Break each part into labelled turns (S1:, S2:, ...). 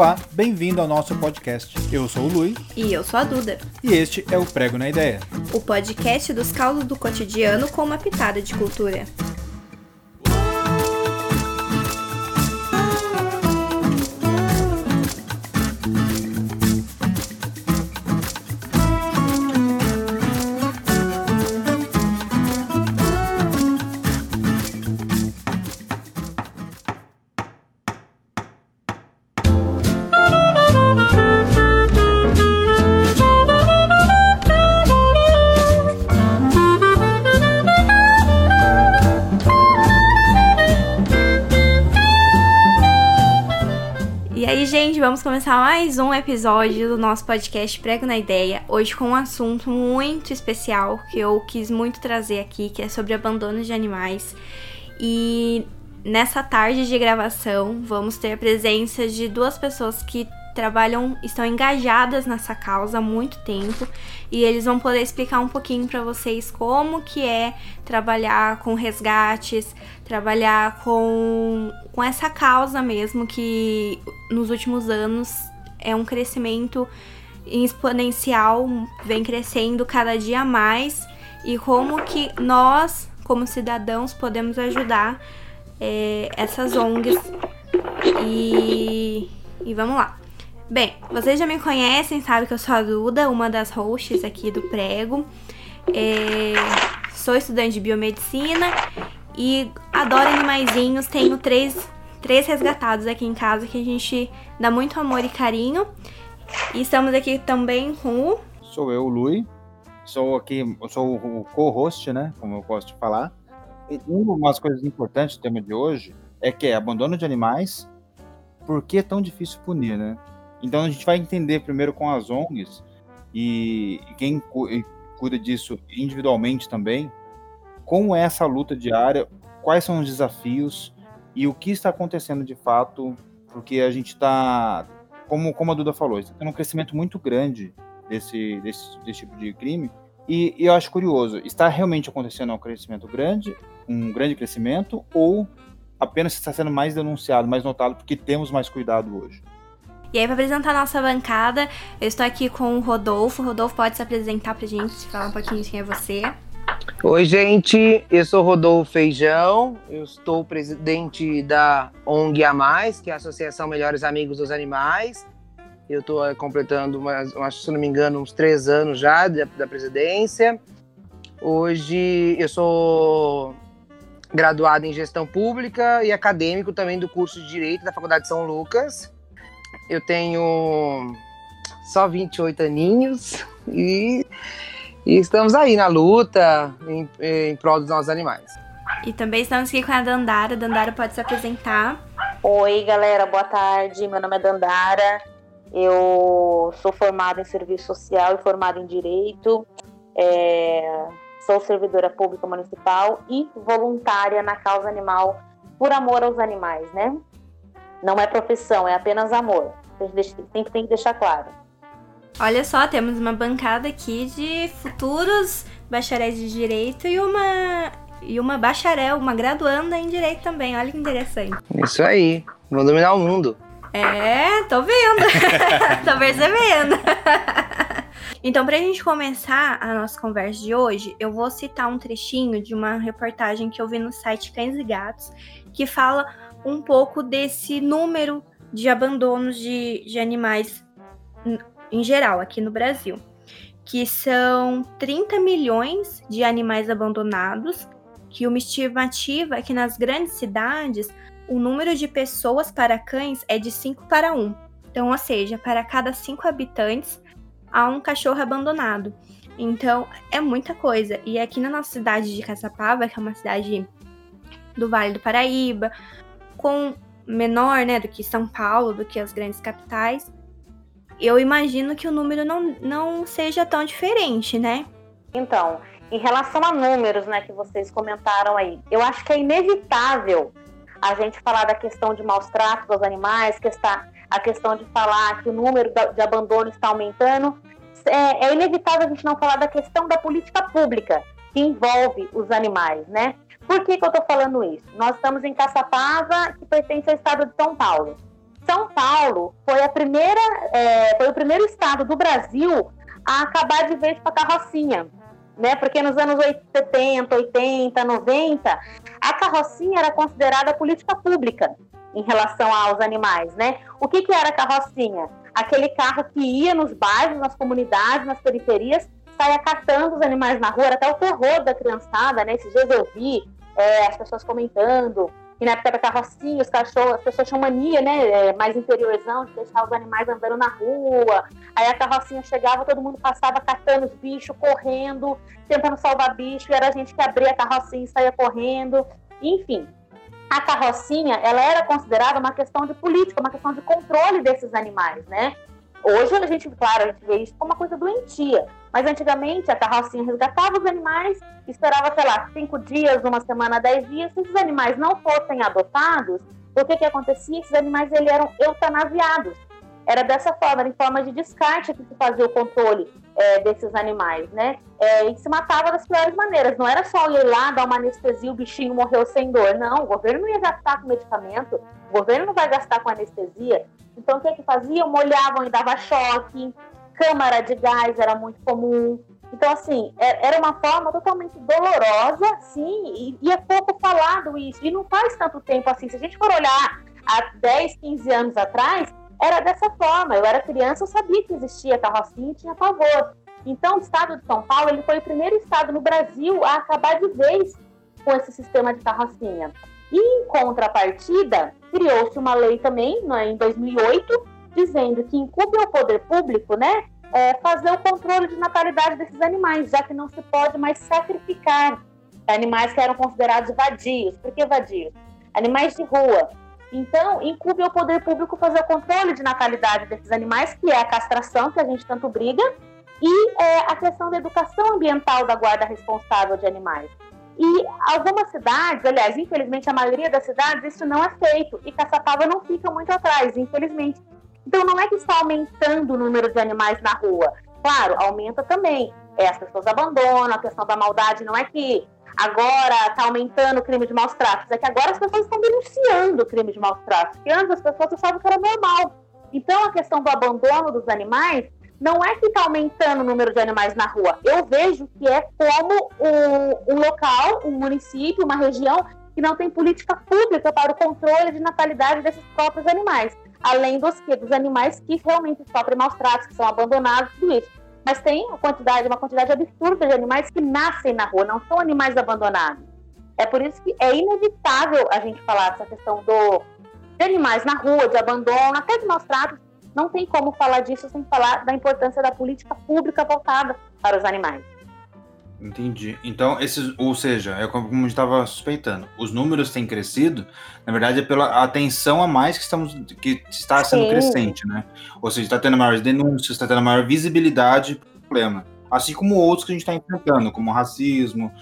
S1: Olá, bem-vindo ao nosso podcast. Eu sou o Lui.
S2: E eu sou a Duda.
S1: E este é o Prego na Ideia
S2: o podcast dos causos do cotidiano com uma pitada de cultura. Vamos começar mais um episódio do nosso podcast Prego na Ideia. Hoje com um assunto muito especial que eu quis muito trazer aqui, que é sobre abandono de animais. E nessa tarde de gravação, vamos ter a presença de duas pessoas que trabalham, estão engajadas nessa causa há muito tempo e eles vão poder explicar um pouquinho para vocês como que é trabalhar com resgates, trabalhar com, com essa causa mesmo que nos últimos anos é um crescimento exponencial, vem crescendo cada dia mais e como que nós, como cidadãos, podemos ajudar é, essas ONGs e, e vamos lá. Bem, vocês já me conhecem, sabem que eu sou a Duda, uma das hosts aqui do Prego. É, sou estudante de biomedicina e adoro animaizinhos. Tenho três, três resgatados aqui em casa que a gente dá muito amor e carinho. E estamos aqui também com o.
S1: Sou eu, Lui. Sou aqui, sou o co-host, né? Como eu gosto de falar. E uma das coisas importantes do tema de hoje é que é abandono de animais. Por que é tão difícil punir, né? Então a gente vai entender primeiro com as ONGs e quem cuida disso individualmente também, como é essa luta diária, quais são os desafios e o que está acontecendo de fato, porque a gente está, como, como a Duda falou, está tendo um crescimento muito grande desse, desse, desse tipo de crime. E, e eu acho curioso, está realmente acontecendo um crescimento grande, um grande crescimento, ou apenas está sendo mais denunciado, mais notado, porque temos mais cuidado hoje?
S2: E aí, para apresentar a nossa bancada, eu estou aqui com o Rodolfo. Rodolfo, pode se apresentar para a gente, falar um pouquinho de quem é você.
S3: Oi, gente, eu sou Rodolfo Feijão, eu estou presidente da ONG A Mais, que é a Associação Melhores Amigos dos Animais. Eu estou eh, completando, umas, se não me engano, uns três anos já da, da presidência. Hoje eu sou graduado em gestão pública e acadêmico também do curso de Direito da Faculdade de São Lucas. Eu tenho só 28 aninhos e, e estamos aí na luta em, em prol dos nossos animais.
S2: E também estamos aqui com a Dandara. Dandara pode se apresentar.
S4: Oi, galera, boa tarde. Meu nome é Dandara. Eu sou formada em serviço social e formada em direito. É, sou servidora pública municipal e voluntária na causa animal por amor aos animais, né? Não é profissão, é apenas amor. Sempre tem que deixar claro.
S2: Olha só, temos uma bancada aqui de futuros bacharéis de direito e uma e uma bacharel, uma graduanda em direito também. Olha que interessante.
S3: Isso aí. Vou dominar o mundo.
S2: É, tô vendo. tô percebendo. então, pra gente começar a nossa conversa de hoje, eu vou citar um trechinho de uma reportagem que eu vi no site Cães e Gatos, que fala um pouco desse número de abandonos de, de animais em geral aqui no Brasil, que são 30 milhões de animais abandonados, que uma estimativa é que nas grandes cidades o número de pessoas para cães é de 5 para 1. Então, ou seja, para cada 5 habitantes há um cachorro abandonado. Então, é muita coisa. E aqui na nossa cidade de Caçapava, que é uma cidade do Vale do Paraíba, com menor, né, do que São Paulo, do que as grandes capitais, eu imagino que o número não, não seja tão diferente, né?
S4: Então, em relação a números, né, que vocês comentaram aí, eu acho que é inevitável a gente falar da questão de maus tratos aos animais, que está, a questão de falar que o número de abandono está aumentando. É, é inevitável a gente não falar da questão da política pública que envolve os animais, né? Por que, que eu estou falando isso? Nós estamos em Caçapava, que pertence ao estado de São Paulo. São Paulo foi a primeira, é, foi o primeiro estado do Brasil a acabar de vez com a carrocinha. Né? Porque nos anos 70, 80, 90, a carrocinha era considerada política pública em relação aos animais, né? O que, que era a carrocinha? Aquele carro que ia nos bairros, nas comunidades, nas periferias, saia catando os animais na rua, até o terror da criançada, né? Esses dias eu vi é, as pessoas comentando e na época da carrocinha, os cachorros, as pessoas tinham mania, né? É, mais interiorzão, de deixar os animais andando na rua. Aí a carrocinha chegava, todo mundo passava catando os bichos, correndo, tentando salvar bicho, e era a gente que abria a carrocinha e saía correndo. Enfim, a carrocinha, ela era considerada uma questão de política, uma questão de controle desses animais, né? Hoje a gente, claro, a gente vê isso como uma coisa doentia. Mas antigamente a carrocinha resgatava os animais, esperava, sei lá, cinco dias, uma semana, dez dias. Se esses animais não fossem adotados, o que, que acontecia? Esses animais eles eram eutanasiados. Era dessa forma, era em forma de descarte que se fazia o controle é, desses animais, né? É, e se matava das piores maneiras. Não era só ir lá, dar uma anestesia, o bichinho morreu sem dor. Não, o governo não ia gastar com medicamento, o governo não vai gastar com anestesia. Então, o que que faziam? Molhavam e dava choque, câmara de gás era muito comum. Então, assim, é, era uma forma totalmente dolorosa, sim, e, e é pouco falado isso. E não faz tanto tempo assim. Se a gente for olhar há 10, 15 anos atrás, era dessa forma. Eu era criança, eu sabia que existia carrocinha e tinha pavor. Então, o estado de São Paulo ele foi o primeiro estado no Brasil a acabar de vez com esse sistema de carrocinha. E, em contrapartida, criou-se uma lei também, né, em 2008, dizendo que incumbe ao poder público né, é, fazer o controle de natalidade desses animais, já que não se pode mais sacrificar animais que eram considerados vadios. Por que vadios? Animais de rua. Então, incumbe ao poder público fazer o controle de natalidade desses animais, que é a castração, que a gente tanto briga, e é, a questão da educação ambiental da guarda responsável de animais. E algumas cidades, aliás, infelizmente a maioria das cidades, isso não é feito. E Caçapava não fica muito atrás, infelizmente. Então não é que está aumentando o número de animais na rua. Claro, aumenta também. É, as pessoas abandonam, a questão da maldade não é que agora está aumentando o crime de maus tratos, é que agora as pessoas estão denunciando o crime de maus tratos, porque antes as pessoas achavam que era normal. Então a questão do abandono dos animais não é que está aumentando o número de animais na rua. Eu vejo que é como um, um local, um município, uma região que não tem política pública para o controle de natalidade desses próprios animais. Além dos que dos animais que realmente sofrem maus tratos, que são abandonados, tudo isso. Mas tem uma quantidade, uma quantidade absurda de animais que nascem na rua, não são animais abandonados. É por isso que é inevitável a gente falar dessa questão do, de animais na rua, de abandono, até de maus tratos, não tem como falar disso sem falar da importância da política pública voltada para os animais.
S1: Entendi. Então, esses, ou seja, é como a gente estava suspeitando, os números têm crescido, na verdade é pela atenção a mais que estamos que está sendo Sim. crescente, né? Ou seja, está tendo maiores denúncias, está tendo maior visibilidade do problema. Assim como outros que a gente está enfrentando, como racismo.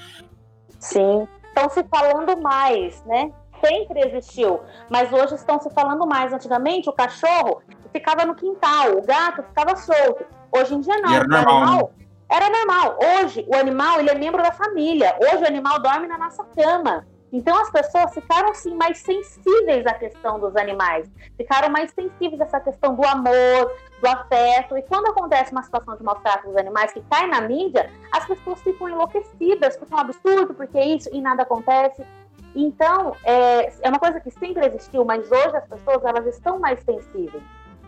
S4: Sim, estão se falando mais, né? Sempre existiu, mas hoje estão se falando mais. Antigamente, o cachorro ficava no quintal, o gato ficava solto. Hoje em dia não.
S1: era normal, animal,
S4: né? era normal. Hoje o animal ele é membro da família. Hoje o animal dorme na nossa cama. Então as pessoas ficaram sim mais sensíveis à questão dos animais, ficaram mais sensíveis a essa questão do amor, do afeto. E quando acontece uma situação de maus trato dos animais que cai na mídia, as pessoas ficam enlouquecidas, porque é um absurdo, porque isso e nada acontece. Então é, é uma coisa que sempre existiu, mas hoje as pessoas elas estão mais sensíveis.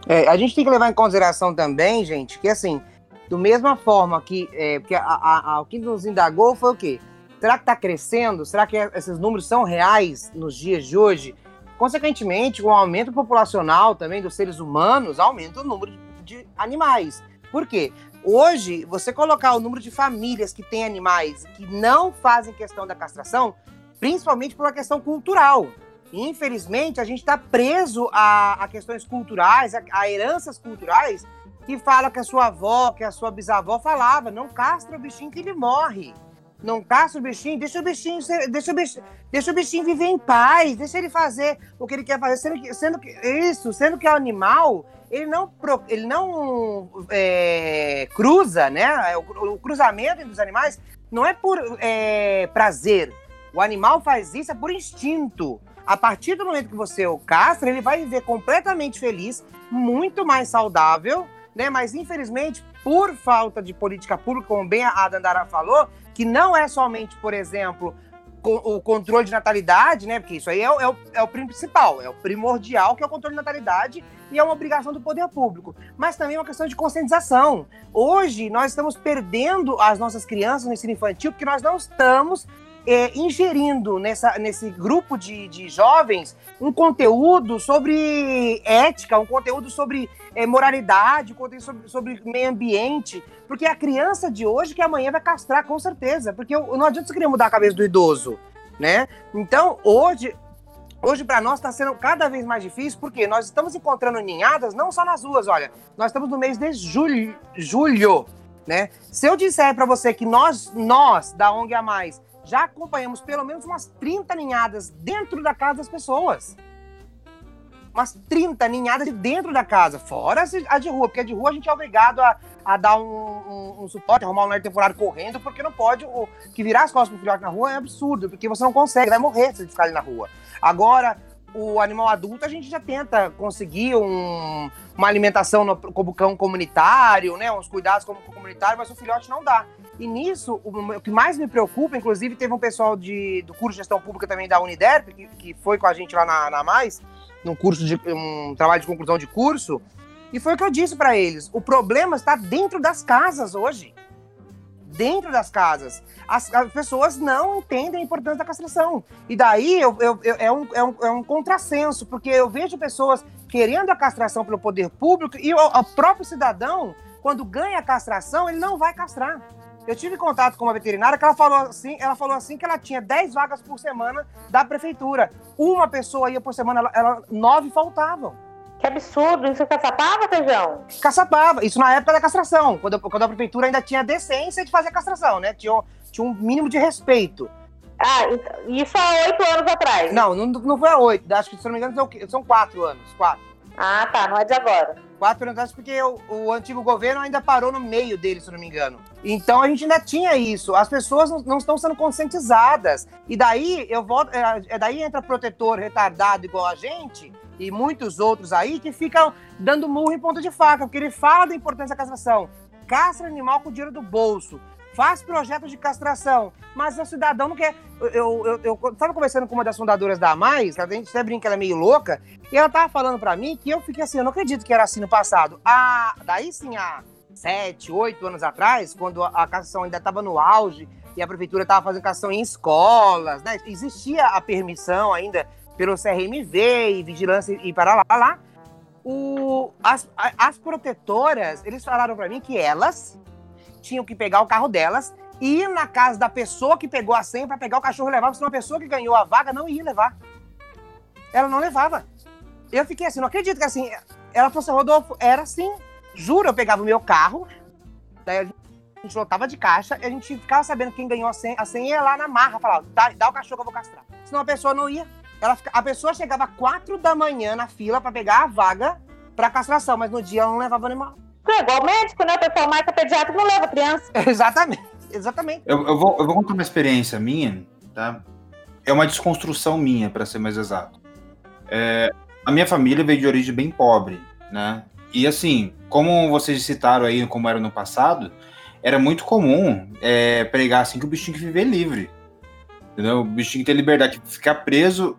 S3: É, a gente tem que levar em consideração também, gente, que assim, do mesma forma que, é, que a, a, a, o que nos indagou foi o quê? Será que está crescendo? Será que esses números são reais nos dias de hoje? Consequentemente, com o aumento populacional também dos seres humanos, aumenta o número de animais. Por quê? Hoje, você colocar o número de famílias que têm animais que não fazem questão da castração, principalmente por uma questão cultural. Infelizmente, a gente está preso a, a, questões culturais, a, a, heranças culturais, que fala que a sua avó, que a sua bisavó falava, não castra o bichinho que ele morre. Não castra o bichinho, deixa o bichinho, deixa o bichinho, deixa o bichinho viver em paz, deixa ele fazer o que ele quer fazer, sendo que, sendo que isso, sendo que o animal, ele não, ele não é, cruza, né? O, o, cruzamento entre os animais não é por é, prazer. O animal faz isso é por instinto. A partir do momento que você o castra, ele vai viver completamente feliz, muito mais saudável, né? Mas infelizmente, por falta de política pública, como bem a Dandara falou, que não é somente, por exemplo, o controle de natalidade, né? Porque isso aí é o, é, o, é o principal, é o primordial, que é o controle de natalidade e é uma obrigação do poder público. Mas também é uma questão de conscientização. Hoje, nós estamos perdendo as nossas crianças no ensino infantil porque nós não estamos é, ingerindo nessa, nesse grupo de, de jovens um conteúdo sobre ética, um conteúdo sobre é, moralidade, um conteúdo sobre, sobre, meio ambiente, porque a criança de hoje que amanhã vai castrar com certeza, porque não adianta você querer mudar a cabeça do idoso, né? Então, hoje, hoje para nós está sendo cada vez mais difícil, porque nós estamos encontrando ninhadas não só nas ruas, olha, nós estamos no mês de julho, julho né? Se eu disser para você que nós, nós da ONG a mais, já acompanhamos pelo menos umas 30 ninhadas dentro da casa das pessoas. Umas 30 ninhadas de dentro da casa, fora a de rua, porque a de rua a gente é obrigado a, a dar um, um, um suporte, arrumar um lar temporário correndo, porque não pode. O, que virar as costas pro filhote na rua é absurdo, porque você não consegue, vai morrer se ele ficar ali na rua. Agora, o animal adulto, a gente já tenta conseguir um, uma alimentação no, como cão comunitário, né? Uns cuidados como comunitário, mas o filhote não dá. E nisso, o, o, que mais me preocupa, inclusive teve um pessoal de, do curso de gestão pública também da Uniderp, que, que foi com a gente lá na, na Mais, num curso de um trabalho de conclusão de curso, e foi o que eu disse para eles. O problema está dentro das casas hoje. Dentro das casas. As, as, pessoas não entendem a importância da castração. E daí eu, eu, eu, é, um, é, um, é um contrassenso, porque eu vejo pessoas querendo a castração pelo poder público e o, o próprio cidadão, quando ganha a castração, ele não vai castrar. Eu tive contato com uma veterinária que ela falou assim, ela falou assim que ela tinha 10 vagas por semana da prefeitura. Uma pessoa ia por semana, ela, ela nove faltavam.
S4: Que absurdo, isso caçapava, Feijão?
S3: Caçapava, isso na época da castração, quando, quando a prefeitura ainda tinha decência de fazer a castração, né? Tinha, tinha um mínimo de respeito.
S4: Ah, isso há oito anos atrás?
S3: Não, não, não foi há oito, acho que, se não me engano, são, são quatro anos, quatro.
S4: Ah, tá, não é de agora.
S3: Quatro anos atrás, porque o, o, antigo governo ainda parou no meio dele, se não me engano. Então a gente ainda tinha isso. As pessoas não, não estão sendo conscientizadas. E daí eu volto. É, é, daí entra protetor retardado igual a gente e muitos outros aí que ficam dando murro em ponta de faca, porque ele fala da importância da castração. Castra animal com dinheiro do bolso faz projetos de castração, mas o cidadão não quer. Eu, eu, eu, eu conversando com uma das fundadoras da Mais, a gente até brinca ela é meio louca, e ela tava falando para mim que eu fiquei assim, eu não acredito que era assim no passado. Ah, daí sim, há sete, oito anos atrás, quando a castração ainda estava no auge e a prefeitura estava fazendo castração em escolas, né? Existia a permissão ainda pelo CRMV e vigilância e para lá, lá. O, as, as protetoras, eles falaram para mim que elas tinham que pegar o carro delas e ir na casa da pessoa que pegou a senha para pegar o cachorro e levar, porque uma pessoa que ganhou a vaga não ia levar. Ela não levava. Eu fiquei assim, não acredito que assim. Ela assim, Rodolfo, era assim. Juro, eu pegava o meu carro, daí a gente lotava de caixa e a gente ficava sabendo quem ganhou a senha. A senha ia lá na marra, falava, dá, dá o cachorro que eu vou castrar. Senão a pessoa não ia. Ela, a pessoa chegava quatro da manhã na fila para pegar a vaga para castração, mas no dia ela não levava animal.
S4: É igual médico, né? O pessoal marca pediatra não leva criança.
S3: Exatamente. Exatamente.
S1: Eu, eu, vou, eu vou contar uma experiência minha, tá? É uma desconstrução minha, para ser mais exato. É, a minha família veio de origem bem pobre, né? E assim, como vocês citaram aí, como era no passado, era muito comum é, pregar assim que o bicho tinha que viver livre. Entendeu? O bicho tinha que ter liberdade, ficar preso.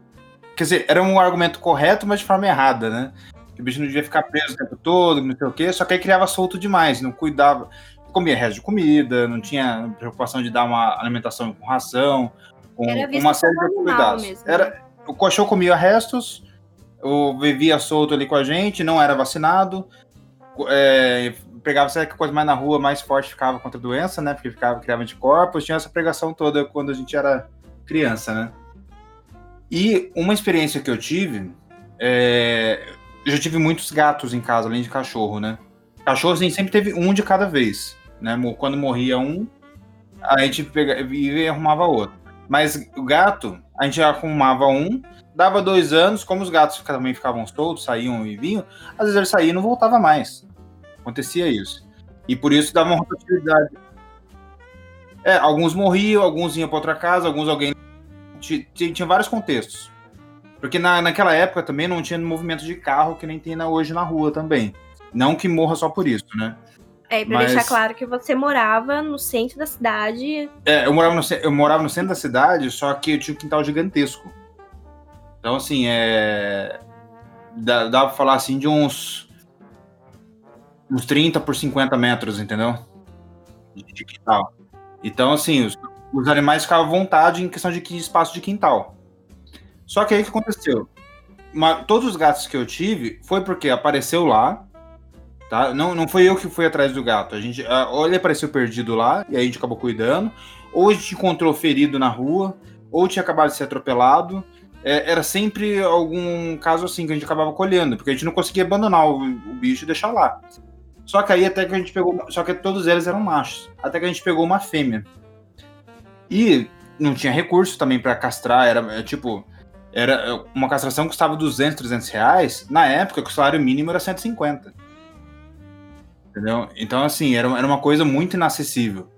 S1: Quer dizer, era um argumento correto, mas de forma errada, né? que o bicho não devia ficar preso o tempo todo, não sei o quê, só que aí criava solto demais, não cuidava, comia resto de comida, não tinha preocupação de dar uma alimentação com ração, com uma série de cuidados. Mesmo, né? era, o cachorro comia restos, vivia solto ali com a gente, não era vacinado, é, pegava sei que coisa mais na rua, mais forte ficava contra a doença, né? Porque ficava, criava anticorpos, tinha essa pregação toda quando a gente era criança, né? E uma experiência que eu tive, é, eu já tive muitos gatos em casa, além de cachorro, né? Cachorro, assim, sempre teve um de cada vez, né? Quando morria um, a gente pega, e arrumava outro. Mas o gato, a gente arrumava um, dava dois anos, como os gatos também ficavam soltos, saíam e vinham, às vezes eles saíam e não voltava mais. Acontecia isso. E por isso dava uma rotatividade. É, alguns morriam, alguns iam para outra casa, alguns alguém. Tinha, vários contextos. Porque na, naquela época também não tinha movimento de carro que nem tem na, hoje na rua também. Não que morra só por isso, né?
S2: É, pra
S1: Mas-
S2: deixar claro que você morava no centro da cidade.
S1: É, eu morava, no, eu morava no centro da cidade, só que eu tinha um quintal gigantesco. Então, assim, é. Dá, dá pra falar assim de uns. uns 30 por 50 metros, entendeu? De, de quintal. Então, assim, os, os animais ficavam à vontade em questão de espaço de quintal. Só que aí o que aconteceu? Uma- todos os gatos que eu tive foi porque apareceu lá, tá? Não, não foi eu que fui atrás do gato. A gente, ah, ou ele apareceu perdido lá, e aí a gente acabou cuidando, ou a gente encontrou ferido na rua, ou tinha acabado de ser atropelado. É, era sempre algum caso assim que a gente acabava colhendo, porque a gente não conseguia abandonar o, o bicho e deixar lá. Só que aí até que a gente pegou. Só que todos eles eram machos. Até que a gente pegou uma fêmea. E não tinha recurso também pra castrar, era é, tipo. Era uma castração custava 200, 300 reais. Na época, o salário mínimo era 150. Entendeu? Então, assim, era, era uma coisa muito inacessível.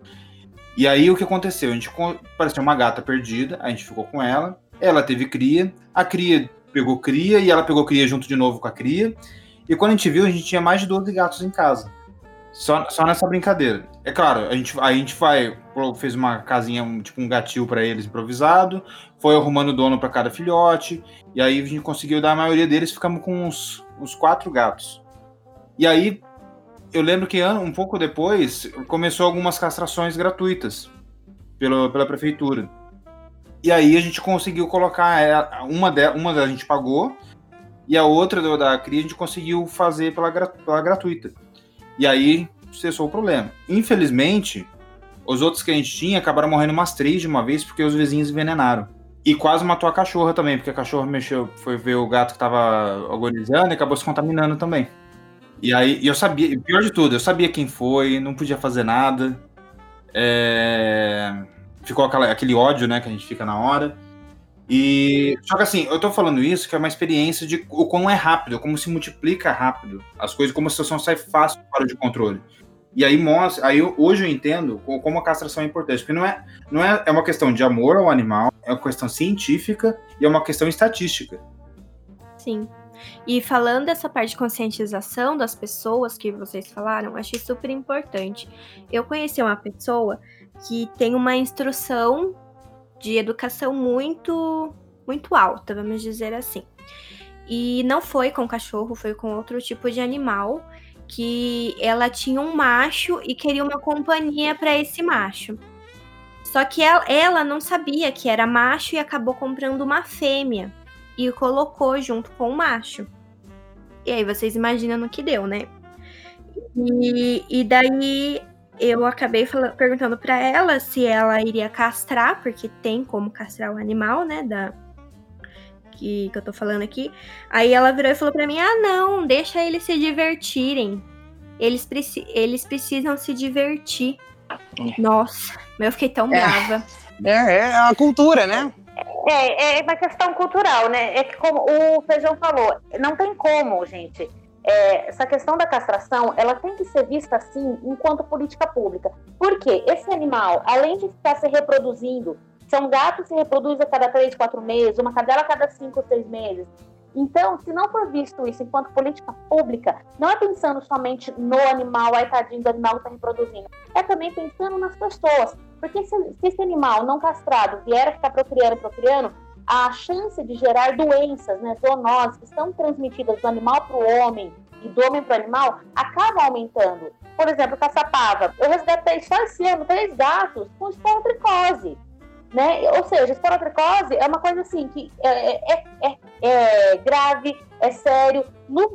S1: E aí, o que aconteceu? A gente parecia uma gata perdida, a gente ficou com ela. Ela teve cria, a cria pegou cria e ela pegou cria junto de novo com a cria. E quando a gente viu, a gente tinha mais de 12 gatos em casa. Só, só nessa brincadeira. É claro, a gente, a gente vai, fez uma casinha, um- tipo um gatil para eles improvisado, foi arrumando dono para cada filhote, e aí a gente conseguiu dar a maioria deles, ficamos com uns, uns quatro gatos. E aí, eu lembro que um pouco depois, começou algumas castrações gratuitas pela, pela prefeitura. E aí a gente conseguiu colocar, uma, de, uma a gente pagou, e a outra do- da cria a gente conseguiu fazer pela, pela gratuita. E aí cessou o problema. Infelizmente, os outros que a gente tinha acabaram morrendo umas três de uma vez porque os vizinhos envenenaram. E quase matou a cachorra também, porque a cachorra mexeu, foi ver o gato que tava agonizando e acabou se contaminando também. E aí, eu sabia, pior de tudo, eu sabia quem foi, não podia fazer nada. É, Ficou aquela- aquele ódio, né, que a gente fica na hora. E só que assim, eu tô falando isso que é uma experiência de o quão é rápido, como se multiplica rápido as coisas, como a situação sai fácil fora de controle. E aí mostra, aí hoje eu entendo co- como a castração é importante, porque não é, não é, é uma questão de amor ao animal, é uma questão científica e é uma questão estatística.
S2: Sim. E falando dessa parte de conscientização das pessoas que vocês falaram, achei super importante. Eu conheci uma pessoa que tem uma instrução de educação muito muito alta, vamos dizer assim. E não foi com cachorro, foi com outro tipo de animal que ela tinha um macho e queria uma companhia para esse macho. Só que ela, ela não sabia que era macho e acabou comprando uma fêmea e colocou junto com o macho. E aí vocês imaginam no que deu, né? E, e daí eu acabei fala- perguntando pra ela se ela iria castrar, porque tem como castrar o animal, né? Da, que, que eu tô falando aqui. Aí ela virou e falou pra mim: ah, não, deixa eles se divertirem. Eles, preci eles precisam se divertir. Nossa, eu fiquei tão
S3: É.
S2: brava.
S3: É, é a cultura, né?
S4: É, é uma questão cultural, né? É que como o Feijão falou, não tem como, gente. É, essa questão da castração, ela tem que ser vista assim enquanto política pública. Por quê? Esse animal, além de estar se reproduzindo, são gatos que se reproduzem a cada três, quatro meses, uma cadela a cada cinco, seis meses. Então, se não for visto isso enquanto política pública, não é pensando somente no animal, ai tadinho do animal que está reproduzindo, é também pensando nas pessoas. Porque se, se esse animal não castrado vier a ficar procriando, procriando, a chance de gerar doenças, né, zoonoses, que são transmitidas do animal para o homem e do homem para o animal, acaba aumentando. Por exemplo, caçapava. Eu resgatei só esse ano três gatos com esporotricose. Né? Ou seja, esporotricose é uma coisa assim que é, é, é, é grave, é sério, no,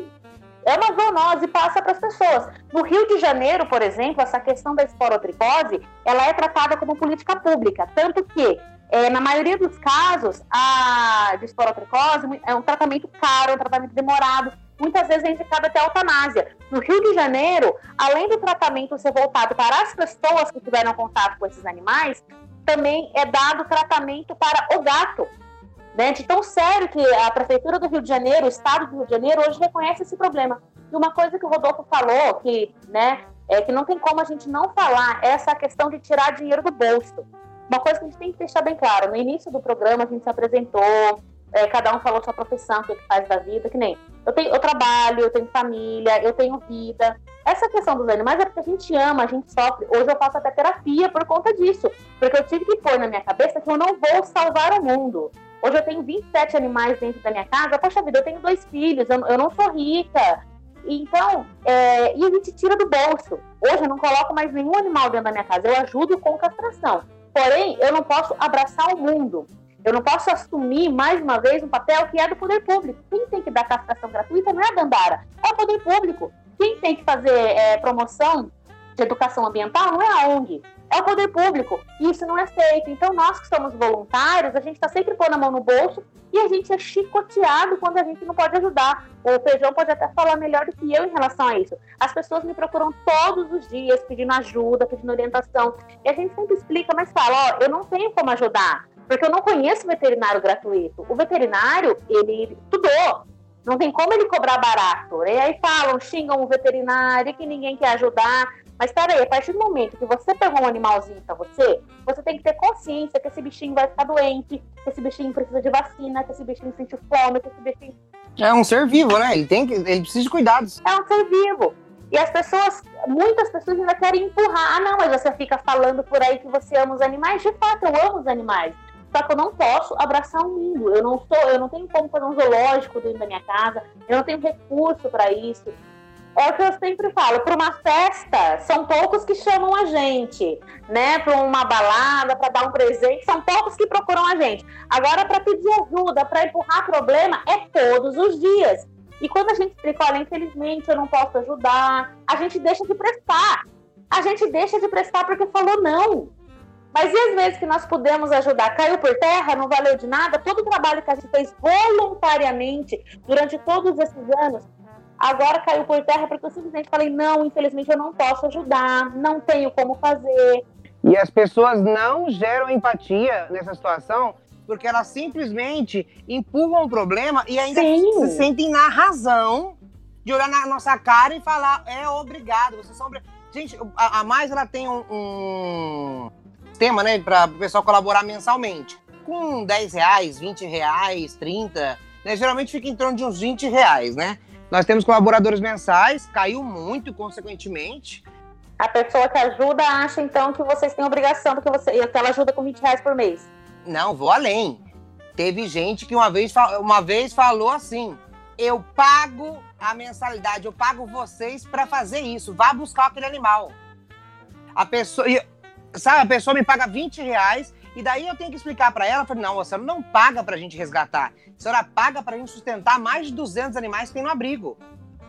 S4: é uma zoonose passa para as pessoas. No Rio de Janeiro, por exemplo, essa questão da esporotricose, ela é tratada como política pública, tanto que é, na maioria dos casos, a de esporotricose é um tratamento caro, é um tratamento demorado, muitas vezes é indicado até eutanásia. No Rio de Janeiro, além do tratamento ser voltado para as pessoas que tiveram contato com esses animais, também é dado tratamento para o gato. Né? De tão sério que a Prefeitura do Rio de Janeiro, o Estado do Rio de Janeiro, hoje reconhece esse problema. E uma coisa que o Rodolfo falou, que, né, é que não tem como a gente não falar, é essa questão de tirar dinheiro do bolso. Uma coisa que a gente tem que deixar bem claro, no início do programa a gente se apresentou, é, cada um falou sua profissão, o que, que faz da vida, que nem eu, tenho, eu trabalho, eu tenho família, eu tenho vida. Essa questão dos animais é porque a gente ama, a gente sofre. Hoje eu faço até terapia por conta disso, porque eu tive que pôr na minha cabeça que eu não vou salvar o mundo. Hoje eu tenho 27 animais dentro da minha casa. Poxa vida, eu tenho dois filhos, eu, eu não sou rica. Então, é, e a gente tira do bolso. Hoje eu não coloco mais nenhum animal dentro da minha casa. Eu ajudo com castração. Porém, eu não posso abraçar o mundo. Eu não posso assumir, mais uma vez, um papel que é do poder público. Quem tem que dar castração gratuita não é a Dandara, é o poder público. Quem tem que fazer é, promoção de educação ambiental não é a ONG, é o poder público. E isso não é feito. Então, nós que somos voluntários, a gente está sempre pondo a mão no bolso e a gente é chicoteado quando a gente não pode ajudar. O Feijão pode até falar melhor do que eu em relação a isso. As pessoas me procuram todos os dias pedindo ajuda, pedindo orientação. E a gente sempre explica, mas fala: ó, eu não tenho como ajudar porque eu não conheço veterinário gratuito. O veterinário, ele estudou, não tem como ele cobrar barato. E aí falam, xingam o veterinário, que ninguém quer ajudar. Mas peraí, a partir do momento que você pegou um animalzinho para você, você tem que ter consciência que esse bichinho vai ficar doente, que esse bichinho precisa de vacina, que esse bichinho sente fome, que esse bichinho.
S3: É um ser vivo, né? Ele tem que. Ele precisa de cuidados.
S4: É um ser vivo. E as pessoas, muitas pessoas ainda querem empurrar. Ah, não, mas você fica falando por aí que você ama os animais. De fato, eu amo os animais. Só que eu não posso abraçar o mundo. Eu não sou, eu não tenho como fazer um zoológico dentro da minha casa. Eu não tenho recurso para isso. É o que eu sempre falo. Para uma festa, são poucos que chamam a gente, né? Para uma balada, para dar um presente, são poucos que procuram a gente. Agora, para pedir ajuda, para empurrar problema, é todos os dias. E quando a gente explica, olha, infelizmente eu não posso ajudar, a gente deixa de prestar. A gente deixa de prestar porque falou não. Mas e as vezes que nós pudemos ajudar? Caiu por terra? Não valeu de nada? Todo o trabalho que a gente fez voluntariamente durante todos esses anos, agora caiu por terra porque eu simplesmente falei: não, infelizmente eu não posso ajudar, não tenho como fazer.
S3: E as pessoas não geram empatia nessa situação porque elas simplesmente empurram o problema e ainda Sim. se sentem na razão de olhar na nossa cara e falar: é obrigado, vocês são. Gente, a, a mais ela tem um, um sistema, né, para o pessoal colaborar mensalmente. Com 10 reais, 20 reais, 30, né, geralmente fica em torno de uns 20 reais, né? Nós temos colaboradores mensais, caiu muito, consequentemente.
S4: A pessoa que ajuda acha, então, que vocês têm obrigação, porque você, ela ajuda com 20 reais por mês.
S3: Não, vou além. Teve gente que uma vez, uma vez falou assim: eu pago a mensalidade, eu pago vocês para fazer isso. Vá buscar aquele animal. A pessoa sabe, a pessoa me paga 20 reais e daí eu tenho que explicar para ela, falei, não, a senhora não paga pra gente resgatar. A senhora paga pra gente sustentar mais de 200 animais que tem no abrigo,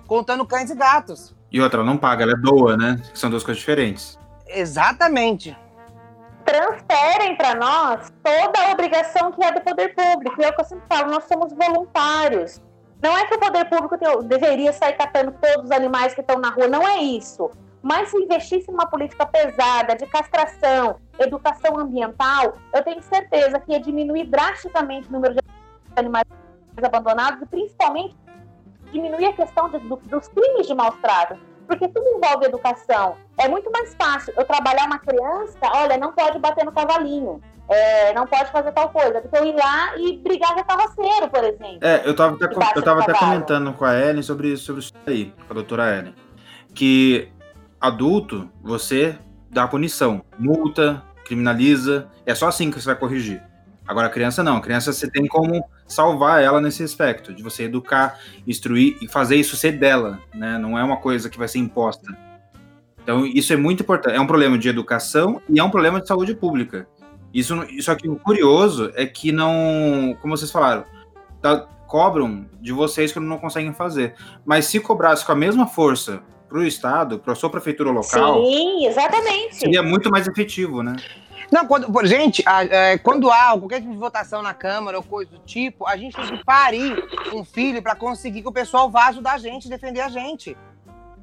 S3: contando cães e gatos.
S1: E outra, ela não paga, ela é doa, né? Que são duas coisas diferentes.
S3: Exatamente.
S4: Transferem para nós toda a obrigação que é do poder público. E é o que eu sempre falo, nós somos voluntários. Não é que o poder público deveria sair catando todos os animais que estão na rua, não é isso. Mas se investisse numa política pesada de castração, educação ambiental, eu tenho certeza que ia diminuir drasticamente o número de animais abandonados e principalmente diminuir a questão de, do, dos crimes de maus tratos. Porque tudo envolve educação. É muito mais fácil eu trabalhar uma criança, olha, não pode bater no cavalinho. É, não pode fazer tal coisa, do que eu ir lá e brigar com a carroceiro, por exemplo.
S1: É, eu estava até, eu tava até comentando com a Ellen sobre, sobre isso aí, com a doutora Ellen, que adulto, você dá punição, multa, criminaliza, é só assim que você vai corrigir. Agora a criança não, a criança você tem como salvar ela nesse aspecto, de você educar, instruir e fazer isso ser dela, né? Não é uma coisa que vai ser imposta. Então isso é muito importante, é um problema de educação e é um problema de saúde pública. Isso, só que o curioso é que não, como vocês falaram, tá, cobram de vocês que não conseguem fazer. Mas se cobrasse com a mesma força para o Estado, para a sua prefeitura local.
S4: Sim, exatamente.
S1: Seria muito mais efetivo, né?
S3: Não, quando, gente, a, é, quando há qualquer tipo de votação na Câmara ou coisa do tipo, a gente tem que parir um filho para conseguir que o pessoal vá ajudar a gente, defender a gente.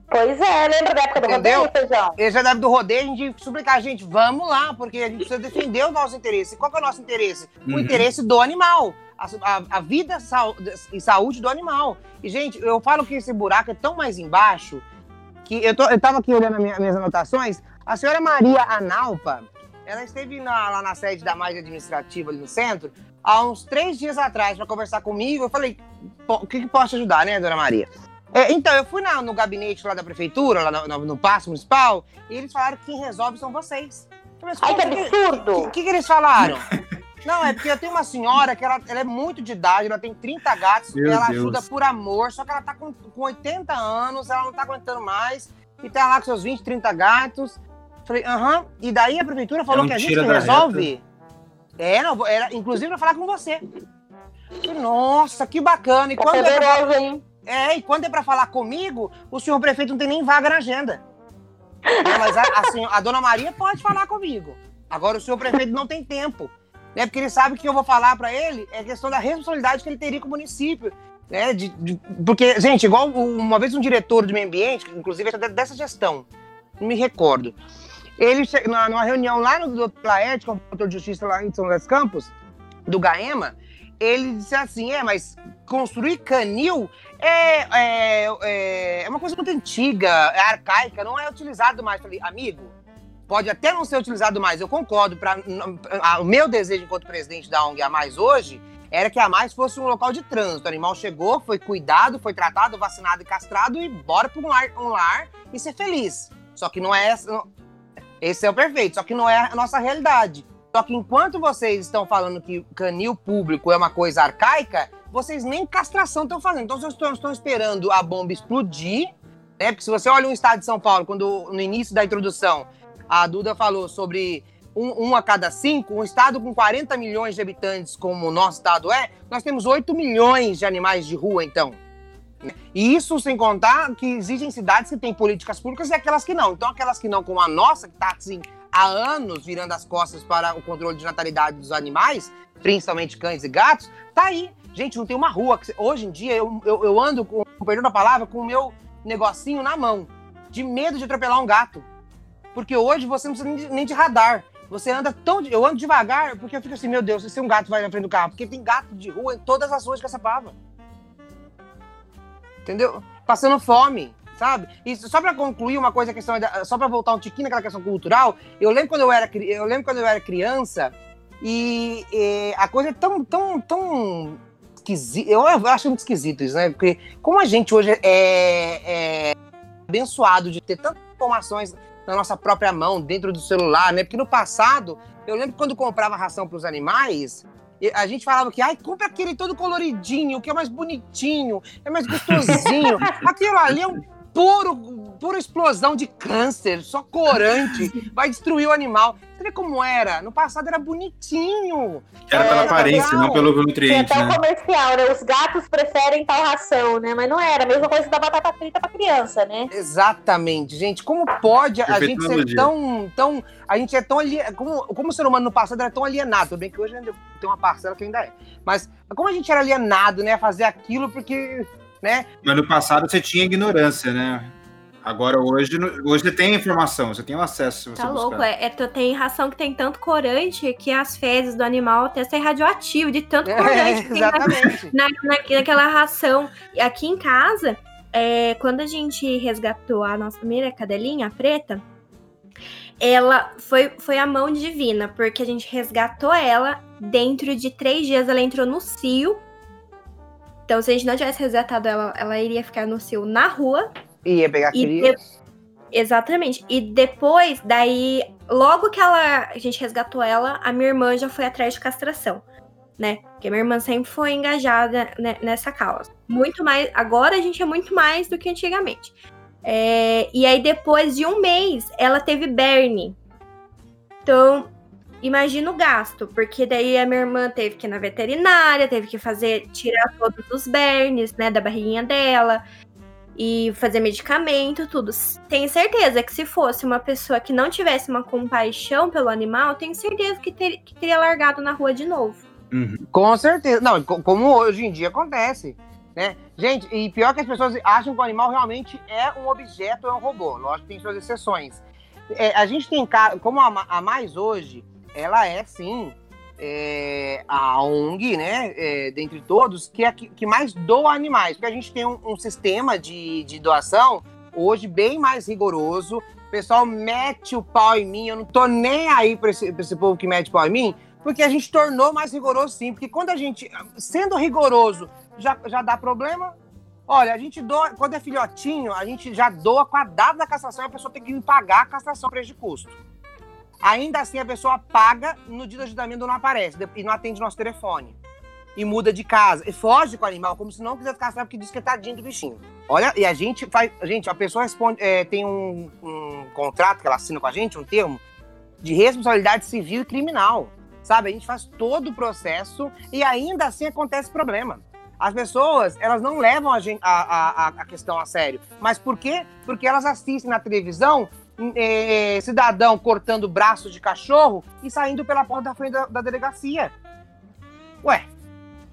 S4: Pois é, lembra da época do Entendeu? rodeio, Feijão?
S3: Esse é da época do rodeio, a gente suplicar, gente, vamos lá, porque a gente precisa defender o nosso interesse. Qual que é o nosso interesse? Uhum. O interesse do animal. A, a, a vida e saúde do animal. E, gente, eu falo que esse buraco é tão mais embaixo que eu, tô, eu tava aqui olhando minha, minhas anotações, a senhora Maria Analpa, ela esteve na, lá na sede da mais administrativa ali no centro há uns três dias atrás para conversar comigo. Eu falei, o que, que posso ajudar, né, dona Maria? É, então, eu fui na, no gabinete lá da prefeitura, lá no, no, no Passo Municipal, e eles falaram que quem resolve são vocês.
S4: Mas, Ai, que absurdo!
S3: O que, que, que, eles falaram? Não, é porque eu tenho uma senhora que ela, ela é muito de idade, ela tem 30 gatos, Meu ela Deus. ajuda por amor, só que ela tá com, com 80 anos, ela não tá aguentando mais, e tá lá com seus 20, 30 gatos. Falei, aham. E daí a prefeitura falou que a gente resolve. É, não, era, inclusive pra falar com você. Falei, Nossa, que bacana. E quando
S4: é pra, hein?
S3: é, e quando é pra falar comigo, o senhor prefeito não tem nem vaga na agenda. É, mas a, assim, a dona Maria pode falar comigo. Agora o senhor prefeito não tem tempo. Né, porque ele sabe que eu vou falar para ele é questão da responsabilidade que ele teria com o município. Né, de, de, porque, gente, igual uma vez um diretor de meio ambiente, inclusive dessa gestão, não me recordo, ele, numa reunião lá no do Plaed, com o doutor de justiça lá em São José dos Campos, do GAEMA, ele disse assim: é, mas construir canil é, é, é, é uma coisa muito antiga, é arcaica, não é utilizado mais. falei, amigo, pode até não ser utilizado mais, eu concordo. Pra, o meu desejo enquanto presidente da ONG A Mais hoje era que a Mais fosse um local de trânsito. O animal chegou, foi cuidado, foi tratado, vacinado e castrado e bora para um lar, um lar e ser feliz. Só que não é esse é o perfeito, só que não é a nossa realidade. Só que enquanto vocês estão falando que canil público é uma coisa arcaica, vocês nem castração estão fazendo. Então vocês estão, estão esperando a bomba explodir, né? Porque se você olha o estado de São Paulo, quando no início da introdução a Duda falou sobre um, um, a cada cinco, um estado com 40 milhões de habitantes, como o nosso estado é, nós temos 8 milhões de animais de rua, então. E isso sem contar que existem cidades que têm políticas públicas e aquelas que não. Então, aquelas que não, como a nossa, que está assim, há anos virando as costas para o controle de natalidade dos animais, principalmente cães e gatos, tá aí. Gente, não tem uma rua. Que, hoje em dia, eu, eu, eu ando, com, perdão a palavra, com o meu negocinho na mão, de medo de atropelar um gato. Porque hoje você não precisa nem de, radar. Você anda tão. Eu ando devagar porque eu fico assim, meu Deus, se um gato vai na frente do carro. Porque tem gato de rua em todas as ruas de Caçapava entendeu? Passando fome, sabe? E só para concluir uma coisa, questão só para voltar um tiquinho naquela questão cultural, eu lembro quando eu era, eu lembro quando eu era criança e, e a coisa é tão, tão, tão esquisita. Eu acho muito esquisito isso, né? Porque como a gente hoje é, é abençoado de ter tantas informações na nossa própria mão, dentro do celular, né? Porque no passado, eu lembro quando comprava ração para os animais, a gente falava que, ai, compra aquele todo coloridinho, que é mais bonitinho, é mais gostosinho. Aquilo ali é um puro, pura explosão de câncer, só corante, vai destruir o animal. Você vê como era? No passado era bonitinho.
S1: Era, era pela aparência, legal. não pelo nutriente.
S4: Tem até né? comercial, né? Os gatos preferem tal ração, né? Mas não era. A mesma coisa da batata frita pra criança, né?
S3: Exatamente, gente. Como pode a gente ser tão, tão. A gente é tão alienado. Como, como o ser humano no passado era tão alienado. Tudo bem que hoje tem uma parcela que ainda é. Mas como a gente era alienado, né? A fazer aquilo porque. Né?
S1: Mas no passado você tinha ignorância, né? Agora, hoje, hoje você tem informação, você tem o acesso. Se você
S2: tá
S1: buscar.
S2: louco, é, é, tem ração que tem tanto corante que as fezes do animal até sai radioativo, de tanto é, corante que
S3: exatamente.
S2: Na, na, naquela ração. Aqui em casa, é, quando a gente resgatou a nossa primeira cadelinha, a preta, ela foi, foi a mão divina, porque a gente resgatou ela, dentro de três dias ela entrou no cio. Então, se a gente não tivesse resgatado ela, ela iria ficar no cio na rua,
S3: Ia pegar cria. De...
S2: Exatamente. E depois, daí, logo que ela, a gente resgatou ela, a minha irmã já foi atrás de castração, né? Porque minha irmã sempre foi engajada nessa causa. Muito mais. Agora a gente é muito mais do que antigamente. É, e aí, depois de um mês, ela teve berne. Então, imagina o gasto, porque daí a minha irmã teve que ir na veterinária, teve que fazer, tirar todos os bernes, né, da barriguinha dela e fazer medicamento, tudo. Tenho certeza que se fosse uma pessoa que não tivesse uma compaixão pelo animal, tenho certeza que, ter, que teria largado na rua de novo.
S3: Uhum. Com certeza. Não, como hoje em dia acontece. Né? Gente, e pior que as pessoas acham que o animal realmente é um objeto, é um robô. Lógico que tem suas exceções. É, a gente tem, como a, a mais hoje, ela é sim é, a ONG, né, é, dentre todos, que é a que, que mais doa animais, porque a gente tem um, um sistema de, de doação Hoje, bem mais rigoroso. O pessoal mete o pau em mim. Eu não tô nem aí pra esse, pra esse povo que mete pau em mim, porque a gente tornou mais rigoroso sim. Porque quando a gente, sendo rigoroso, já, já dá problema. Olha, a gente doa, quando é filhotinho, a gente já doa com a data da castração a pessoa tem que pagar a castração preço de custo. Ainda assim, a pessoa paga no dia do agendamento não aparece e não atende nosso telefone. E muda de casa. E foge com o animal, como se não quisesse castrar, porque diz que é tadinho do bichinho. Olha, e a gente faz. Gente, a pessoa responde. É, tem um, um contrato que ela assina com a gente, um termo, de responsabilidade civil e criminal. Sabe? A gente faz todo o processo e ainda assim acontece problema. As pessoas, elas não levam a, a, a, a questão a sério. Mas por quê? Porque elas assistem na televisão é, cidadão cortando o braço de cachorro e saindo pela porta da frente da, da delegacia. Ué,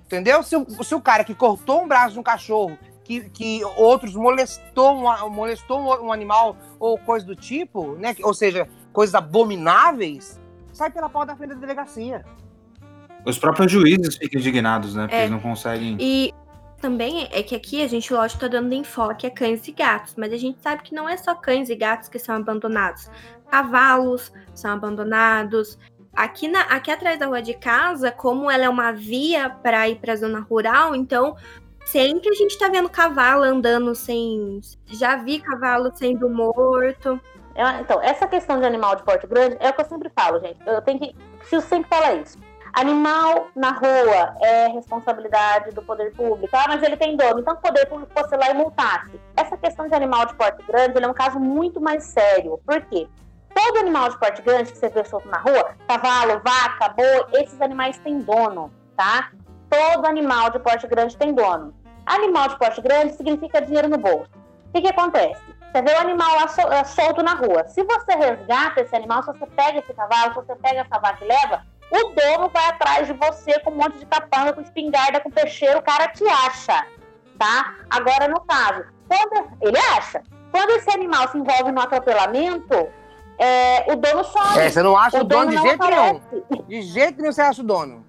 S3: entendeu? Se, se, o cara que cortou um braço de um cachorro, que, que outros molestou, um, molestou um animal ou coisa do tipo, né? Ou seja, coisas abomináveis, sai pela porta da frente da delegacia.
S1: Os próprios juízes ficam indignados, né? Porque é, eles não conseguem.
S2: E também é que aqui a gente, lógico, tá dando enfoque a cães e gatos, mas a gente sabe que não é só cães e gatos que são abandonados. Cavalos são abandonados. Aqui, na, aqui atrás da rua de casa, como ela é uma via para ir para a zona rural, então sempre a gente tá vendo cavalo andando sem. Já vi cavalo sendo morto.
S4: Então, essa questão de animal de porte grande é o que eu sempre falo, gente. Eu tenho que. Preciso sempre falar isso Animal na rua é responsabilidade do poder público. Ah, mas ele tem dono, então o poder público fosse lá e multasse. Essa questão de animal de porte grande é um caso muito mais sério. Por quê? Todo animal de porte grande que você vê solto na rua, cavalo, vaca, boi, esses animais têm dono, tá? Todo animal de porte grande tem dono. Animal de porte grande significa dinheiro no bolso. O que, que acontece? Você vê o animal lá solto na rua. Se você resgata esse animal, se você pega esse cavalo, se você pega essa vaca e leva, o dono vai atrás de você com um monte de capanga, com espingarda, com peixeiro, o cara te acha, tá? Agora, no caso, quando ele acha, quando esse animal se envolve no atropelamento, é, o dono some.
S3: É, você não acha o, o dono, dono, de jeito aparece. nenhum. De jeito nenhum você acha o dono.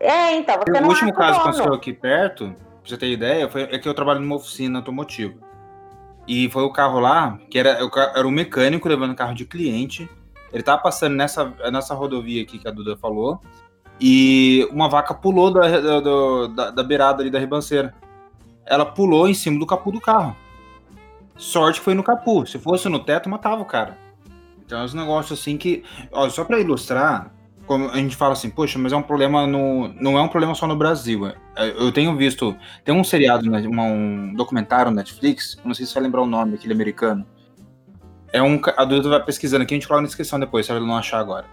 S4: É, então, você
S1: o
S4: não
S1: último caso
S4: que
S1: aconteceu aqui perto, pra você ter ideia, foi, é que eu trabalho numa oficina automotiva. E foi o carro lá, que era, era um mecânico levando carro de cliente, ele tava passando nessa, nessa rodovia aqui que a Duda falou. E uma vaca pulou da, da, da, da beirada ali da ribanceira. Ela pulou em cima do capô do carro. Sorte foi no capô. Se fosse no teto, matava o cara. Então é um negócio assim que. Ó, só para ilustrar, como a gente fala assim, poxa, mas é um problema no. Não é um problema só no Brasil. É, eu tenho visto. Tem um seriado, né, um documentário no Netflix, não sei se vai lembrar o nome, aquele americano é um, a Duda vai pesquisando aqui, a gente coloca na descrição depois, se ela não achar agora.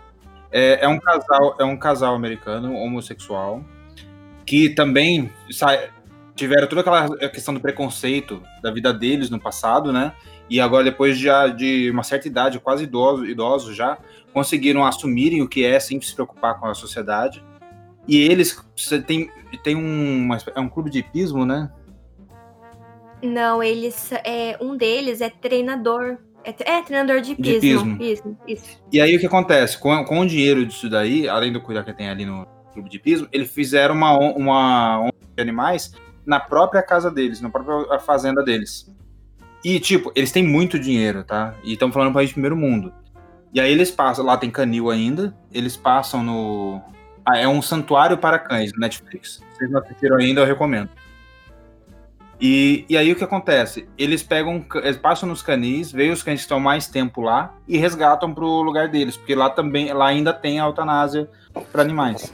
S1: É, é, um casal, é um casal americano, homossexual, que também sai, tiveram toda aquela questão do preconceito da vida deles no passado, né? E agora, depois já de uma certa idade, quase idoso, idosos já, conseguiram assumirem o que é sempre se preocupar com a sociedade. E eles tem, tem um, é um clube de hipismo, né?
S2: Não, eles. É, um deles é treinador é, é treinador de pismo. De pismo. Isso, isso.
S1: E aí o que acontece? Com, com o dinheiro disso daí, além do cuidado que tem ali no clube de pismo, eles fizeram uma, uma de animais na própria casa deles, na própria fazenda deles. E, tipo, eles têm muito dinheiro, tá? E estão falando país de primeiro mundo. E aí eles passam, lá tem canil ainda, eles passam no. Ah, é um santuário para cães no Netflix. Se vocês não assistiram ainda, eu recomendo. E, e aí o que acontece? Eles pegam, eles passam nos canis, veem os cães que estão mais tempo lá e resgatam para o lugar deles, porque lá também, lá ainda tem a eutanásia para animais.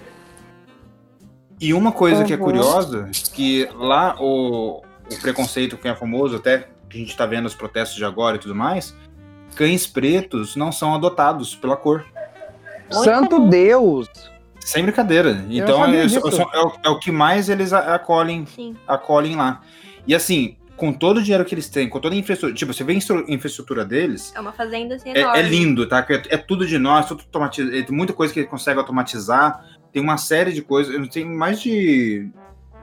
S1: E uma coisa uhum. que é uhum. curiosa, que lá o, o preconceito que é famoso, até que a gente está vendo os protestos de agora e tudo mais, cães pretos não são adotados pela cor.
S3: Santo Deus!
S1: Sem brincadeira. Então é, é, é, o, é, o, que mais eles acolhem, acolhem lá. E assim, com todo o dinheiro que eles têm, com toda a infraestrutura, tipo, você vê a infraestrutura deles.
S2: É uma fazenda assim,
S1: é, é, é lindo, tá? É, é, tudo de nós, tudo automatizado. Tem muita coisa que ele consegue automatizar. Tem uma série de coisas. Eu tenho mais de.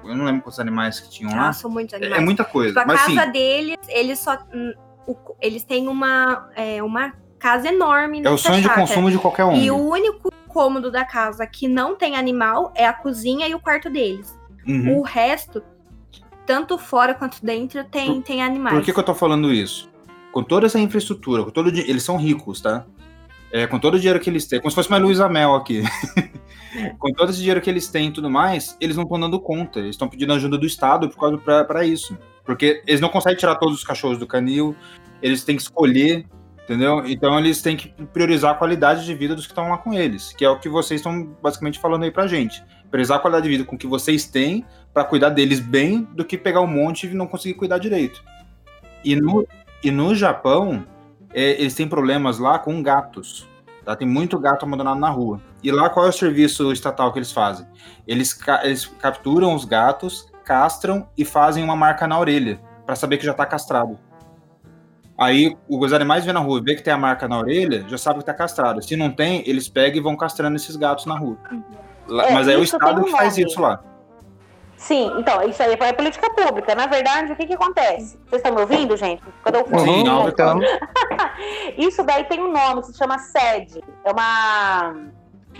S1: Eu não lembro quantos animais que tinham lá.
S2: Ah, são muitos animais.
S1: É, muita coisa.
S2: Tipo, a
S1: mas,
S2: casa
S1: sim,
S2: deles, eles só. Hum, eles têm uma, é, uma casa enorme.
S1: É o sonho chácara. de consumo de qualquer um.
S2: E o único cômodo da casa que não tem animal é a cozinha e o quarto deles. Uhum. O resto tanto fora quanto dentro tem, tem animais.
S1: Por que, que eu tô falando isso? Com toda essa infraestrutura, com todo eles são ricos, tá? É, com todo o dinheiro que eles têm, como se fosse uma Luísa Mel aqui. com todo esse dinheiro que eles têm e tudo mais, eles não estão dando conta. Eles estão pedindo ajuda do Estado por causa para isso. Porque eles não conseguem tirar todos os cachorros do canil, eles têm que escolher, entendeu? Então eles têm que priorizar a qualidade de vida dos que estão lá com eles, que é o que vocês estão basicamente falando aí pra gente. Priorizar a qualidade de vida com que vocês têm para cuidar deles bem do que pegar um monte e não conseguir cuidar direito. E no, e no Japão, é, eles têm problemas lá com gatos. Tá? Tem muito gato abandonado na rua. E lá qual é o serviço estatal que eles fazem? Eles, eles capturam os gatos, castram e fazem uma marca na orelha para saber que já está castrado. Aí os animais vêm na rua, vê que tem a marca na orelha, já sabe que está castrado. Se não tem, eles pegam e vão castrando esses gatos na rua. É, Mas é o Estado que faz isso lá.
S4: Sim, então, isso aí é política pública. Na verdade, o que que acontece? Vocês estão me ouvindo, gente? Quando eu falo, Sim,
S1: não, então.
S4: isso daí tem um nome, se chama SED. É uma.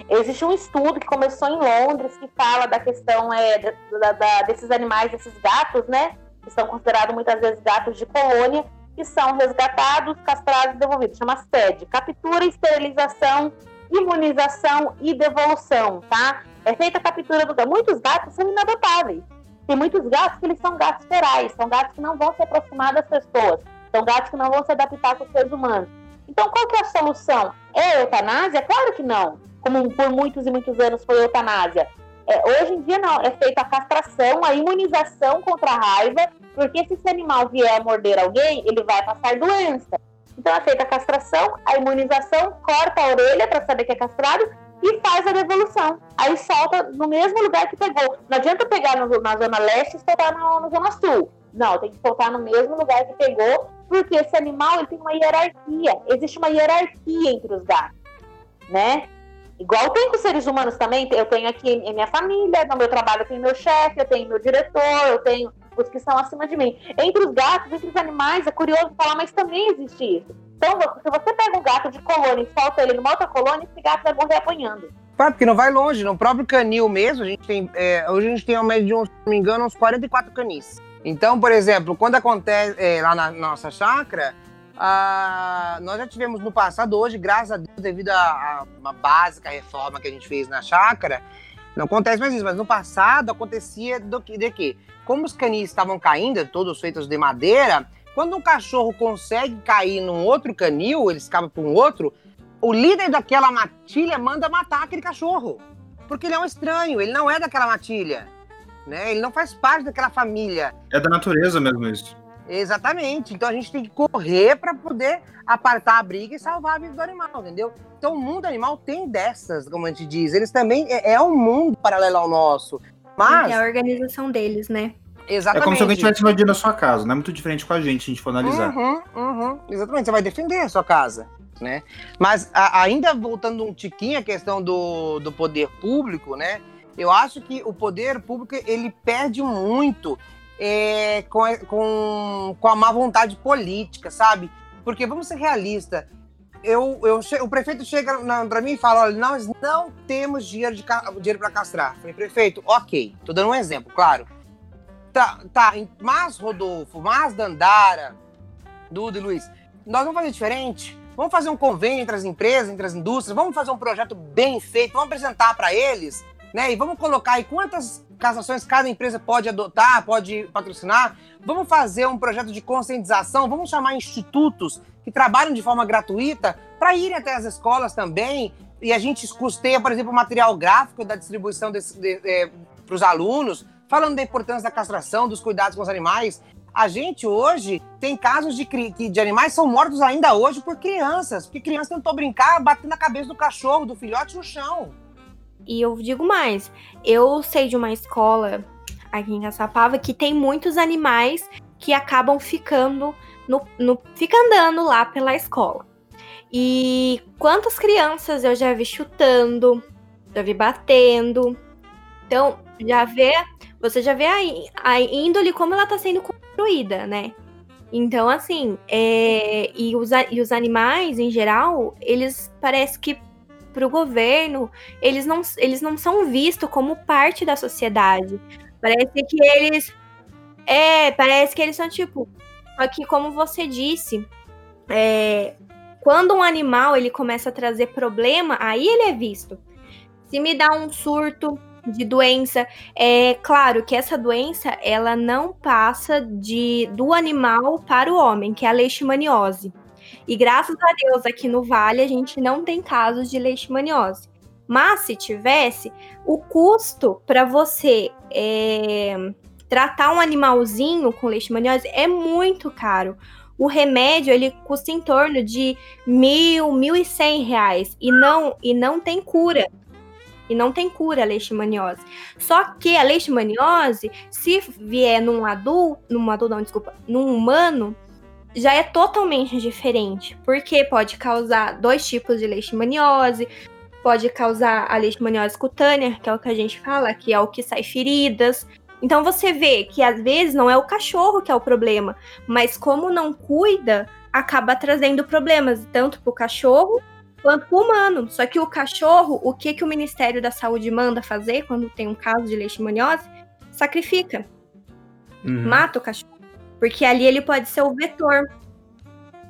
S4: Existe um estudo que começou em Londres que fala da questão é, da, da, desses animais, desses gatos, né? Que são considerados muitas vezes gatos de colônia, que são resgatados, castrados e devolvidos. Chama SED. Captura, esterilização, imunização e devolução, tá? É feita a captura do gato. Muitos gatos são inadotáveis. Tem muitos gatos que eles são gatos ferais, são gatos que não vão se aproximar das pessoas, são gatos que não vão se adaptar com os seres humanos. Então, qual que é a solução? É a eutanásia? Claro que não. Como por muitos e muitos anos foi a eutanásia. É, hoje em dia não, é feita a castração, a imunização contra a raiva, porque se esse animal vier a morder alguém, ele vai passar doença. Então é feita a castração, a imunização, corta a orelha para saber que é castrado e faz a devolução. Aí solta no mesmo lugar que pegou. Não adianta pegar no, na zona leste e soltar na, na, zona sul. Não, tem que soltar no mesmo lugar que pegou, porque esse animal ele tem uma hierarquia. Existe uma hierarquia entre os gatos, né? Igual tem com os seres humanos também. Eu tenho aqui em minha família, no meu trabalho eu tenho meu chefe, eu tenho meu diretor, eu tenho que são acima de mim. Entre os gatos, entre os animais, é curioso falar, mas também existe isso. Então, se você pega um gato de colônia e solta ele numa outra colônia, esse gato vai morrer apanhando.
S3: Claro, porque não vai longe. No próprio canil mesmo, a gente tem. É, hoje a gente tem uma média de, se não me engano, uns 44 canis. Então, por exemplo, quando acontece é, lá na nossa chácara, nós já tivemos no passado, hoje, graças a Deus, devido a, a, uma básica reforma que a gente fez na chácara, não acontece mais isso, mas no passado acontecia do, de que, como os canis estavam caindo, todos feitos de madeira, quando um cachorro consegue cair num outro canil, ele escapa para um outro, o líder daquela matilha manda matar aquele cachorro. Porque ele é um estranho, ele não é daquela matilha. Né? Ele não faz parte daquela família.
S1: É da natureza mesmo isso.
S3: Exatamente. Então a gente tem que correr para poder apartar a briga e salvar a vida do animal, entendeu? Então o mundo animal tem dessas, como a gente diz. Eles também é, é um mundo paralelo ao nosso. Mas
S2: é a organização deles, né?
S3: Exatamente.
S1: É como se alguém estivesse invadindo a sua casa, não é muito diferente com a gente, se a gente for analisar.
S3: Uhum, uhum, exatamente, você vai defender a sua casa, né? Mas a, ainda voltando um tiquinho a questão do, do poder público, né? Eu acho que o poder público ele perde muito é, com, com, com a má vontade política, sabe? Porque vamos ser realistas. Eu, eu, o prefeito chega para mim e fala: olha, nós não temos dinheiro, de, dinheiro para castrar. Falei, prefeito, ok, tô dando um exemplo, claro Tá, tá, mas Rodolfo, mas Dandara, Duda e Luiz, nós vamos fazer diferente? Vamos fazer um convênio entre as empresas, entre as indústrias, vamos fazer um projeto bem feito, vamos apresentar para eles, né? E vamos colocar aí quantas casações cada empresa pode adotar, pode patrocinar. Vamos fazer um projeto de conscientização, vamos chamar institutos que trabalham de forma gratuita para irem até as escolas também. E a gente custeia, por exemplo, o material gráfico da distribuição de, é, para os alunos falando da importância da castração, dos cuidados com os animais. A gente hoje tem casos de, de animais são mortos ainda hoje por crianças, porque crianças tentou brincar batendo na cabeça do cachorro, do filhote no chão.
S2: E eu digo mais, eu sei de uma escola aqui em Caçapava que tem muitos animais que acabam ficando no, no fica andando lá pela escola. E quantas crianças eu já vi chutando, já vi batendo. Então, já vê você já vê a, a índole como ela está sendo construída, né? Então, assim, é, e, os, e os animais, em geral, eles parece que para o governo, eles não, eles não são vistos como parte da sociedade. Parece que eles. É, parece que eles são tipo. Que, como você disse, é, quando um animal ele começa a trazer problema, aí ele é visto. Se me dá um surto de doença, é claro que essa doença ela não passa de do animal para o homem, que é a leishmaniose. E graças a Deus aqui no Vale a gente não tem casos de leishmaniose. Mas se tivesse, o custo para você é, tratar um animalzinho com leishmaniose é muito caro. O remédio ele custa em torno de mil, mil e cem reais e não e não tem cura. E não tem cura a leishmaniose. Só que a leishmaniose, se vier num adulto, num adulto, não, desculpa, num humano, já é totalmente diferente, porque pode causar dois tipos de leishmaniose, pode causar a leishmaniose cutânea, que é o que a gente fala, que é o que sai feridas. Então você vê que às vezes não é o cachorro que é o problema, mas como não cuida, acaba trazendo problemas tanto para o cachorro quanto para o humano. Só que o cachorro, o que, que o Ministério da Saúde manda fazer quando tem um caso de leishmaniose? Sacrifica. Uhum. Mata o cachorro. Porque ali ele pode ser o vetor.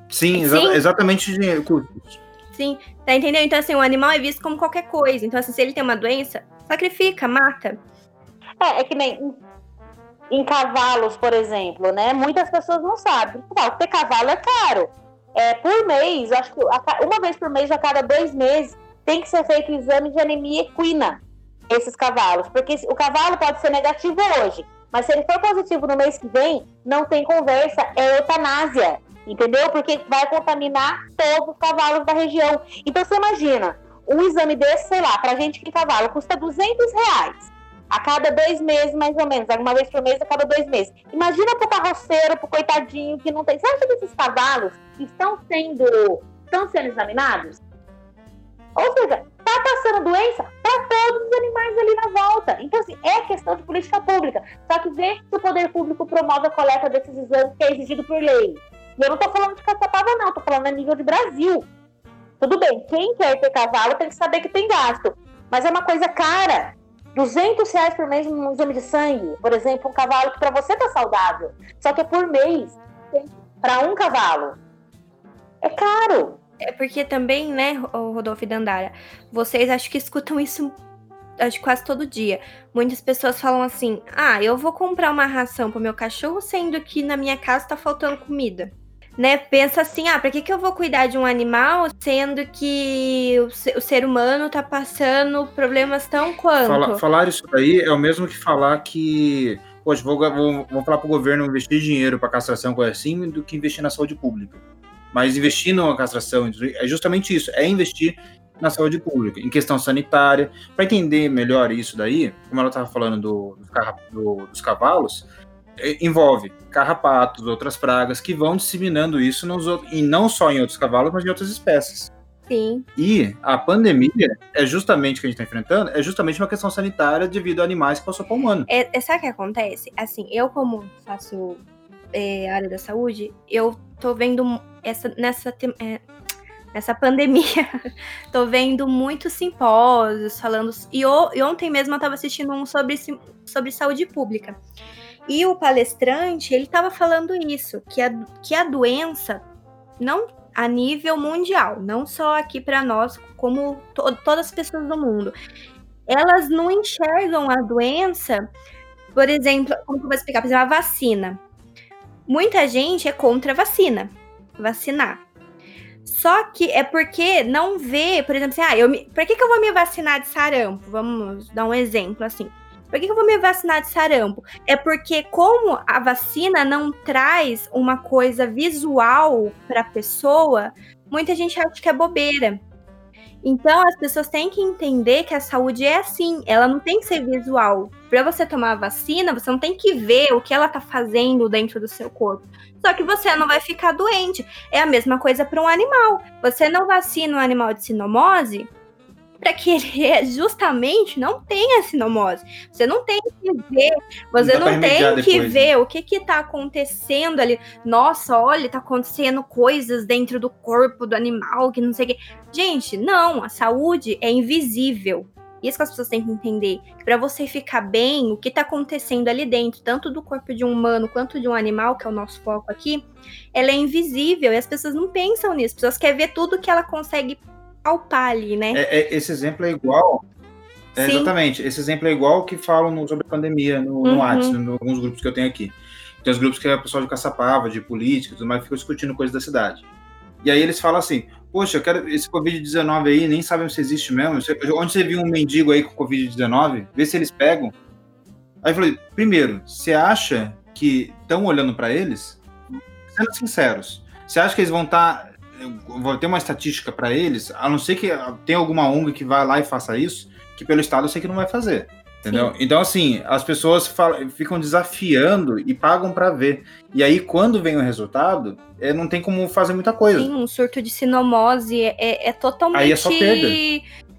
S1: Sim, exa Sim. exatamente de custos.
S2: Sim, tá entendendo? Então, assim, o animal é visto como qualquer coisa. Então, assim, se ele tem uma doença, sacrifica, mata.
S4: É, é que nem em cavalos, por exemplo, né? Muitas pessoas não sabem. Ter cavalo é caro. É, por mês, acho que uma vez por mês, a cada dois meses, tem que ser feito o exame de anemia equina esses cavalos. Porque o cavalo pode ser negativo hoje, mas se ele for positivo no mês que vem, não tem conversa, é eutanásia. Entendeu? Porque vai contaminar todos os cavalos da região. Então você imagina, um exame desse, sei lá, pra gente que cavalo custa 200 reais. A cada dois meses, mais ou menos. Uma vez por mês, a cada dois meses. Imagina pro carroceiro, pro coitadinho que não tem. Você acha que esses cavalos estão sendo, estão sendo examinados? Ou seja, tá passando doença para todos os animais ali na volta. Então, política pública. Só que vê se o poder público promove a coleta desses exames que é exigido por lei. E eu não tô falando de caçapava, não, tô falando a nível de Brasil. Tudo bem, quem quer ter cavalo tem que saber que tem gasto. Mas é uma coisa cara. 200 reais por mês num exame de sangue, por exemplo, um cavalo que para você tá saudável, só que é por mês para um cavalo. É caro.
S2: É porque também, né, Rodolfo e Dandara, vocês acho que escutam isso acho quase todo dia. Muitas pessoas falam assim: "Ah, eu vou comprar uma ração para meu cachorro, sendo que na minha casa tá faltando comida" né, pensa assim, ah, para que, que eu vou cuidar de um animal, sendo que o, o ser humano tá passando problemas tão quanto?
S1: Fala, falar isso daí é o mesmo que falar que, poxa, vou, vou, vou falar pro governo investir dinheiro para castração, coisa assim, do que investir na saúde pública. Mas investir na castração é justamente isso, é investir na saúde pública, em questão sanitária. Para entender melhor isso daí, como ela estava falando do, do, dos cavalos, é, envolve carrapatos, outras pragas que vão disseminando isso nos outros, e não só em outros cavalos, mas em outras espécies.
S2: Sim.
S1: E a pandemia é justamente o que a gente está enfrentando, é justamente uma questão sanitária devido a animais que passou para o humano.
S2: É, é, sabe o que acontece? Assim, eu como faço é, área da saúde, eu tô vendo essa nessa é, nessa pandemia, tô vendo muitos simpósios falando e, e ontem mesmo eu estava assistindo um sobre sobre saúde pública. E o palestrante, ele estava falando isso, que a, que a doença, não a nível mundial, não só aqui para nós, como to, todas as pessoas do mundo, elas não enxergam a doença, por exemplo, como que eu vou explicar? Por exemplo, a vacina. Muita gente é contra a vacina, vacinar. Só que é porque não vê, por exemplo, assim, ah, eu me, por que, que eu vou me vacinar de sarampo? Vamos dar um exemplo assim. Por que eu vou me vacinar de sarampo? É porque, como a vacina não traz uma coisa visual para a pessoa, muita gente acha que é bobeira. Então, as pessoas têm que entender que a saúde é assim, ela não tem que ser visual. Para você tomar a vacina, você não tem que ver o que ela tá fazendo dentro do seu corpo. Só que você não vai ficar doente. É a mesma coisa para um animal. Você não vacina um animal de sinomose, para que ele justamente não tenha sinomose. Você não tem que ver, você não, não tem que depois, ver né? o que que tá acontecendo ali. Nossa, olha, tá acontecendo coisas dentro do corpo do animal que não sei o que. Gente, não, a saúde é invisível. Isso que as pessoas têm que entender. Para você ficar bem, o que tá acontecendo ali dentro, tanto do corpo de um humano quanto de um animal, que é o nosso foco aqui, ela é invisível e as pessoas não pensam nisso. As pessoas querem ver tudo que ela consegue ali, né?
S1: É, é, esse exemplo é igual. É, exatamente. Esse exemplo é igual que falam no, sobre a pandemia no, no uhum. WhatsApp, em alguns grupos que eu tenho aqui. Tem os grupos que é o pessoal de Caçapava, de política, tudo mais, ficam discutindo coisas da cidade. E aí eles falam assim: Poxa, eu quero esse Covid-19 aí, nem sabem se existe mesmo. Onde você viu um mendigo aí com Covid-19? Vê se eles pegam. Aí eu falei: primeiro, você acha que estão olhando para eles? Sendo sinceros, você acha que eles vão estar. Tá, vão ter uma estatística para eles, a não ser que tenha alguma ONG que vá lá e faça isso, que pelo Estado eu sei que não vai fazer. Entendeu? Sim. Então, assim, as pessoas falam, ficam desafiando e pagam para ver. E aí, quando vem o resultado, é, não tem como fazer muita coisa.
S2: Sim, um surto de sinomose é, é, é totalmente. Aí é só perda.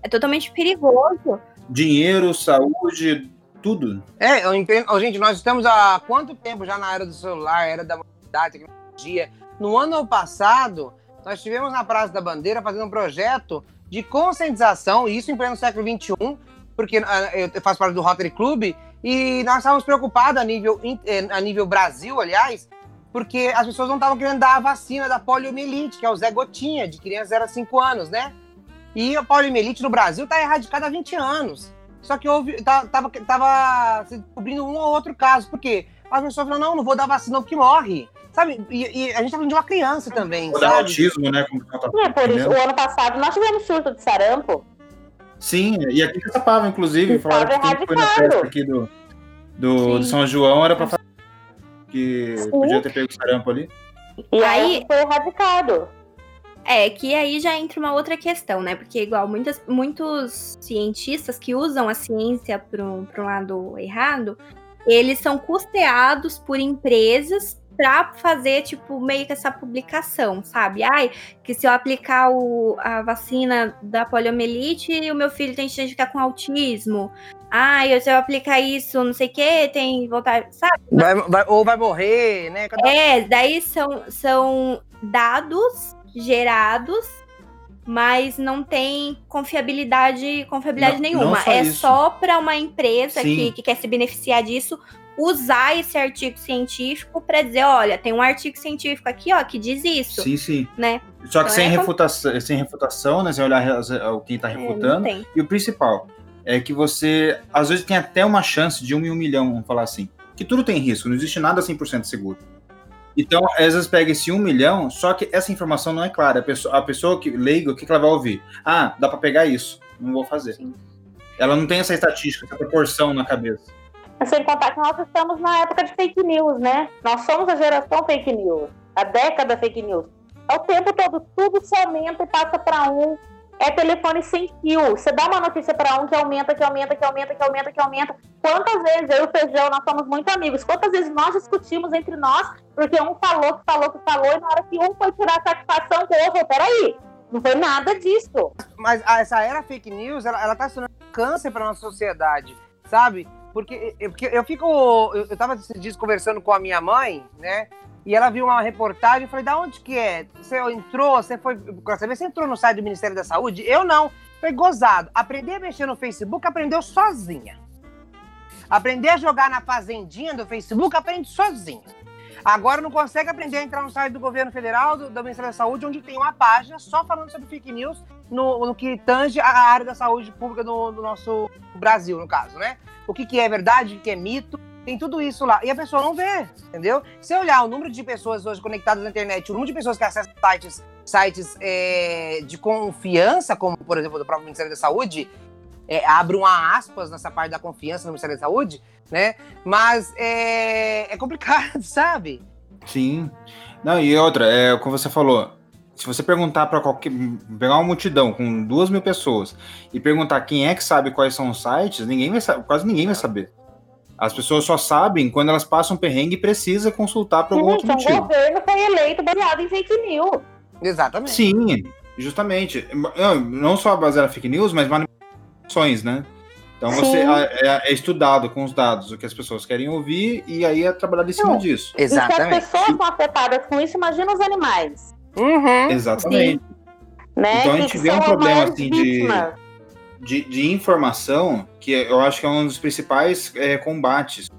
S2: É totalmente perigoso.
S1: Dinheiro, saúde, tudo.
S3: É, eu entendo. gente, nós estamos há quanto tempo já na era do celular, era da mobilidade, tecnologia? No ano passado, nós estivemos na Praça da Bandeira fazendo um projeto de conscientização, isso em pleno século XXI, porque ah, eu faço parte do Rotary Club, e nós estávamos preocupados a nível, eh, a nível Brasil, aliás, porque as pessoas não estavam querendo dar a vacina da poliomielite, que é o Zé Gotinha, de criança 0 a 5 anos, né? E a poliomielite no Brasil está erradicada há 20 anos. Só que houve, tá, tava, tava se descobrindo um ou outro caso. Por quê? As pessoas falam, não, não vou dar vacina porque morre. Sabe? E, e a gente tá falando de uma criança também.
S1: O autismo, né? Como
S4: tá é, por isso, o ano passado nós tivemos surto de sarampo.
S1: Sim, e aqui em Sapava, inclusive, falaram que quem foi na festa aqui do, do, do São João era pra falar que Sim. podia ter pego sarampo ali.
S4: E aí foi erradicado.
S2: É, que aí já entra uma outra questão, né? Porque, igual, muitas, muitos cientistas que usam a ciência para um lado errado, eles são custeados por empresas para fazer, tipo, meio que essa publicação, sabe? Ai, que se eu aplicar o, a vacina da poliomielite, o meu filho tem chance de ficar com autismo. Ai, se eu aplicar isso, não sei o que, tem vontade, sabe?
S3: Vai, vai, ou vai morrer, né?
S2: Cada... É, daí são, são dados gerados mas não tem confiabilidade, confiabilidade não, nenhuma. Não só é isso. só para uma empresa que, que, quer se beneficiar disso usar esse artigo científico para dizer, olha, tem um artigo científico aqui, ó, que diz isso.
S1: Sim, sim.
S2: Né?
S1: Só que então sem, é refutação, sem refutação, né? Sem olhar o que está refutando. É, e o principal é que você, às vezes, tem até uma chance de um em um milhão, vamos falar assim. Que tudo tem risco, não existe nada 100% seguro. Então, às vezes pega esse um milhão, só que essa informação não é clara. A pessoa, a pessoa que leiga, o que, que ela vai ouvir? Ah, dá para pegar isso, não vou fazer. Sim. Ela não tem essa estatística, essa proporção na cabeça.
S4: Sem contar que nós estamos na época de fake news, né? Nós somos a geração fake news, a década fake news. O tempo todo, tudo se aumenta e passa para um. É telefone sem fio. Você dá uma notícia para um que aumenta, que aumenta, que aumenta, que aumenta, que aumenta. Quantas vezes eu e o Feijão, nós somos muito amigos, quantas vezes nós discutimos entre nós, porque um falou, que falou, que falou, e na hora que um foi tirar a satisfação o outro, peraí, não foi nada disso.
S3: Mas essa era fake news, ela, ela tá sendo câncer para nossa sociedade, sabe? Porque, porque eu fico. Eu, eu tava esses dias conversando com a minha mãe, né? E ela viu uma reportagem e falei, da onde que é? Você entrou, você foi. Você entrou no site do Ministério da Saúde? Eu não. Foi gozado. Aprender a mexer no Facebook, aprendeu sozinha. Aprender a jogar na fazendinha do Facebook, aprende sozinha. Agora não consegue aprender a entrar no site do governo federal, do, do Ministério da Saúde, onde tem uma página só falando sobre fake news no, no que tange a área da saúde pública do, do nosso Brasil, no caso, né? O que, que é verdade, o que, que é mito. Tem tudo isso lá. E a pessoa não vê, entendeu? Se olhar o número de pessoas hoje conectadas na internet, o número de pessoas que acessam sites, sites é, de confiança, como, por exemplo, do próprio Ministério da Saúde, é, abre aspas nessa parte da confiança no Ministério da Saúde, né? Mas é, é complicado, sabe?
S1: Sim. Não, e outra, é como você falou, se você perguntar para qualquer. pegar uma multidão com duas mil pessoas e perguntar quem é que sabe quais são os sites, ninguém vai quase ninguém vai saber. As pessoas só sabem quando elas passam perrengue e precisa consultar por algum outro motivo.
S4: O governo foi eleito baseado em fake news.
S3: Exatamente.
S1: Sim, justamente. Não, não só baseado em fake news, mas manipulações, né? Então você é, é, é, estudado com os dados o que as pessoas querem ouvir e aí é trabalhado em cima não. disso.
S4: Exatamente. E se as pessoas são afetadas com isso, imagina os animais.
S1: Uhum, Exatamente. Né? Então a gente vê um problema assim de. de, de informação que eu acho que é um dos principais é, combates.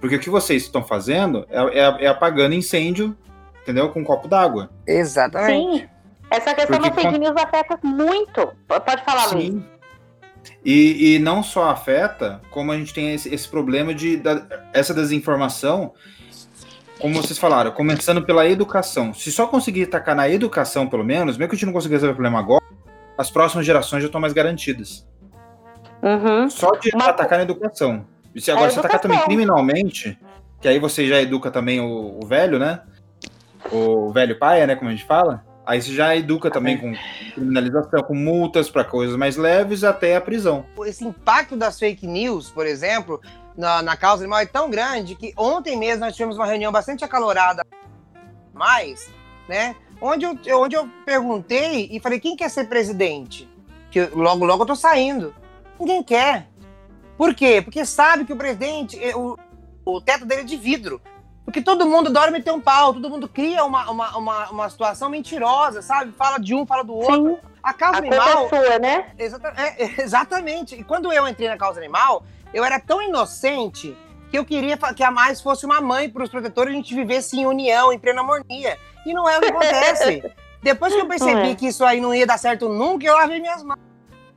S1: Porque o que vocês estão fazendo é, é, é apagando incêndio, entendeu? Com um copo d'água.
S3: Exatamente.
S4: Sim. Essa questão
S1: Porque
S4: da fake news afeta muito. Pode falar, Luiz.
S1: Sim. E, e não só afeta, como a gente tem esse, esse problema de da- essa desinformação, como vocês falaram, começando pela educação. Se só conseguir tacar na educação, pelo menos, mesmo que a gente não consiga resolver o problema agora, as próximas gerações já estão mais garantidas.
S4: Uhum.
S1: Só de
S4: Uma-
S1: atacar na educação. E se agora
S4: É
S1: você atacar também criminalmente, que aí você já educa também o, o velho, né? O velho paia, né? Como a gente fala. Aí você já educa também com criminalização, com multas para coisas mais leves até a prisão.
S3: Esse impacto das fake news, por exemplo, na, na causa animal é tão grande que ontem mesmo nós tivemos uma reunião bastante acalorada, mais, né? Onde eu, onde eu perguntei e falei, quem quer ser presidente? Que logo, logo eu tô saindo. Ninguém quer. Por quê? Porque sabe que o presidente, eh, o, o teto dele é de vidro. Porque todo mundo adora meter um pau, todo mundo cria uma, uma, uma, uma situação mentirosa, sabe? Fala de um, fala do outro.
S4: Sim.
S3: A causa
S4: A culpa
S3: animal.
S4: é sua, né?
S3: Exata- é, exatamente. E quando eu entrei na causa animal, eu era tão inocente que eu queria que a Mais fosse uma mãe para os protetores e a gente vivesse em união, em plena harmonia. E não é o que acontece. Depois que eu percebi
S4: é.
S3: que isso aí não ia dar certo nunca, eu lavei minhas mãos.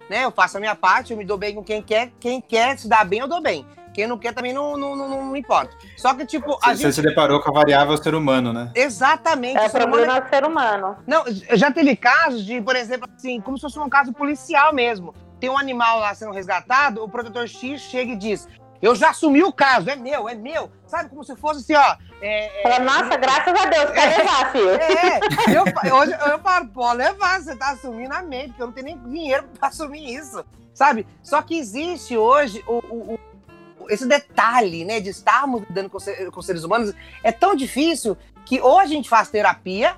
S3: Né? Eu faço a minha parte, eu me dou bem com quem quer. Quem quer se dar bem, eu dou bem. Quem não quer também não, não, não, não importa. Só que, tipo, a
S1: Você
S3: gente.
S1: se deparou com a variável ser humano, né?
S3: Exatamente.
S4: É
S3: o
S4: o
S3: ser humano é
S4: problema do ser humano.
S3: não, já teve casos de, por exemplo, assim, como se fosse um caso policial mesmo. Tem um animal lá sendo resgatado, o protetor X chega e diz: Eu já assumi o caso, é meu, é meu. Sabe, como se fosse assim, ó. É, é,
S4: nossa, graças a Deus, quer levar, filho.
S3: é, eu, eu, hoje eu falo, pode levar, você tá assumindo a mente, porque eu não tenho nem dinheiro pra assumir isso, sabe? Só que existe hoje o, o- o- esse detalhe, né, de estarmos lidando com, com seres humanos, é tão difícil que ou a gente faz terapia,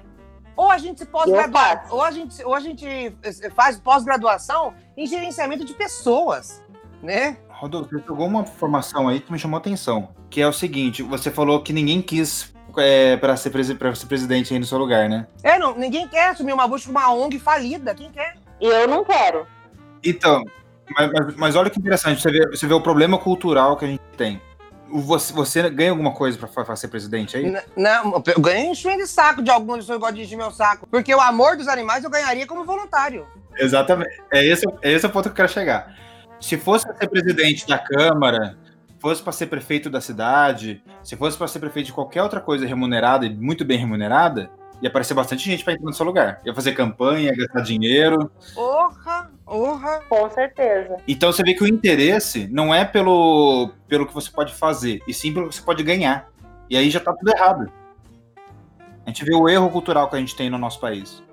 S3: ou a gente se pós-gradua,
S4: faço.
S3: ou a gente, ou a gente eh, faz pós-graduação em gerenciamento de pessoas, né?
S1: Rodolfo, você jogou uma informação aí que me chamou a atenção. Que é o seguinte: você falou que ninguém quis é, para ser, presi ser presidente aí no seu lugar, né?
S3: É, não, ninguém quer assumir uma busca uma ONG falida, quem quer?
S4: E eu não quero.
S1: Então, mas, mas- mas olha que interessante, você vê, você vê o problema cultural que a gente tem. Você, você ganha alguma coisa pra, pra ser presidente aí?
S3: N- Não, eu ganhei enchendo de saco de algumas pessoas que gostam de encher meu saco. Porque o amor dos animais eu ganharia como voluntário.
S1: Exatamente. É esse, é esse o ponto que eu quero chegar. Se fosse ser presidente da Câmara, fosse para ser prefeito da cidade, se fosse para ser prefeito de qualquer outra coisa remunerada e muito bem remunerada, ia aparecer bastante gente para entrar no seu lugar. Ia fazer campanha, ia gastar dinheiro.
S3: Orra, orra.
S4: Com certeza.
S1: Então você vê que o interesse não é pelo, pelo que você pode fazer, e sim pelo que você pode ganhar. E aí já tá tudo errado. A gente vê o erro cultural que a gente tem no nosso país.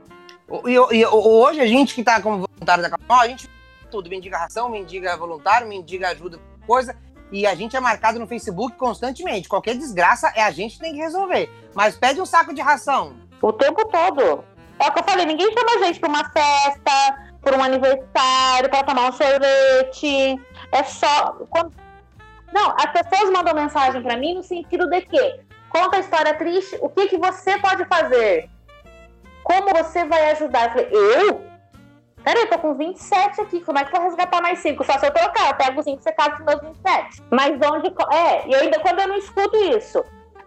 S3: E, e- hoje a gente que tá como voluntário da Camal, a gente tudo, mendiga ração, mendiga voluntário, mendiga ajuda, coisa. E a gente é marcado no Facebook constantemente. Qualquer desgraça é a gente que tem que resolver. Mas pede um saco de ração.
S4: O tempo todo. É o que eu falei, ninguém chama a gente pra uma festa, pra um aniversário, pra tomar um sorvete. É só. Não, as pessoas mandam mensagem pra mim no sentido de que conta a história triste, o que, que você pode fazer? Como você vai ajudar? Eu falei, eu? Peraí, eu tô com 27 aqui, como é que eu vou resgatar mais 5? Só se eu trocar, eu pego 5 você casa com meus 27. Mas onde. É, e ainda quando eu não escuto isso.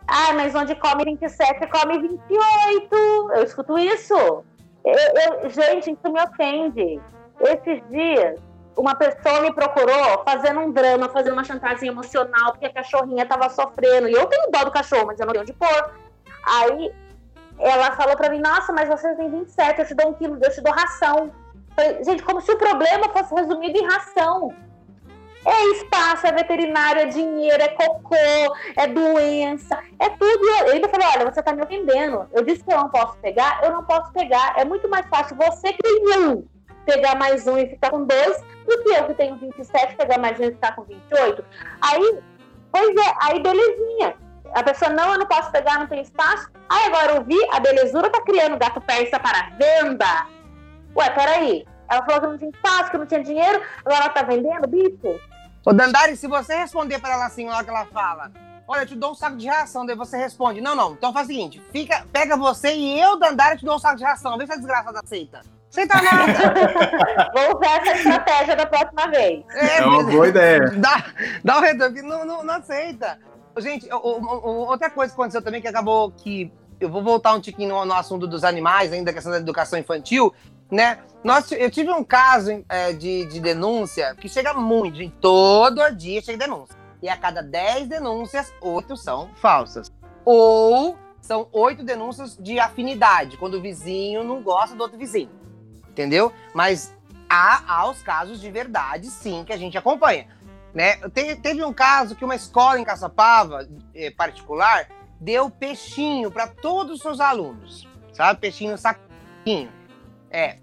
S4: Ah, mas onde come 27, come 28. Eu escuto isso. Eu- eu- gente, isso me ofende. Esses dias, uma pessoa me procurou fazendo um drama, fazendo uma chantagem emocional, porque a cachorrinha tava sofrendo. E eu tenho dó do cachorro, mas eu não tenho onde pôr. Aí ela falou pra mim: Nossa, mas você tem 27, eu te dou um quilo, eu te dou ração. Falei, gente, como se o problema fosse resumido em ração. É espaço, é veterinário, é dinheiro, é cocô, é doença, é tudo. Ele ainda falou: olha, você tá me ofendendo. Eu disse que eu não posso pegar, eu não posso pegar. É muito mais fácil você que tem um pegar mais um e ficar com dois, do que eu que tenho 27 pegar mais um e ficar com 28. Aí, pois é, aí belezinha. A pessoa, não, eu não posso pegar, não tem espaço. Aí agora eu vi, a belezura tá criando gato persa para venda. Ué, peraí. Ela falou que não tinha espaço, que não tinha dinheiro, agora ela tá vendendo, bicho?
S3: Ô, Dandari, se você responder pra ela assim, na hora que ela fala, olha, eu te dou um saco de ração, daí você responde, não, não, então faz o seguinte, fica, pega você e eu, Dandari, te dou um saco de ração, vê se a desgraçada aceita. Aceita nada.
S4: Vou usar essa estratégia da próxima vez.
S1: É, é uma boa ideia.
S3: Dá, dá o retorno, não, não, não aceita. Gente, o, o, outra coisa que aconteceu também que acabou que. Eu vou voltar um tiquinho no, no assunto dos animais, ainda, questão da educação infantil, né? Nós, eu tive um caso é, de, de denúncia que chega muito, gente. Todo dia chega denúncia. E a cada 10 denúncias, 8 são falsas. Ou são 8 denúncias de afinidade, quando o vizinho não gosta do outro vizinho. Entendeu? Mas há, há os casos de verdade, sim, que a gente acompanha. Né? Te, teve um caso que uma escola em Caçapava, eh, particular, deu peixinho para todos os seus alunos. Sabe? Peixinho saquinho. É.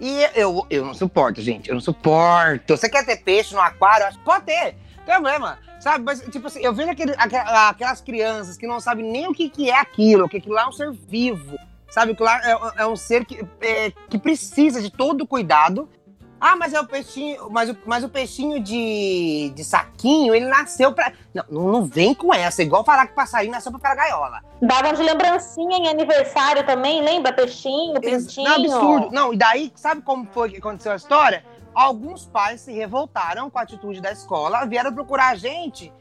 S3: E eu, eu não suporto, gente. Eu não suporto. Você quer ter peixe no aquário? Pode ter. Tem problema. Sabe? Mas, tipo assim, eu vejo aquele, aquelas crianças que não sabem nem o que, que é aquilo, que aquilo lá é um ser vivo. Sabe? Que lá é, é um ser que, é, que precisa de todo cuidado ah, mas é o peixinho, mas o, mas o peixinho de, de saquinho, ele nasceu pra. Não, não vem com essa, igual falar que passarinho nasceu pra pegar gaiola.
S4: Davam de lembrancinha em aniversário também, lembra? Peixinho, pintinho.
S3: Não, absurdo. Não, e daí, sabe como foi que aconteceu a história? Alguns pais se revoltaram com a atitude da escola, vieram procurar a gente.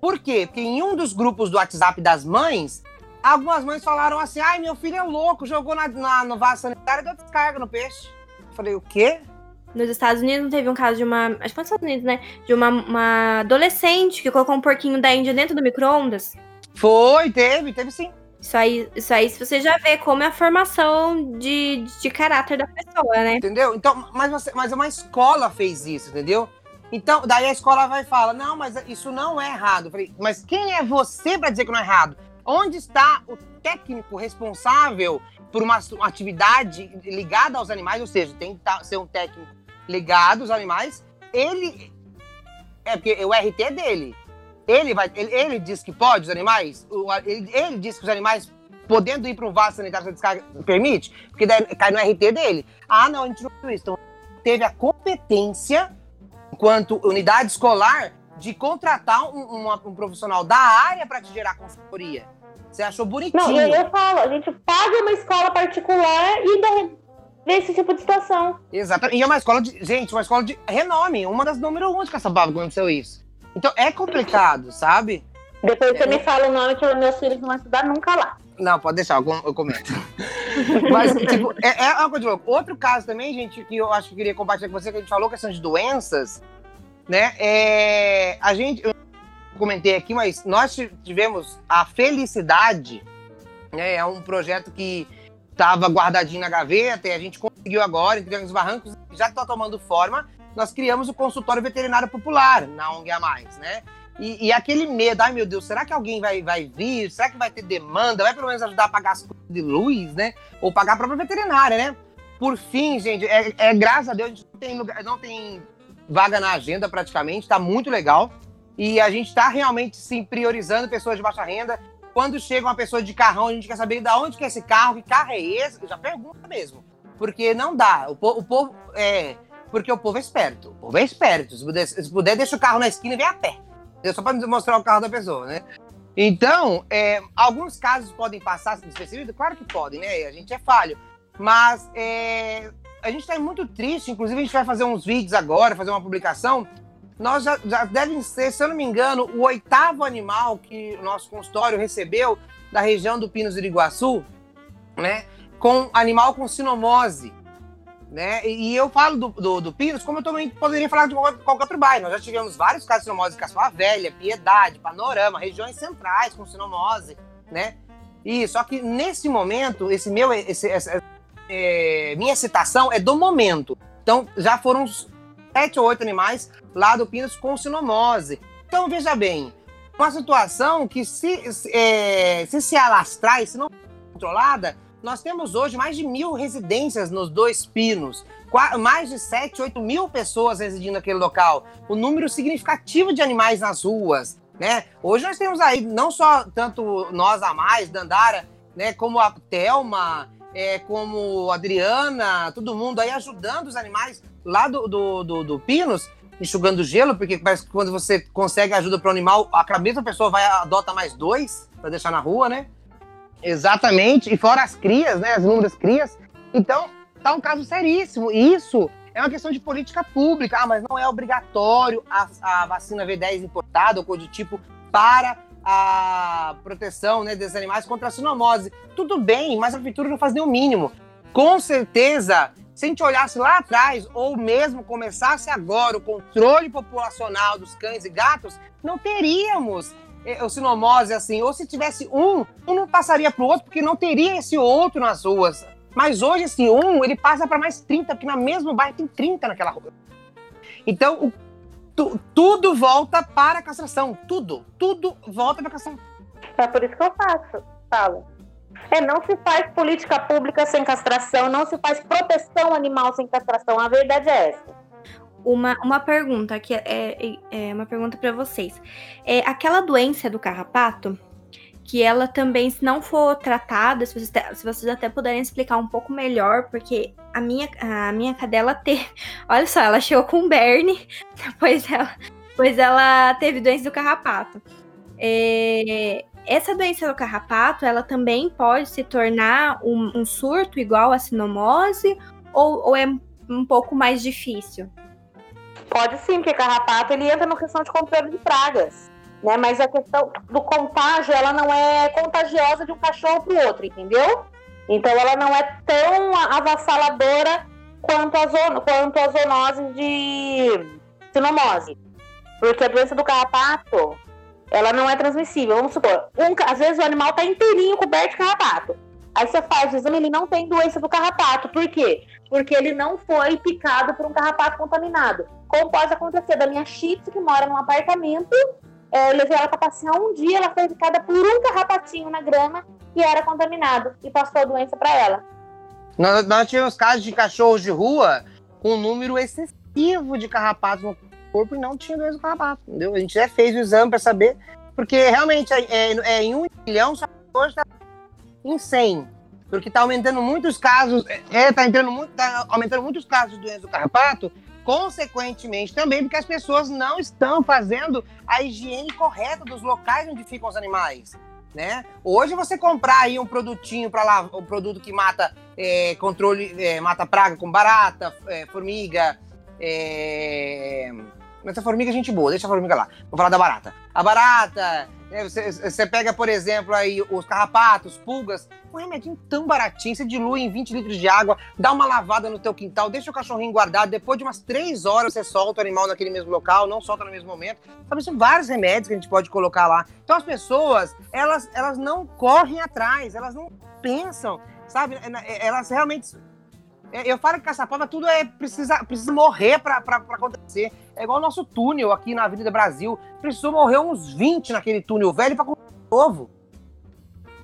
S3: Por quê? Porque em um dos grupos do WhatsApp das mães, algumas mães falaram assim: ai, meu filho é louco, jogou na, na, no vaso sanitário e deu descarga no peixe. Eu falei, o quê?
S2: Nos Estados Unidos não teve um caso de uma. Acho que foi nos Estados Unidos, né? De uma, uma adolescente que colocou um porquinho da Índia dentro do micro-ondas.
S3: Foi, teve, teve sim.
S2: Isso aí, isso aí, você já vê como é a formação de, de caráter da pessoa, né?
S3: Entendeu? Então, mas, você, mas uma escola fez isso, entendeu? Então, daí a escola vai e fala: não, mas isso não é errado. Eu falei, mas quem é você para dizer que não é errado? Onde está o técnico responsável por uma, uma atividade ligada aos animais? Ou seja, tem que tá, ser um técnico ligado aos animais, ele. É porque o RT é dele. Ele, vai, ele, ele diz que pode os animais, o, ele, ele diz que os animais podendo ir para um vaso sanitário sem descarga permite, porque daí cai no RT dele. Ah, não, a gente não viu isso. Então, teve a competência, enquanto unidade escolar, de contratar um, um, um profissional da área para te gerar consultoria. Você achou bonitinho. Não,
S4: eu, eu falo, a gente paga uma escola particular e ainda esse tipo de situação.
S3: Exatamente. E é uma escola de. Gente, uma escola de renome, uma das número um de Caçapava quando aconteceu isso. Então é complicado, sabe?
S4: Depois você é, me fala o nome que meus filhos não vão estudar nunca lá.
S3: Não, pode deixar, eu, comento. Mas, tipo, é, é uma coisa de louco. Outro caso também, gente, que eu acho que eu queria compartilhar com você, que a gente falou, questão de doenças, né? É, a gente, eu comentei aqui, mas nós tivemos a felicidade, né? É um projeto que estava guardadinho na gaveta e a gente conseguiu agora, entregando os barrancos, já está tomando forma. Nós criamos o consultório veterinário popular na ONG a mais, né? E, e, aquele medo, ai meu Deus, será que alguém vai, vai vir? Será que vai ter demanda? Vai pelo menos ajudar a pagar as contas de luz, né? Ou pagar a própria veterinária, né? Por fim, gente, é, é graças a Deus, a gente não tem, lugar, não tem vaga na agenda praticamente, tá muito legal. E a gente está realmente, sim, priorizando pessoas de baixa renda. Quando chega uma pessoa de carrão, a gente quer saber de onde que é esse carro, que carro é esse, já pergunta mesmo. Porque não dá. O, povo, o povo é. Porque o povo é esperto. O povo é esperto. Se puder, se puder deixa o carro na esquina e vem a pé. Só para mostrar o carro da pessoa, né? Então, é, alguns casos podem passar despercebidos? Claro que podem, né? A gente é falho. Mas é, a gente está muito triste. Inclusive, a gente vai fazer uns vídeos agora, fazer uma publicação nós já, já devem ser, se eu não me engano, o oitavo animal que o nosso consultório recebeu da região do Pinos do Iguaçu, né? Com animal com sinomose. Né? E, eu falo do, do, do, Pinos como eu também poderia falar de qualquer, outro bairro. Nós já tivemos vários casos de sinomose em Caçoa Velha, Piedade, Panorama, regiões centrais com sinomose, né? E só que nesse momento, esse meu, esse, essa, é, minha citação é do momento. Então já foram sete ou oito animais lá do Pinos com sinomose. Então, veja bem, uma situação que se é, se, se alastrar e se não controlada, nós temos hoje mais de mil residências nos dois pinos, mais de 7, 8 mil pessoas residindo naquele local, um número significativo de animais nas ruas. Né? Hoje nós temos aí não só tanto nós a mais, Dandara, né, como a Thelma, é, como a Adriana, todo mundo aí ajudando os animais lá do, do, do, do Pinos, enxugando gelo, porque parece que quando você consegue ajuda para o animal, a mesma pessoa vai adota mais dois para deixar na rua, né? Exatamente. E fora as crias, né? As inúmeras crias. Então, tá um caso seríssimo. Isso é uma questão de política pública. Ah, mas não é obrigatório a, a vacina V10 importada ou coisa do tipo para a proteção né, desses animais contra a sinomose. Tudo bem, mas a prefeitura não faz nem o mínimo. Com certeza, se a gente olhasse lá atrás, ou mesmo começasse agora o controle populacional dos cães e gatos, não teríamos eh, o sinomose assim. Ou se tivesse um, um não passaria para o outro, porque não teria esse outro nas ruas. Mas hoje, esse um, ele passa para mais 30, porque na mesma bairro tem 30 naquela rua. Então, o tu, tudo volta para a castração. Tudo. Tudo volta para a castração.
S4: É por isso que eu faço, falo. É, não se faz política pública sem castração, não se faz proteção animal sem castração. A verdade é essa.
S2: Uma, uma pergunta que é, é, é uma pergunta para vocês. É aquela doença do carrapato que ela também, se não for tratada, se vocês, se vocês até puderem explicar um pouco melhor, porque a minha, a minha cadela teve. Olha só, ela chegou com berne, depois ela, depois ela teve doença do carrapato. É, essa doença do carrapato, ela também pode se tornar um, um surto igual a sinomose, ou, ou é um pouco mais difícil?
S4: Pode sim, porque carrapato ele entra na questão de controle de pragas né? Mas a questão do contágio, ela não é contagiosa de um cachorro para o outro, entendeu? Então ela não é tão avassaladora quanto a, quanto a zoonose de sinomose. Porque a doença do carrapato, ela não é transmissível. Vamos supor, um, às vezes o animal está inteirinho coberto de carrapato. Aí você faz o exame, ele não tem doença do carrapato. Por quê? Porque ele não foi picado por um carrapato contaminado. Como pode acontecer da minha Shih que mora num apartamento é, eu levei ela para passear um dia, ela foi picada por um carrapatinho na grama e era contaminado e passou a doença para ela.
S3: Nós, nós tivemos casos de cachorros de rua com um número excessivo de carrapatos no corpo e não tinha doença do carrapato, entendeu? A gente já fez o exame para saber, porque realmente é, é, é, em um milhão, só hoje está em 100. Porque está aumentando muitos casos, é, tá entrando muito, tá aumentando muitos casos de doença do carrapato, consequentemente também porque as pessoas não estão fazendo a higiene correta dos locais onde ficam os animais. Né? Hoje você comprar aí um produtinho para lá, um produto que mata é, controle, é, mata praga com barata, é, formiga, é... mas a formiga é gente boa, deixa a formiga lá. Vou falar da barata. A barata, né, você, pega, por exemplo, aí os carrapatos, pulgas, um remedinho tão baratinho, você dilui em 20 litros de água, dá uma lavada no teu quintal, deixa o cachorrinho guardado, depois de umas 3 horas você solta o animal naquele mesmo local, não solta no mesmo momento. Sabe, são vários remédios que a gente pode colocar lá. Então as pessoas, elas, elas não correm atrás, elas não pensam, sabe? Elas realmente eu falo que Caçapava tudo é precisa, precisa morrer para acontecer. É igual o nosso túnel aqui na Avenida Brasil. Precisou morrer uns 20 naquele túnel velho para construir novo.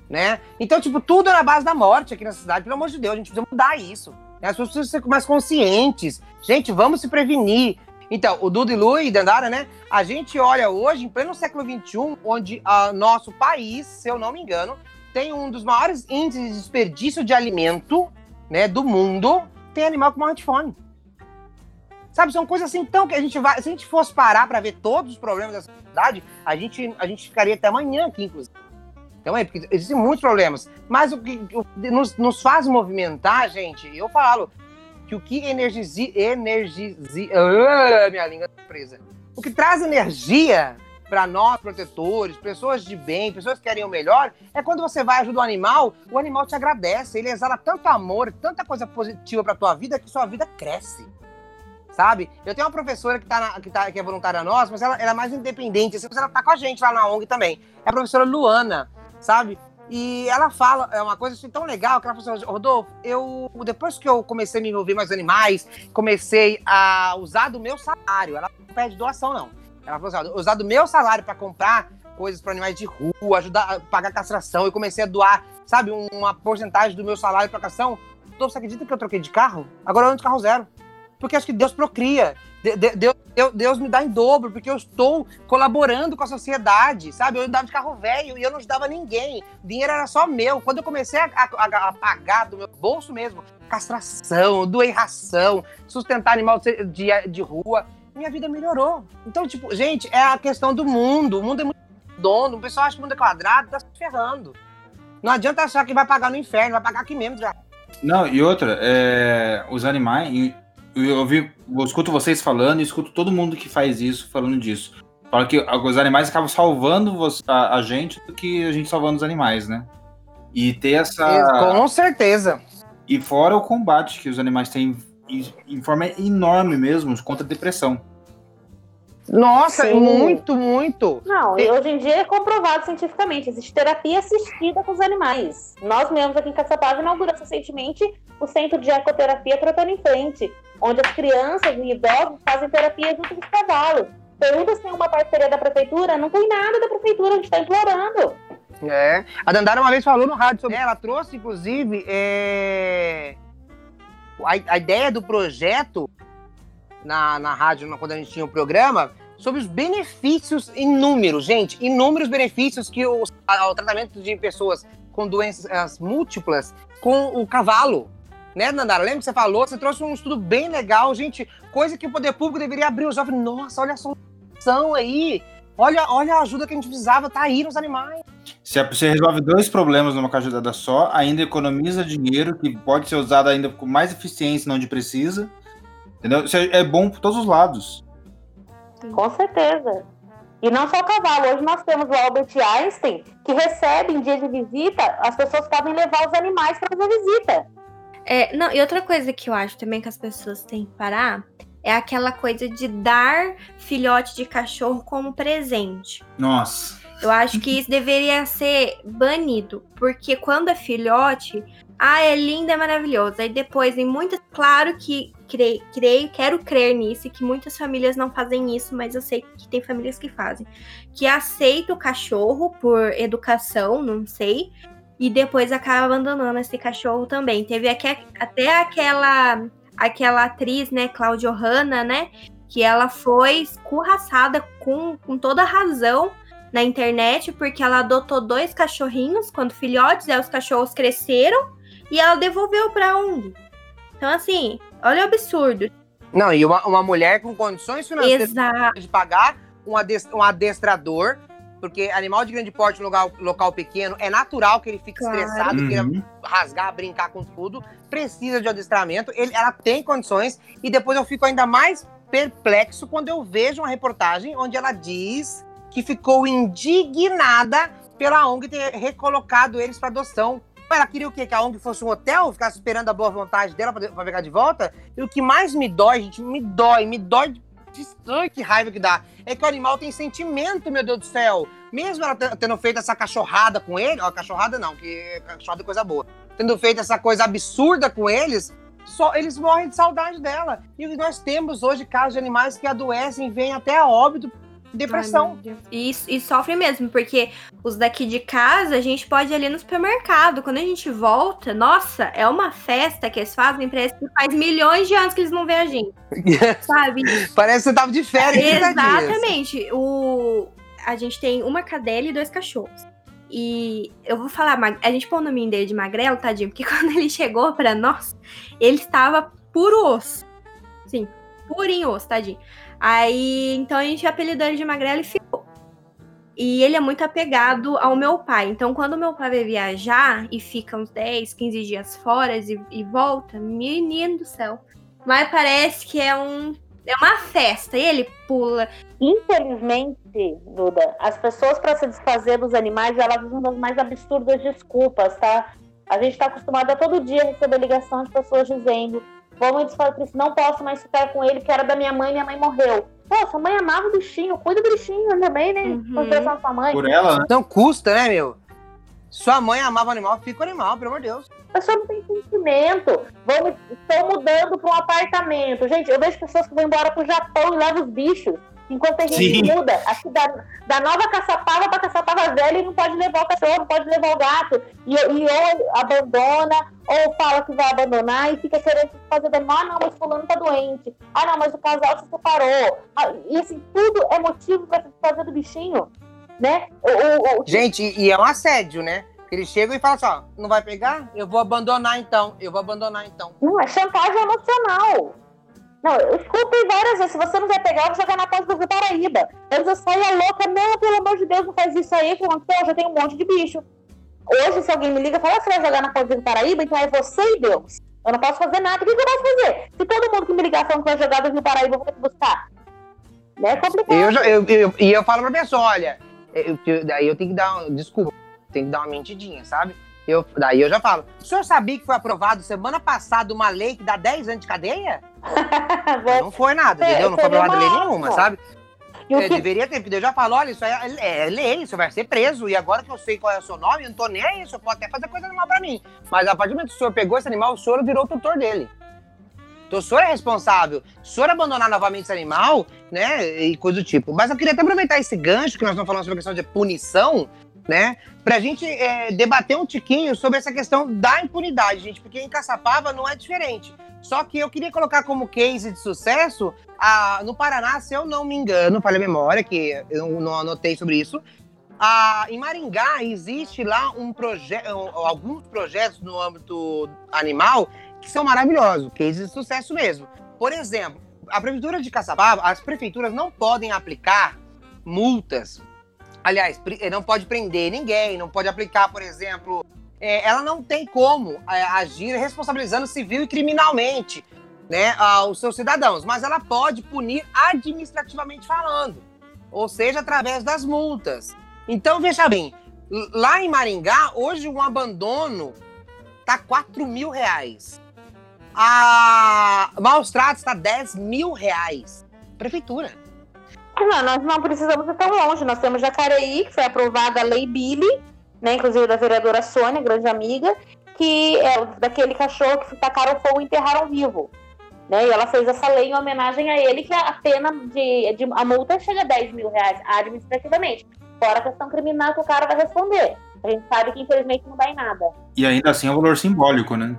S3: Né? Então, tipo, tudo é na base da morte aqui na cidade. Pelo amor de Deus, a gente precisa mudar isso. As pessoas precisam ser mais conscientes. Gente, vamos se prevenir. Então, o Dudu e Lu e Dandara, né? A gente olha hoje, em pleno século XXI, onde o nosso país, se eu não me engano, tem um dos maiores índices de desperdício de alimento né, do mundo, tem animal que morre de fome. Sabe, são coisas assim tão que a gente vai. Se a gente fosse parar para ver todos os problemas da sociedade, a gente, a gente ficaria até amanhã aqui, inclusive. Então é, porque existem muitos problemas. Mas o que nos, nos faz movimentar, gente, eu falo que o que energize. energize uh, minha língua é presa. O que traz energia para nós, protetores, pessoas de bem, pessoas que querem o melhor, é quando você vai ajudar o animal, o animal te agradece, ele exala tanto amor, tanta coisa positiva para tua vida que sua vida cresce. Sabe? Eu tenho uma professora que, tá na, que, tá, que é voluntária nossa, mas ela, ela, é mais independente, assim, ela tá com a gente lá na ONG também. É a professora Luana, sabe? E ela fala, é uma coisa assim, tão legal, que ela falou assim, Rodolfo, eu, depois que eu comecei a me envolver mais animais, comecei a usar do meu salário, ela não pede doação, não ela falou assim: usar do meu salário para comprar coisas para animais de rua, ajudar a pagar castração. Eu comecei a doar, sabe, uma porcentagem do meu salário para castração. Então, você acredita que eu troquei de carro? Agora eu ando de carro zero. Porque acho que Deus procria. Deus, Deus, me dá em dobro, porque eu estou colaborando com a sociedade, sabe? Eu andava de carro velho e eu não ajudava ninguém. O dinheiro era só meu. Quando eu comecei a, a, a pagar do meu bolso mesmo, castração, doei ração, sustentar animal de, de, de rua, minha vida melhorou. Então, tipo, gente, é a questão do mundo. O mundo é muito dono. O pessoal acha que o mundo é quadrado, tá se ferrando. Não adianta achar que vai pagar no inferno, vai pagar aqui mesmo, já.
S1: Não, e outra, é, os animais. Eu, ouvi, eu escuto vocês falando e escuto todo mundo que faz isso falando disso. Fala que os animais acabam salvando a, a gente do que a gente salvando os animais, né? E ter essa.
S3: Com certeza.
S1: E fora o combate que os animais têm em forma enorme mesmo contra a depressão.
S3: Nossa, Sim. muito, muito.
S4: Não, e hoje em dia é comprovado cientificamente. Existe terapia assistida com os animais. Nós mesmos aqui em Caçapava inauguramos recentemente o Centro de Ecoterapia Trotando em Frente, onde as crianças e idosos fazem terapia junto com os cavalos. Pergunta se tem uma parceria da prefeitura. Não tem nada da prefeitura, a gente está implorando.
S3: É. A Dandara uma vez falou no rádio sobre ela, trouxe, inclusive, é... a, a ideia do projeto na, na rádio, quando a gente tinha o programa, sobre os benefícios inúmeros, gente, inúmeros benefícios que o, o tratamento de pessoas com doenças múltiplas com o cavalo. Né, Nandara? Lembra que você falou? Você trouxe um estudo bem legal, gente. Coisa que o poder público deveria abrir os olhos. Nossa, olha a solução aí. Olha, olha a ajuda que a gente precisava, tá aí nos animais.
S1: Se você resolve dois problemas numa cajadada só, ainda economiza dinheiro que pode ser usado ainda com mais eficiência onde precisa Entendeu? Isso é, é bom por todos os lados.
S4: Com certeza. E não só o cavalo. Hoje nós temos o Albert Einstein, que recebe em dia de visita, as pessoas podem levar os animais para fazer visita.
S2: É, não, e outra coisa que eu acho também que as pessoas têm que parar é aquela coisa de dar filhote de cachorro como presente.
S1: Nossa.
S2: Eu acho que isso deveria ser banido, porque quando é filhote, ah, é lindo, é maravilhoso. Aí depois, em muitas. Claro que creio, creio, quero crer nisso, que muitas famílias não fazem isso, mas eu sei que tem famílias que fazem. Que aceita o cachorro por educação, não sei. E depois acaba abandonando esse cachorro também. Teve até aquela aquela atriz, né, Claudio Hanna, né? Que ela foi escorraçada com, com toda razão na internet, porque ela adotou dois cachorrinhos quando filhotes, aí os cachorros cresceram e ela devolveu pra ONG. Então, assim, olha o absurdo.
S3: Não, e uma, uma mulher com condições financeiras
S2: Exato.
S3: de pagar um, um adestrador, porque animal de grande porte local, local pequeno é natural que ele fique claro. estressado, uhum. queira rasgar, brincar com tudo, precisa de adestramento, ele, ela tem condições, e depois eu fico ainda mais perplexo quando eu vejo uma reportagem onde ela diz que ficou indignada pela ONG ter recolocado eles para adoção. Ela queria o quê? Que a ONG fosse um hotel, ficasse esperando a boa vontade dela pra, pegar de volta? E o que mais me dói, gente, me dói, me dói de Ai, que raiva que dá. É que o animal tem sentimento, meu Deus do céu. Mesmo ela tendo feito essa cachorrada com ele, ó, cachorrada não, que cachorrada é coisa boa. Tendo feito essa coisa absurda com eles, só eles morrem de saudade dela. E nós temos hoje casos de animais que adoecem vêm até a óbito depressão.
S2: Ai, e, e sofre mesmo, porque os daqui de casa a gente pode ir ali no supermercado. Quando a gente volta, nossa, é uma festa que eles fazem, parece que faz milhões de anos que eles não veem a gente. sabe?
S3: Parece que você tava de férias.
S2: Exatamente. O, a gente tem uma cadela e dois cachorros. E eu vou falar, a gente põe o nome dele de magrelo, tadinho, porque quando ele chegou para nós, ele estava puro osso. Sim, purinho osso, tadinho. Aí, então a gente apelidou ele de Magrelo e ficou. E ele é muito apegado ao meu pai. Então, quando meu pai vai viajar e fica uns 10, 15 dias fora e, e volta, menino do céu. Mas parece que é um é uma festa e ele pula.
S4: Infelizmente, Duda, as pessoas para se desfazer dos animais, elas usam das mais absurdas desculpas, tá? A gente está acostumado a todo dia receber ligação de pessoas dizendo Vamos desfazer isso, não posso mais ficar com ele, que era da minha mãe, minha mãe morreu. Pô, sua mãe amava o bichinho, cuida do bichinho também, né? Uhum.
S3: sua mãe. Por ela, né? Não custa, né, meu? Sua mãe amava o animal, fica o animal, pelo amor de Deus.
S4: A pessoa não tem sentimento. Vamos, estou mudando para um apartamento. Gente, eu vejo pessoas que vão embora pro Japão e levam os bichos. Enquanto a gente Sim. muda, aqui da, da nova caçapava para caçapava velha e não pode levar o cachorro, não pode levar o gato. E, e ou abandona, ou fala que vai abandonar e fica querendo fazer dano. Ah, não, mas fulano tá doente. Ah, não, mas o casal se separou. Ah, e assim, tudo é motivo para fazer do bichinho, né? O,
S3: o, o... Gente, e é um assédio, né? Eles chegam e falam assim, ó, não vai pegar? Eu vou abandonar então, eu vou abandonar então.
S4: Não, é chantagem emocional. Não, eu escutei várias vezes. Se você não vai pegar, eu vou jogar na porta do Paraíba. Eu já saia louca. Não, pelo amor de Deus, não faz isso aí. Que? Eu já tenho um monte de bicho. Hoje, se alguém me liga fala, ah, você vai jogar na Ponte do Paraíba, então é você e Deus. Eu não posso fazer nada. O que, que eu posso fazer? Se todo mundo que me ligar falando que vai jogar do Paraíba, eu vou ter que buscar. Né? É complicado.
S3: Eu, eu, eu, e eu falo pra pessoa, olha, eu, eu, daí eu tenho que dar. Desculpa, tem que dar uma mentidinha, sabe? Eu, daí eu já falo. O senhor sabia que foi aprovado semana passada uma lei que dá 10 anos de cadeia? não foi nada, é, entendeu? Não foi aprovada lei nenhuma, sabe? Eu é, que... deveria ter, porque eu já falo, olha, isso é, é, lei, isso vai ser preso, e agora que eu sei qual é o seu nome, eu não tô nem aí, o senhor pode até fazer coisa animal pra mim. Mas a partir do momento que o senhor pegou esse animal, o senhor virou o tutor dele. Então o senhor é responsável. Se o senhor abandonar novamente esse animal, né, e coisa do tipo. Mas eu queria até aproveitar esse gancho que nós estamos falando sobre a questão de punição, né, pra gente é, debater um tiquinho sobre essa questão da impunidade, gente, porque em Caçapava não é diferente. Só que eu queria colocar como case de sucesso a, no Paraná, se eu não me engano, falei a memória, que eu não anotei sobre isso. A, em Maringá existe lá um projeto, alguns projetos no âmbito animal que são maravilhosos, cases de sucesso mesmo. Por exemplo, a prefeitura de Caçapava, as prefeituras não podem aplicar multas. Aliás, não pode prender ninguém, não pode aplicar, por exemplo, é, ela não tem como é, agir responsabilizando civil e criminalmente né, aos seus cidadãos, mas ela pode punir administrativamente falando, ou seja, através das multas. Então, veja bem, lá em Maringá, hoje um abandono tá 4 mil reais. A maus tratos está 10 mil reais. Prefeitura.
S4: Não, nós não precisamos ir tão longe. Nós temos Jacareí, que foi aprovada a Lei Billy, né, inclusive da vereadora Sônia, grande amiga, que é daquele cachorro que tacaram fogo e enterraram vivo. Né? E ela fez essa lei em homenagem a ele, que a pena de, de a multa chega a 10 mil reais administrativamente. Fora a questão criminal que o cara vai responder. A gente sabe que infelizmente não dá em nada.
S1: E ainda assim é um valor simbólico, né?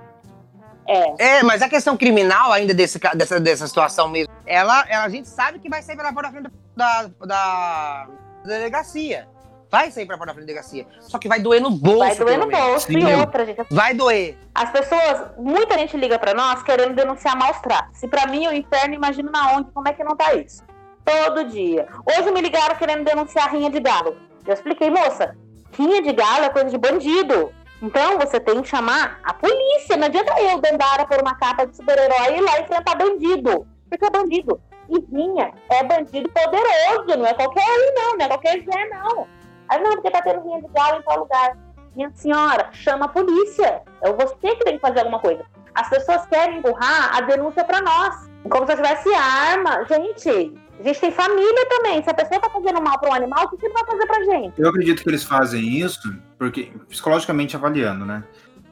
S3: É. é, mas a questão criminal ainda desse, dessa, dessa situação mesmo, ela, ela, a gente sabe que vai sair pela porta da frente da, da, da delegacia vai sair pra porta da delegacia. Só que vai doer no bolso.
S4: Vai doer no bolso. Sim. E outra, gente.
S3: Vai doer.
S4: As pessoas, muita gente liga pra nós querendo denunciar maus tratos. Se pra mim é o inferno, imagino na onde, como é que não tá isso? Todo dia. Hoje me ligaram querendo denunciar rinha de galo. Eu expliquei, moça, rinha de galo é coisa de bandido. Então você tem que chamar a polícia. Não adianta eu, Dandara, por uma capa de super-herói e ir lá enfrentar bandido. Porque é bandido. E rinha é bandido poderoso, não é qualquer um, não, não é qualquer Zé, não. Aí, não, porque tá tendo rinha de galo em tal lugar. Minha senhora, chama a polícia. É você que tem que fazer alguma coisa. As pessoas querem empurrar a denúncia para nós. Como se eu tivesse arma. Gente, a gente tem família também. Se a pessoa tá fazendo mal para um animal, o que você vai fazer pra gente?
S1: Eu acredito que eles fazem isso, porque, psicologicamente avaliando, né?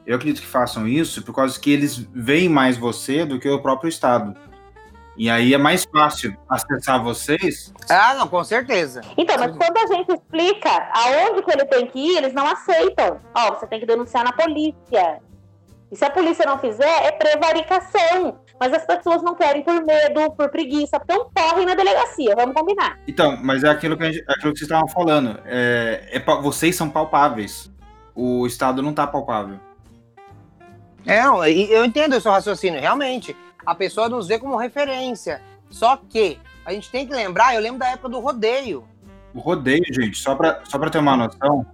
S1: Eu acredito que façam isso por causa que eles veem mais você do que o próprio Estado. E aí é mais fácil acessar vocês.
S3: Ah, não, com certeza.
S4: Então, mas quando a gente explica aonde que ele tem que ir, eles não aceitam. Ó, você tem que denunciar na polícia. E se a polícia não fizer, é prevaricação. Mas as pessoas não querem por medo, por preguiça, então correm na delegacia, vamos combinar.
S1: Então, mas é aquilo que, gente, é aquilo que vocês estavam falando. É, é, vocês são palpáveis. O Estado não está palpável.
S3: É, eu entendo o seu raciocínio, realmente a pessoa nos vê como referência. Só que a gente tem que lembrar, eu lembro da época do rodeio.
S1: O rodeio, gente, só para só ter uma noção,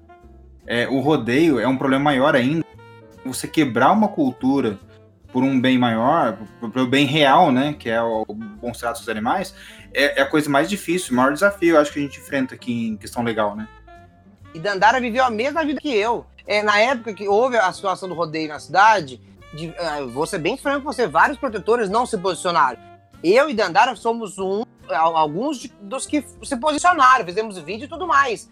S1: é, o rodeio é um problema maior ainda. Você quebrar uma cultura por um bem maior, pelo bem real, né, que é o bom trato dos animais, é, é, a coisa mais difícil, o maior desafio, acho que a gente enfrenta aqui em questão legal, né?
S3: E Dandara viveu a mesma vida que eu. É, na época que houve a situação do rodeio na cidade, de, uh, vou ser bem franco com você, vários protetores não se posicionaram. Eu e Dandara somos um, alguns de, dos que se posicionaram, fizemos vídeo e tudo mais.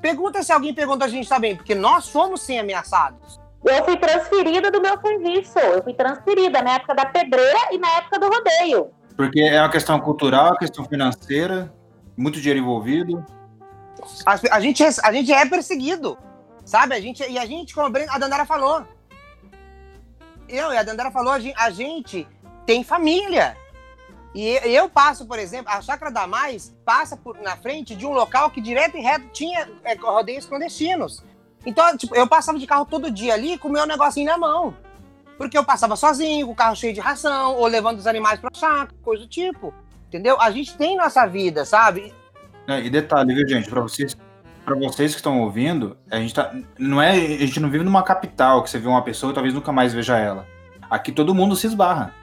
S3: Pergunta se alguém pergunta a gente também, porque nós fomos sim ameaçados.
S4: Eu fui transferida do meu serviço. Eu fui transferida na época da pedreira e na época do rodeio.
S1: Porque é uma questão cultural, uma questão financeira, muito dinheiro envolvido.
S3: A, a, gente, é, a gente é perseguido, sabe? A gente, e a gente, como a Dandara falou, eu e a Dandara falou, a gente tem família. E eu passo, por exemplo, a Chácara da Mais passa por, na frente de um local que direto e reto tinha é, rodeios clandestinos. Então, tipo, eu passava de carro todo dia ali com o meu negocinho na mão. Porque eu passava sozinho, com o carro cheio de ração, ou levando os animais pra chácara, coisa do tipo. Entendeu? A gente tem nossa vida, sabe?
S1: É, e detalhe, viu, gente, pra vocês para vocês que estão ouvindo, a gente tá, não é, a gente não vive numa capital que você vê uma pessoa e talvez nunca mais veja ela. Aqui todo mundo se esbarra.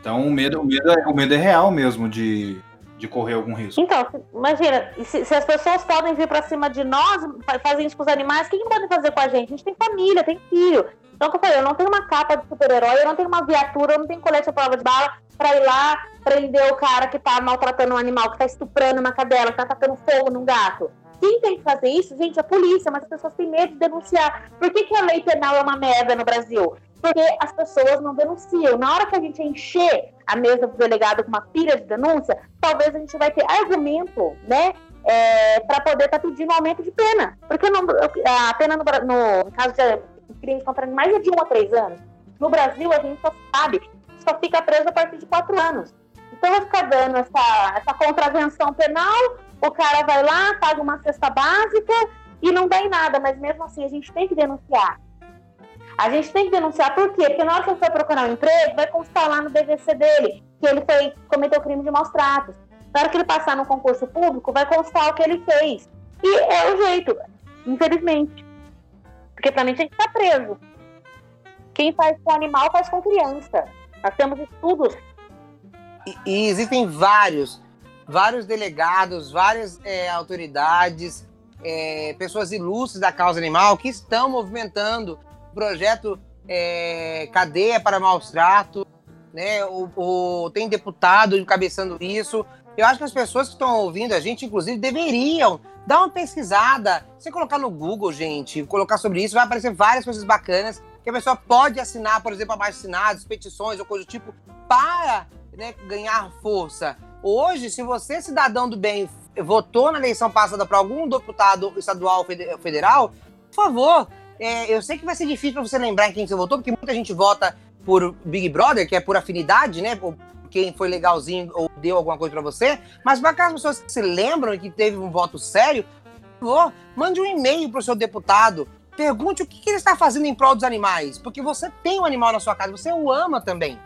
S1: Então o medo, o medo, é, o medo é real mesmo de, de correr algum risco.
S4: Então, imagina, se, se as pessoas podem vir para cima de nós, fazer isso com os animais, o que, podem fazer com a gente? A gente tem família, tem filho. Então, como eu falei, eu não tenho uma capa de super-herói, eu não tenho uma viatura, eu não tenho colete à prova de bala para ir lá prender o cara que tá maltratando um animal, que tá estuprando uma cadela, que tá atacando fogo num gato. Quem tem que fazer isso, gente, é a polícia, mas as pessoas têm medo de denunciar. Por que, que a lei penal é uma merda no Brasil? Porque as pessoas não denunciam. Na hora que a gente encher a mesa do delegado com uma pilha de denúncia, talvez a gente vai ter argumento, né? É, para poder estar tá pedindo aumento de pena. Porque a pena no, no, caso de crimes contra animais é de 1 a 3 anos. No Brasil, a gente só sabe, só fica preso a partir de 4 anos. Então vai ficar dando essa, essa contravenção penal, o cara vai lá, paga uma cesta básica e não dá em nada, mas mesmo assim a gente tem que denunciar. A gente tem que denunciar por quê? Porque na hora que ele for procurar um emprego, vai constar lá no DVC dele que ele foi, cometeu crime de maus tratos. Na hora que ele passar no concurso público, vai constar o que ele fez. E é o jeito, infelizmente. Porque também a gente está preso. Quem faz com animal faz com criança. Nós temos estudos.
S3: E, e existem vários vários delegados, várias é, autoridades, é, pessoas ilustres da causa animal que estão movimentando o projeto é, Cadeia para Maus Trato, né? O, o, tem deputado encabeçando isso. Eu acho que as pessoas que estão ouvindo a gente, inclusive, deveriam dar uma pesquisada. Você colocar no Google, gente, colocar sobre isso, vai aparecer várias coisas bacanas que a pessoa pode assinar, por exemplo, abaixo assinados, petições ou coisa do tipo, para né, ganhar força. Hoje, se você, cidadão do bem, votou na eleição passada para algum deputado estadual ou federal, por favor, é, eu sei que vai ser difícil para você lembrar em quem você votou, porque muita gente vota por Big Brother, que é por afinidade, né? Por quem foi legalzinho ou deu alguma coisa para você. Mas para aquelas pessoas que se lembram e que teve um voto sério, por favor, mande um e-mail para o seu deputado. Pergunte o que, que ele está fazendo em prol dos animais. Porque você tem um animal na sua casa, você o ama também.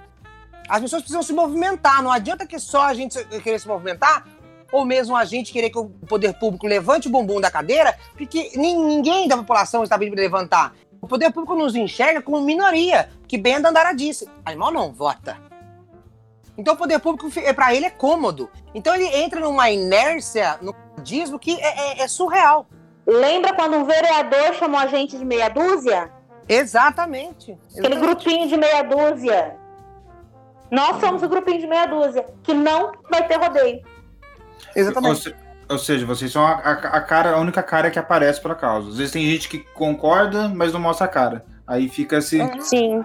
S3: As pessoas precisam se movimentar. Não adianta que só a gente querer se movimentar, ou mesmo a gente querer que o poder público levante o bumbum da cadeira, porque ninguém da população está vindo levantar. O poder público nos enxerga como minoria, que bem a Dandara disse. Animal não vota. Então o poder público, é, para ele, é cômodo. Então ele entra numa inércia, num dismo que é, é, é surreal.
S4: Lembra quando um vereador chamou a gente de meia dúzia?
S3: Exatamente.
S4: Aquele grupinho de meia dúzia. Nós somos o grupinho de meia dúzia, que não vai ter rodeio.
S1: Exatamente. Ou, ou seja, vocês são a, a, a, cara, a única cara que aparece para causa. Às vezes tem gente que concorda, mas não mostra a cara. Aí fica assim.
S4: Sim.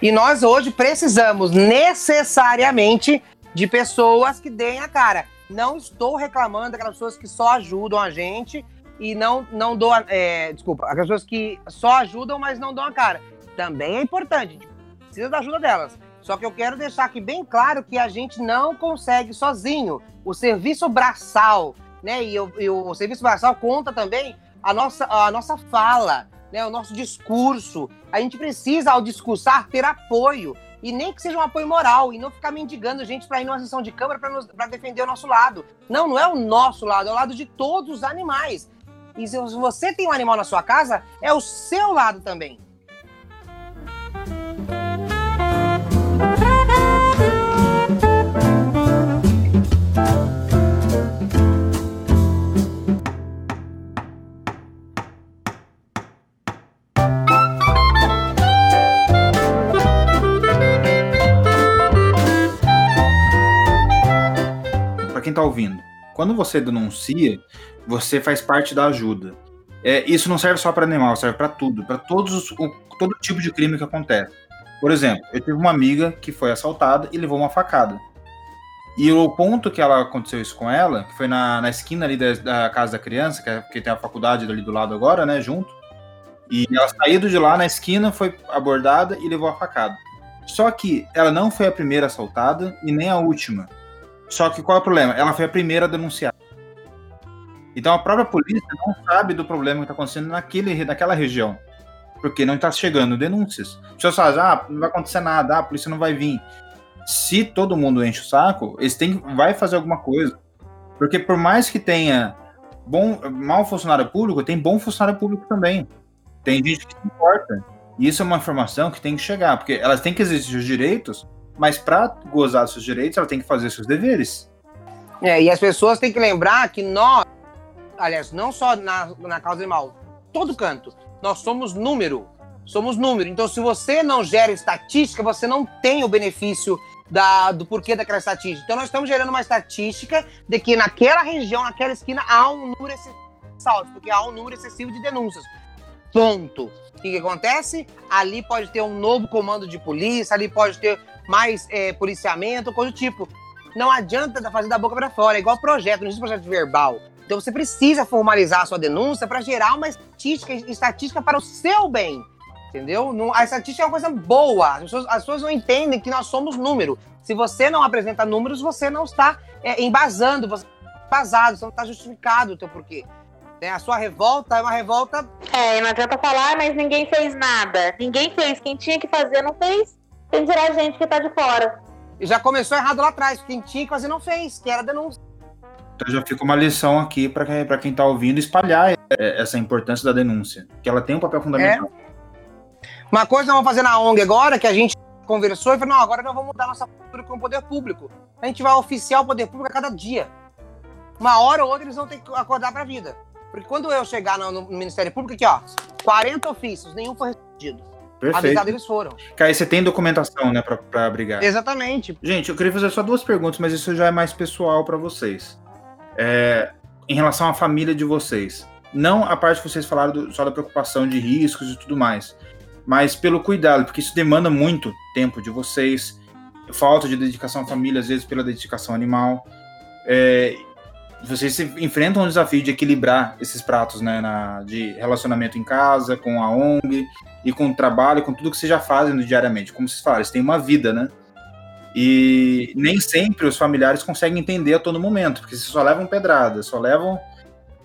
S3: E nós hoje precisamos necessariamente de pessoas que deem a cara. Não estou reclamando daquelas pessoas que só ajudam a gente e não, não dão. É, desculpa, aquelas pessoas que só ajudam, mas não dão a cara. Também é importante, a gente precisa da ajuda delas. Só que eu quero deixar aqui bem claro que a gente não consegue sozinho. O serviço braçal, né? E, o, e o serviço braçal conta também a nossa, a nossa fala, né? O nosso discurso. A gente precisa, ao discursar, ter apoio. E nem que seja um apoio moral, e não ficar mendigando gente para ir numa sessão de câmara para defender o nosso lado. Não, não é o nosso lado, é o lado de todos os animais. E se você tem um animal na sua casa, é o seu lado também.
S1: Está ouvindo, quando você denuncia, você faz parte da ajuda. É, isso não serve só para animal, serve para tudo, para todos o, todo tipo de crime que acontece. Por exemplo, eu tive uma amiga que foi assaltada e levou uma facada. E o ponto que ela aconteceu isso com ela, que foi na, na esquina ali da, da casa da criança, que, é, que tem a faculdade ali do lado agora, né, junto. E ela saiu de lá na esquina, foi abordada e levou a facada. Só que ela não foi a primeira assaltada e nem a última. Só que qual é o problema? Ela foi a primeira a denunciar. Então a própria polícia não sabe do problema que está acontecendo naquele, naquela região. Porque não está chegando denúncias. As pessoas falam, ah, não vai acontecer nada, ah, a polícia não vai vir. Se todo mundo enche o saco, eles têm vai fazer alguma coisa. Porque por mais que tenha bom, mau funcionário público tem bom funcionário público também. Tem gente que se importa. E isso é uma informação que tem que chegar, porque elas têm que exercer os direitos, mas para gozar dos seus direitos, ela tem que fazer seus deveres.
S3: É, e as pessoas têm que lembrar que nós, aliás, não só na, na causa animal, todo canto, nós somos número. Somos número. Então, se você não gera estatística, você não tem o benefício da, do porquê daquela estatística. Então, nós estamos gerando uma estatística de que naquela região, naquela esquina, há um número excessivo, porque há um número excessivo de denúncias. Ponto. O que, que, acontece? Ali pode ter um novo comando de polícia, ali pode ter mais é, policiamento, coisa do tipo. Não adianta fazer da boca para fora, é igual projeto, não existe projeto verbal. Então você precisa formalizar a sua denúncia para gerar uma estatística, estatística para o seu bem. Entendeu? A estatística é uma coisa boa. As pessoas, as pessoas não entendem que nós somos número. Se você não apresenta números, você não está é, embasando, você está embasado, você não está justificado o teu porquê. Né? A sua revolta é uma revolta.
S4: É, não adianta falar, mas ninguém fez nada. Ninguém fez. Quem tinha que fazer não fez. Tem que tirar a gente que tá de fora.
S3: E já começou errado lá atrás. Quem tinha que fazer não fez, que era denúncia.
S1: Então já fica uma lição aqui para quem está ouvindo espalhar essa importância da denúncia, que ela tem um papel fundamental. É.
S3: Uma coisa nós vamos fazer na ONG agora, que a gente conversou e falou, não, agora nós vamos mudar nossa postura com o poder público. A gente vai oficiar o poder público a cada dia. Uma hora ou outra eles vão ter que acordar para a vida. Porque quando eu chegar no, no, Ministério Público, aqui, ó, 40 ofícios, nenhum foi respondido.
S1: Perfeito.
S3: Avisado eles foram.
S1: Aí você tem documentação, né, pra, pra brigar.
S3: Exatamente.
S1: Gente, eu queria fazer só duas perguntas, mas isso já é mais pessoal para vocês. É, em relação à família de vocês. Não a parte que vocês falaram do, só da preocupação de riscos e tudo mais, mas pelo cuidado, porque isso demanda muito tempo de vocês, falta de dedicação à família, às vezes pela dedicação animal. É, vocês enfrentam um desafio de equilibrar esses pratos, né, na, de relacionamento em casa, com a ONG e com o trabalho, com tudo que vocês já fazem diariamente. Como vocês falam, eles têm uma vida, né? E nem sempre os familiares conseguem entender a todo momento, porque vocês só levam pedrada, só levam.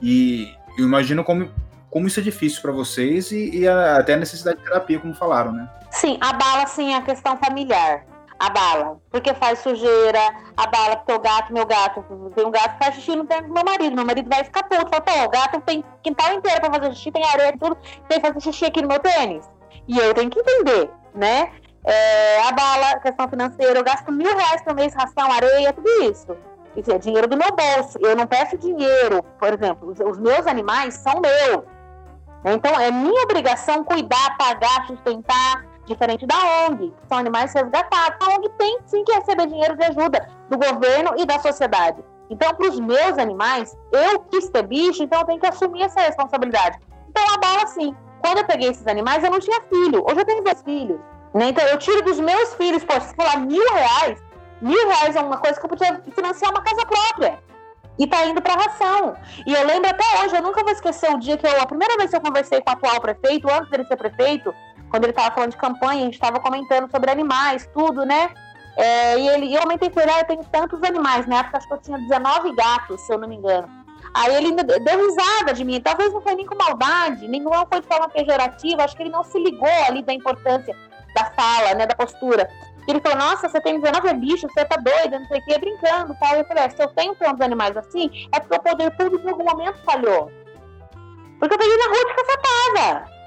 S1: E eu imagino como, como isso é difícil para vocês e, e a, até a necessidade de terapia, como falaram, né?
S4: Sim, abala sim a questão familiar abala, porque faz sujeira, abala porque o gato, meu gato, tem um gato que faz xixi no tempo do meu marido, meu marido vai ficar puto, fala, pô, o gato tem quintal inteiro pra fazer xixi, tem areia tudo, tem que fazer xixi aqui no meu tênis. E eu tenho que entender, né? É, abala questão financeira, eu gasto mil reais por mês, ração, areia, tudo isso. Isso é dinheiro do meu bolso. Eu não peço dinheiro, por exemplo, os, os meus animais são meus. Então, é minha obrigação cuidar, pagar, sustentar, diferente da ONG, são animais resgatados. A ONG tem sim que receber dinheiro de ajuda do governo e da sociedade. Então, para os meus animais, eu quis ter bicho, então eu tenho que assumir essa responsabilidade. Então, a bala, sim. Quando eu peguei esses animais, eu não tinha filho. Hoje eu tenho dois filhos. Né? Então, eu tiro dos meus filhos, poxa, se falar mil reais, mil reais é uma coisa que eu podia financiar uma casa própria. E tá indo para ração. E eu lembro até hoje, eu nunca vou esquecer o dia que eu, a primeira vez que eu conversei com o atual prefeito, antes dele ser prefeito, quando ele estava falando de campanha, a gente estava comentando sobre animais, tudo, né? É, e ele, eu aumentei com ele, ah, eu tenho tantos animais, na época acho que eu tinha 19 gatos, se eu não me engano. Aí ele deu risada de mim, talvez não foi nem com maldade, nem não foi de forma pejorativa, acho que ele não se ligou ali da importância da fala, né, da postura. Ele falou, nossa, você tem 19 bichos, você tá doida, não sei o que, brincando, tal. Eu falei, é, se eu tenho tantos animais assim, é porque o poder público em algum momento falhou. Porque eu peguei na rua de caçatada.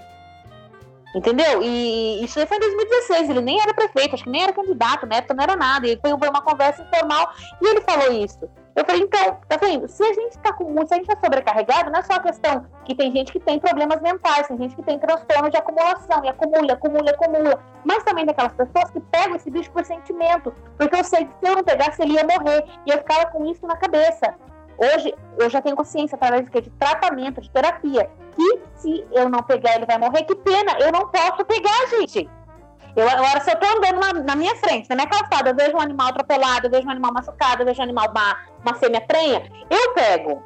S4: Entendeu? E isso foi em 2016, ele nem era prefeito, acho que nem era candidato, na época não era nada. E foi uma conversa informal e ele falou isso. Eu falei, então, tá vendo? Se a gente tá com muito, se a gente tá sobrecarregado, não é só a questão que tem gente que tem problemas mentais, tem gente que tem transtorno de acumulação, e acumula, acumula, acumula. Mas também tem aquelas pessoas que pegam esse bicho por sentimento. Porque eu sei que se eu não pegasse, ele ia morrer. E eu ficava com isso na cabeça. Hoje eu já tenho consciência através de tratamento, de terapia, que se eu não pegar ele vai morrer. Que pena, eu não posso pegar, gente. Eu, agora, se eu tô andando na, na, minha frente, na minha calçada, eu vejo um animal atropelado, eu vejo um animal machucado, eu vejo um animal, uma, uma fêmea prenha, eu pego.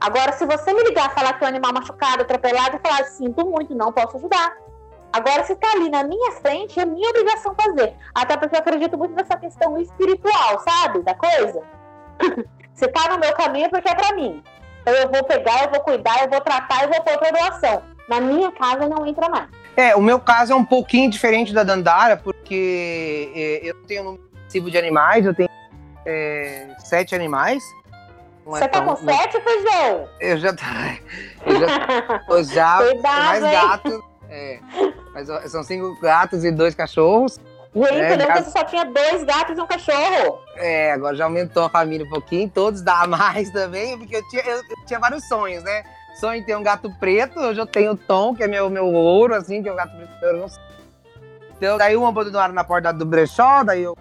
S4: Agora, se você me ligar, falar que é um animal machucado, atropelado, eu falar, sinto muito, não posso ajudar. Agora, se tá ali na minha frente, é minha obrigação fazer. Até porque eu acredito muito nessa questão espiritual, sabe? Da coisa. Se tá no meu caminho, é porque é para mim. Então eu vou pegar, eu vou cuidar, eu vou tratar, eu vou pôr pra doação. Na minha casa não entra mais.
S3: É, o meu caso é um pouquinho diferente da Dandara, porque é, eu tenho um número de animais, eu tenho é, sete animais. Não é
S4: Você tá
S3: tão-
S4: com sete, feijão?
S3: Eu já tô. Eu já tô já
S4: Cuidado,
S3: mais
S4: hein?
S3: gatos. É. Mas são cinco gatos e dois cachorros.
S4: Gente,
S3: É,
S4: eu lembro
S3: gato.
S4: que você só tinha dois gatos e um cachorro.
S3: É, agora já aumentou a família um pouquinho, todos dá mais também, porque eu tinha, eu, eu tinha vários sonhos, né? Sonho em ter um gato preto, hoje eu tenho o Tom, que é meu, meu ouro, assim, que é um gato preto, eu não sei. Então, daí um abandonaram na porta do brechó, daí eu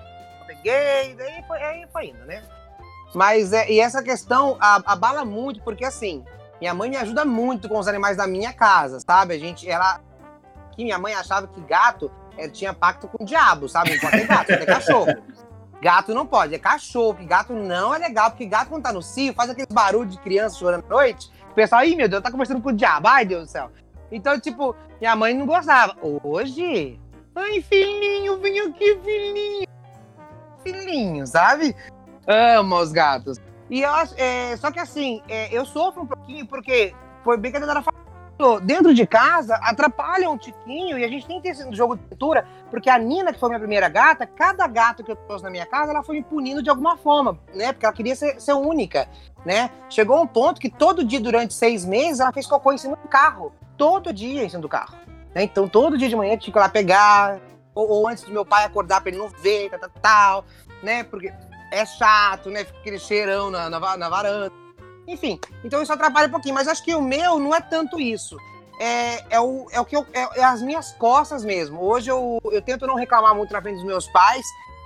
S3: peguei, daí foi, aí foi indo, né? Mas, é, e essa questão abala muito, porque assim, minha mãe me ajuda muito com os animais da minha casa, sabe? A gente, ela, que minha mãe achava que gato é, tinha pacto com o diabo, sabe? Não pode ter gato, pode ter cachorro. Gato não pode, é cachorro, que gato não é legal, porque gato quando tá no cio faz aquele barulho de criança chorando à noite. O pessoal, ih, meu Deus, tá conversando com o diabo, ai Deus do céu. Então, tipo, minha mãe não gostava. Hoje, ai, filhinho, vem aqui, filhinho. Filhinho, sabe? Amo os gatos. E eu é, só que assim, é, eu sofro um pouquinho porque foi bem que a Dora falou, dentro de casa atrapalha um tiquinho e a gente tem que ter esse jogo de cintura, porque a Nina, que foi minha primeira gata, cada gato que eu trouxe na minha casa, ela foi me punindo de alguma forma, né? Porque ela queria ser, ser única, né? Chegou um ponto que todo dia, durante seis meses, ela fez cocô em cima do carro. Todo dia em cima do carro. né? Então, todo dia de manhã eu tinha que ir lá pegar, ou, ou antes de meu pai acordar pra ele não ver, tal, tal, tal, né? Porque é chato, né? Fica aquele cheirão na, na, na varanda. Enfim, então isso atrapalha um pouquinho, mas acho que o meu não é tanto isso. É, é, o, é o que eu, é, é as minhas costas mesmo. Hoje eu, eu tento não reclamar muito na frente dos meus pais,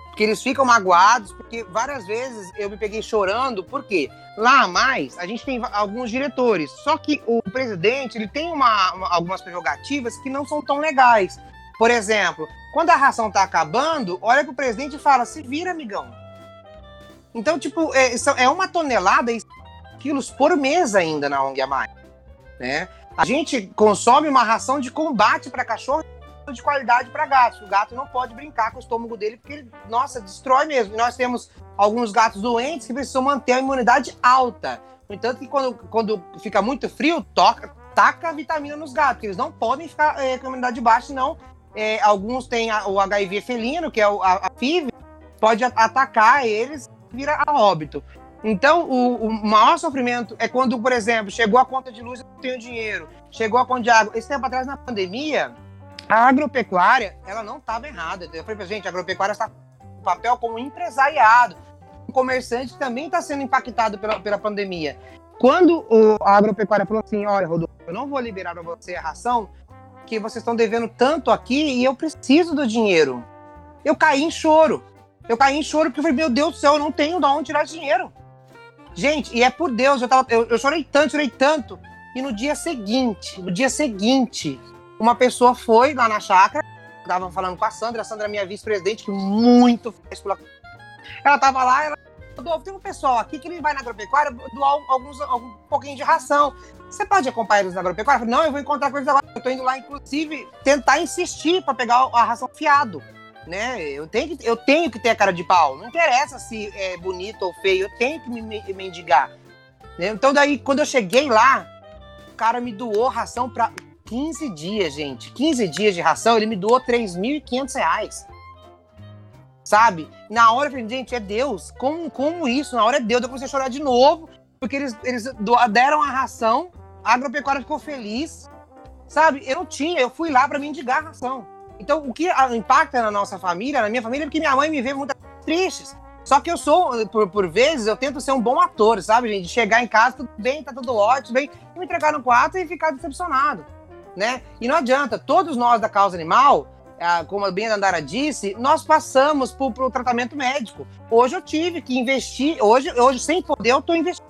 S3: porque eles ficam magoados, porque várias vezes eu me peguei chorando, por quê? Lá mais, a gente tem alguns diretores, só que o presidente ele tem uma, uma- algumas prerrogativas que não são tão legais. Por exemplo, quando a ração tá acabando, olha pro presidente e fala: se vira, amigão. Então, tipo, é, é uma tonelada e quilos por mês ainda na ONG a mais, né? A gente consome uma ração de combate para cachorro de qualidade para gatos. O gato não pode brincar com o estômago dele porque ele, nossa, destrói mesmo. Nós temos alguns gatos doentes que precisam manter a imunidade alta. No entanto, que quando, quando fica muito frio, toca, taca vitamina nos gatos, eles não podem ficar é, com a imunidade baixa, senão é, alguns têm a- o HIV felino, que é o- a, a FIV, pode atacar eles vira a óbito. Então, o, o maior sofrimento é quando, por exemplo, chegou a conta de luz e não tenho dinheiro, chegou a conta de água. Esse tempo atrás, na pandemia, a agropecuária, ela não estava errada. Eu falei gente, a agropecuária está com papel como empresariado. O comerciante também está sendo impactado pela, pela pandemia. Quando o- a agropecuária falou assim, olha, Rodolfo, eu não vou liberar para você a ração, que vocês estão devendo tanto aqui e eu preciso do dinheiro. Eu caí em choro. Eu caí em choro porque eu falei, meu Deus do céu, eu não tenho de onde tirar dinheiro. Gente, e é por Deus, eu, tava, eu, eu chorei tanto, chorei tanto. E no dia seguinte, no dia seguinte, uma pessoa foi lá na chácara, tava falando com a Sandra, a Sandra é minha vice-presidente, que muito faz pela. Ela tava lá, ela. Rodolfo, tem um pessoal aqui que ele vai na agropecuária doar alguns, algum pouquinho de ração. Você pode acompanhar eles na agropecuária? Eu falei, não, eu vou encontrar com eles agora. Eu tô indo lá, inclusive, tentar insistir para pegar a ração fiado. Né? Eu, tenho que, eu tenho que ter a cara de pau. Não interessa se é bonito ou feio, eu tenho que me, me mendigar. né? Então, daí, quando eu cheguei lá, o cara me doou ração para 15 dias, gente. 15 dias de ração, ele me doou 3.500 reais. Sabe? Na hora eu falei, gente, é Deus. Como, como isso? Na hora é Deus. Eu comecei a chorar de novo, porque eles, eles deram a ração, a agropecuária ficou feliz. Sabe? Eu não tinha, eu fui lá para mendigar a ração. Então, o que a- impacta na nossa família, na minha família, é porque minha mãe me vê muito tristes. Só que eu sou, por, por vezes, eu tento ser um bom ator, sabe, gente? Chegar em casa, tudo bem, tá tudo ótimo, bem, e me entregar no quarto e ficar decepcionado, né? E não adianta, todos nós da causa animal, ah, como a bem a Dandara disse, nós passamos por, por tratamento médico. Hoje eu tive que investir, hoje, hoje sem poder, eu tô investindo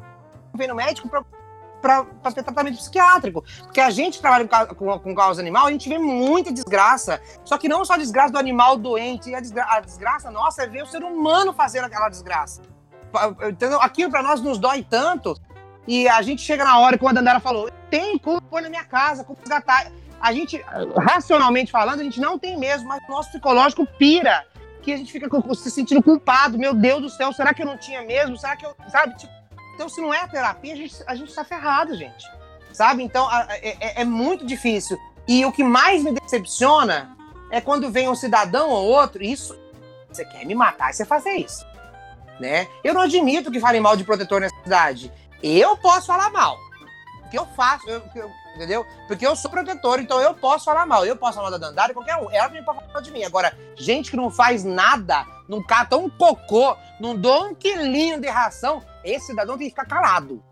S3: no médico para ter tratamento psiquiátrico. Porque a gente trabalha com, com, causa animal, a gente vê muita desgraça. Só que não só a desgraça do animal doente, a, a desgraça nossa é ver o ser humano fazendo aquela desgraça. Entendeu? Aquilo para nós nos dói tanto. E a gente chega na hora, como a Dandara falou, tem como pôr na minha casa, como resgatar. A gente, racionalmente falando, a gente não tem mesmo, mas o nosso psicológico pira. Que a gente fica se sentindo culpado. Meu Deus do céu, será que eu não tinha mesmo? Será que eu. Sabe? Tipo, então, se não é a terapia, a gente, a gente tá ferrado, gente. Sabe? Então, a- é, é- é muito difícil. E o que mais me decepciona é quando vem um cidadão ou outro, isso. Você quer me matar você fazer isso. né? Eu não admito que falem mal de protetor nessa cidade. Eu posso falar mal. Porque eu faço, eu, eu, entendeu? Porque eu sou protetor, então eu posso falar mal. Eu posso falar da Dandara, qualquer um. Ela também pode falar de mim. Agora, gente que não faz nada, não cata um cocô, não dá um quilinho de ração, esse cidadão tem que ficar calado.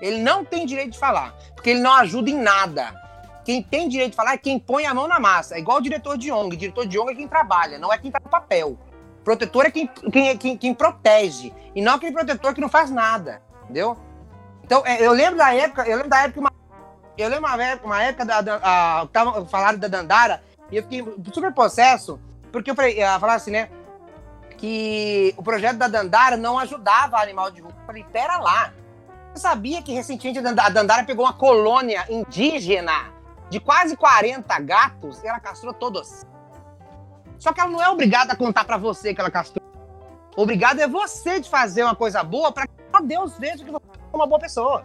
S3: Ele não tem direito de falar, porque ele não ajuda em nada. Quem tem direito de falar é quem põe a mão na massa. É igual o diretor de ONG. Diretor de ONG é quem trabalha, não é quem tá no papel. Protetor é quem, quem, quem, quem protege. E não aquele protetor que não faz nada. Entendeu? Então, é, eu lembro da época, eu lembro da época, uma, eu lembro uma época, uma época da, da a, tava falando da Dandara, e eu fiquei super possesso, porque eu falei, ela falava assim, né? Que o projeto da Dandara não ajudava animal de rua. Eu falei, pera lá. Você sabia que recentemente a Dandara pegou uma colônia indígena de quase 40 gatos e ela castrou todos? Só que ela não é obrigada a contar para você que ela castrou. Obrigado é você de fazer uma coisa boa para que Deus veja que você é uma boa pessoa.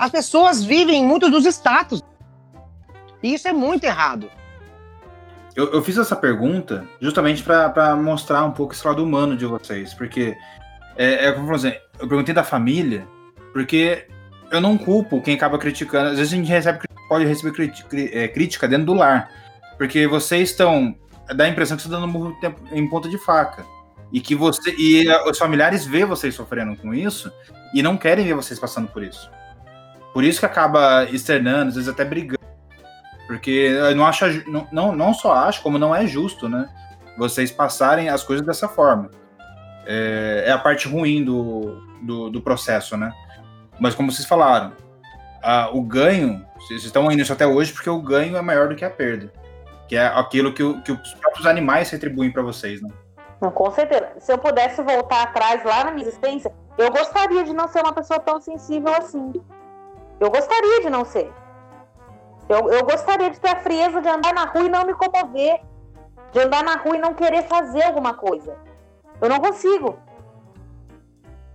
S3: As pessoas vivem muito dos status. E isso é muito errado.
S1: Eu, eu fiz essa pergunta justamente para mostrar um pouco esse lado humano de vocês, porque é, é como assim, eu perguntei da família, porque eu não culpo quem acaba criticando. Às vezes a gente recebe, pode receber é, crítica dentro do lar. Porque vocês estão. dá a impressão que você está dando em ponta de faca. E que você. E os familiares vê vocês sofrendo com isso e não querem ver vocês passando por isso. Por isso que acaba externando, às vezes até brigando. Porque eu não acho. Não, não, não só acho, como não é justo, né? Vocês passarem as coisas dessa forma. É, é a parte ruim do, do, do, processo, né? Mas como vocês falaram, a, o ganho, vocês estão indo isso até hoje porque o ganho é maior do que a perda que é aquilo que, que os próprios animais retribuem para vocês, né?
S4: Não, com certeza. Se eu pudesse voltar atrás lá na minha existência, eu gostaria de não ser uma pessoa tão sensível assim. Eu gostaria de não ser. Eu, eu gostaria de ter a frieza de andar na rua e não me comover. De andar na rua e não querer fazer alguma coisa. Eu não consigo.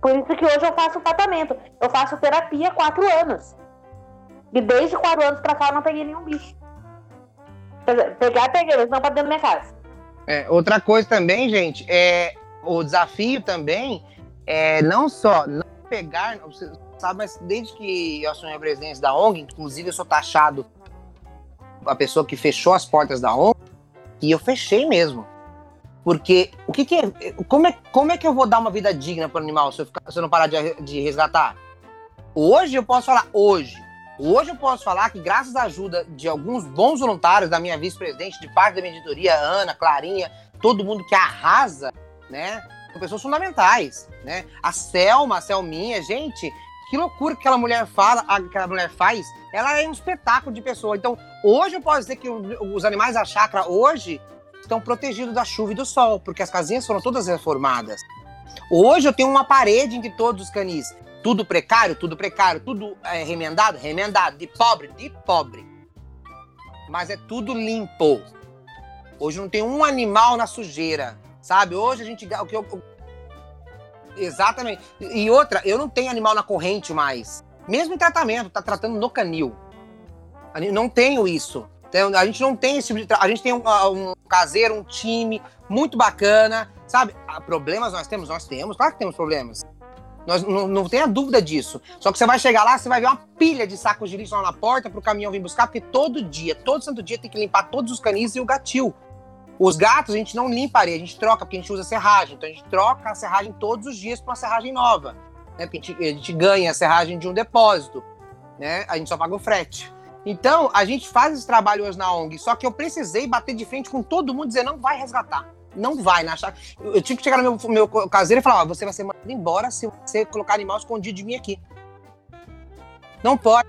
S4: Por isso que hoje eu faço tratamento. Eu faço terapia há quatro anos. E desde quatro anos pra cá eu não peguei nenhum bicho. Pegar, peguei, mas não pra dentro da minha casa.
S3: É, outra coisa também, gente, é o desafio também é não só não pegar, sabe, mas desde que eu assumi a presidência da ONG, inclusive eu sou taxado a pessoa que fechou as portas da ONG, e eu fechei mesmo. Porque o que, que é, como é. Como é que eu vou dar uma vida digna para o animal se eu, ficar, se eu não parar de, de resgatar? Hoje eu posso falar, hoje, Hoje eu posso falar que, graças à ajuda de alguns bons voluntários da minha vice-presidente, de parte da minha editoria, Ana, Clarinha, todo mundo que arrasa, né? São pessoas fundamentais, né? A Selma, a Selminha, gente, que loucura que aquela mulher fala, aquela mulher faz. Ela é um espetáculo de pessoa. Então, hoje eu posso dizer que os animais da chácara hoje estão protegidos da chuva e do sol, porque as casinhas foram todas reformadas. Hoje eu tenho uma parede entre todos os canis. Tudo precário, tudo precário, tudo é, remendado, remendado, de pobre, de pobre. Mas é tudo limpo. Hoje não tem um animal na sujeira, sabe? Hoje a gente. O que eu, exatamente. E outra, eu não tenho animal na corrente mais. Mesmo em tratamento, tá tratando no canil. Não tenho isso. Então, a gente não tem esse tipo de. A gente tem um, um caseiro, um time muito bacana, sabe? Ah, problemas nós temos? Nós temos, claro que temos problemas. Nós, não, não tenha dúvida disso. Só que você vai chegar lá, você vai ver uma pilha de sacos de lixo lá na porta para o caminhão vir buscar, porque todo dia, todo santo dia, tem que limpar todos os canis e o gatil. Os gatos a gente não limpa areia, a gente troca, porque a gente usa serragem. Então a gente troca a serragem todos os dias para uma serragem nova. Né? Porque a gente, a gente ganha a serragem de um depósito. Né? A gente só paga o frete. Então, a gente faz esse trabalho hoje na ONG, só que eu precisei bater de frente com todo mundo dizer não vai resgatar não vai na chácara. Eu, tive que chegar no meu, meu caseiro e falar: você vai ser mandado embora se você colocar animal escondido de mim aqui. Não pode.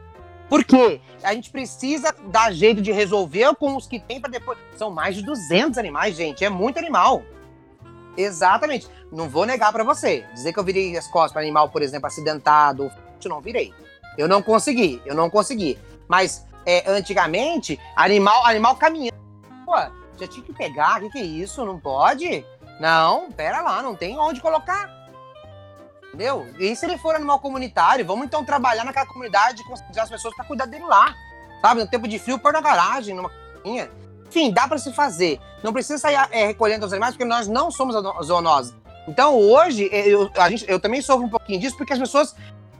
S3: Por quê? A gente precisa dar jeito de resolver com os que tem para depois. São mais de 200 animais, gente. É muito animal. Exatamente. Não vou negar para você. Dizer que eu virei as costas para animal, por exemplo, acidentado, eu não virei. Eu não consegui. Eu não consegui. Mas é, antigamente, animal, animal caminhando. Pô, já tinha que pegar, o que, que é isso? Não pode? Não, pera lá, não tem onde colocar. Entendeu? E se ele for animal comunitário, vamos então trabalhar naquela comunidade e conscientizar as pessoas para cuidar dele lá. Sabe? No tempo de frio, pôr na garagem, numa Enfim, dá para se fazer. Não precisa sair é, recolhendo os animais, porque nós não somos zoonoses. Então hoje, eu, a gente, eu também sofro um pouquinho disso, porque as pessoas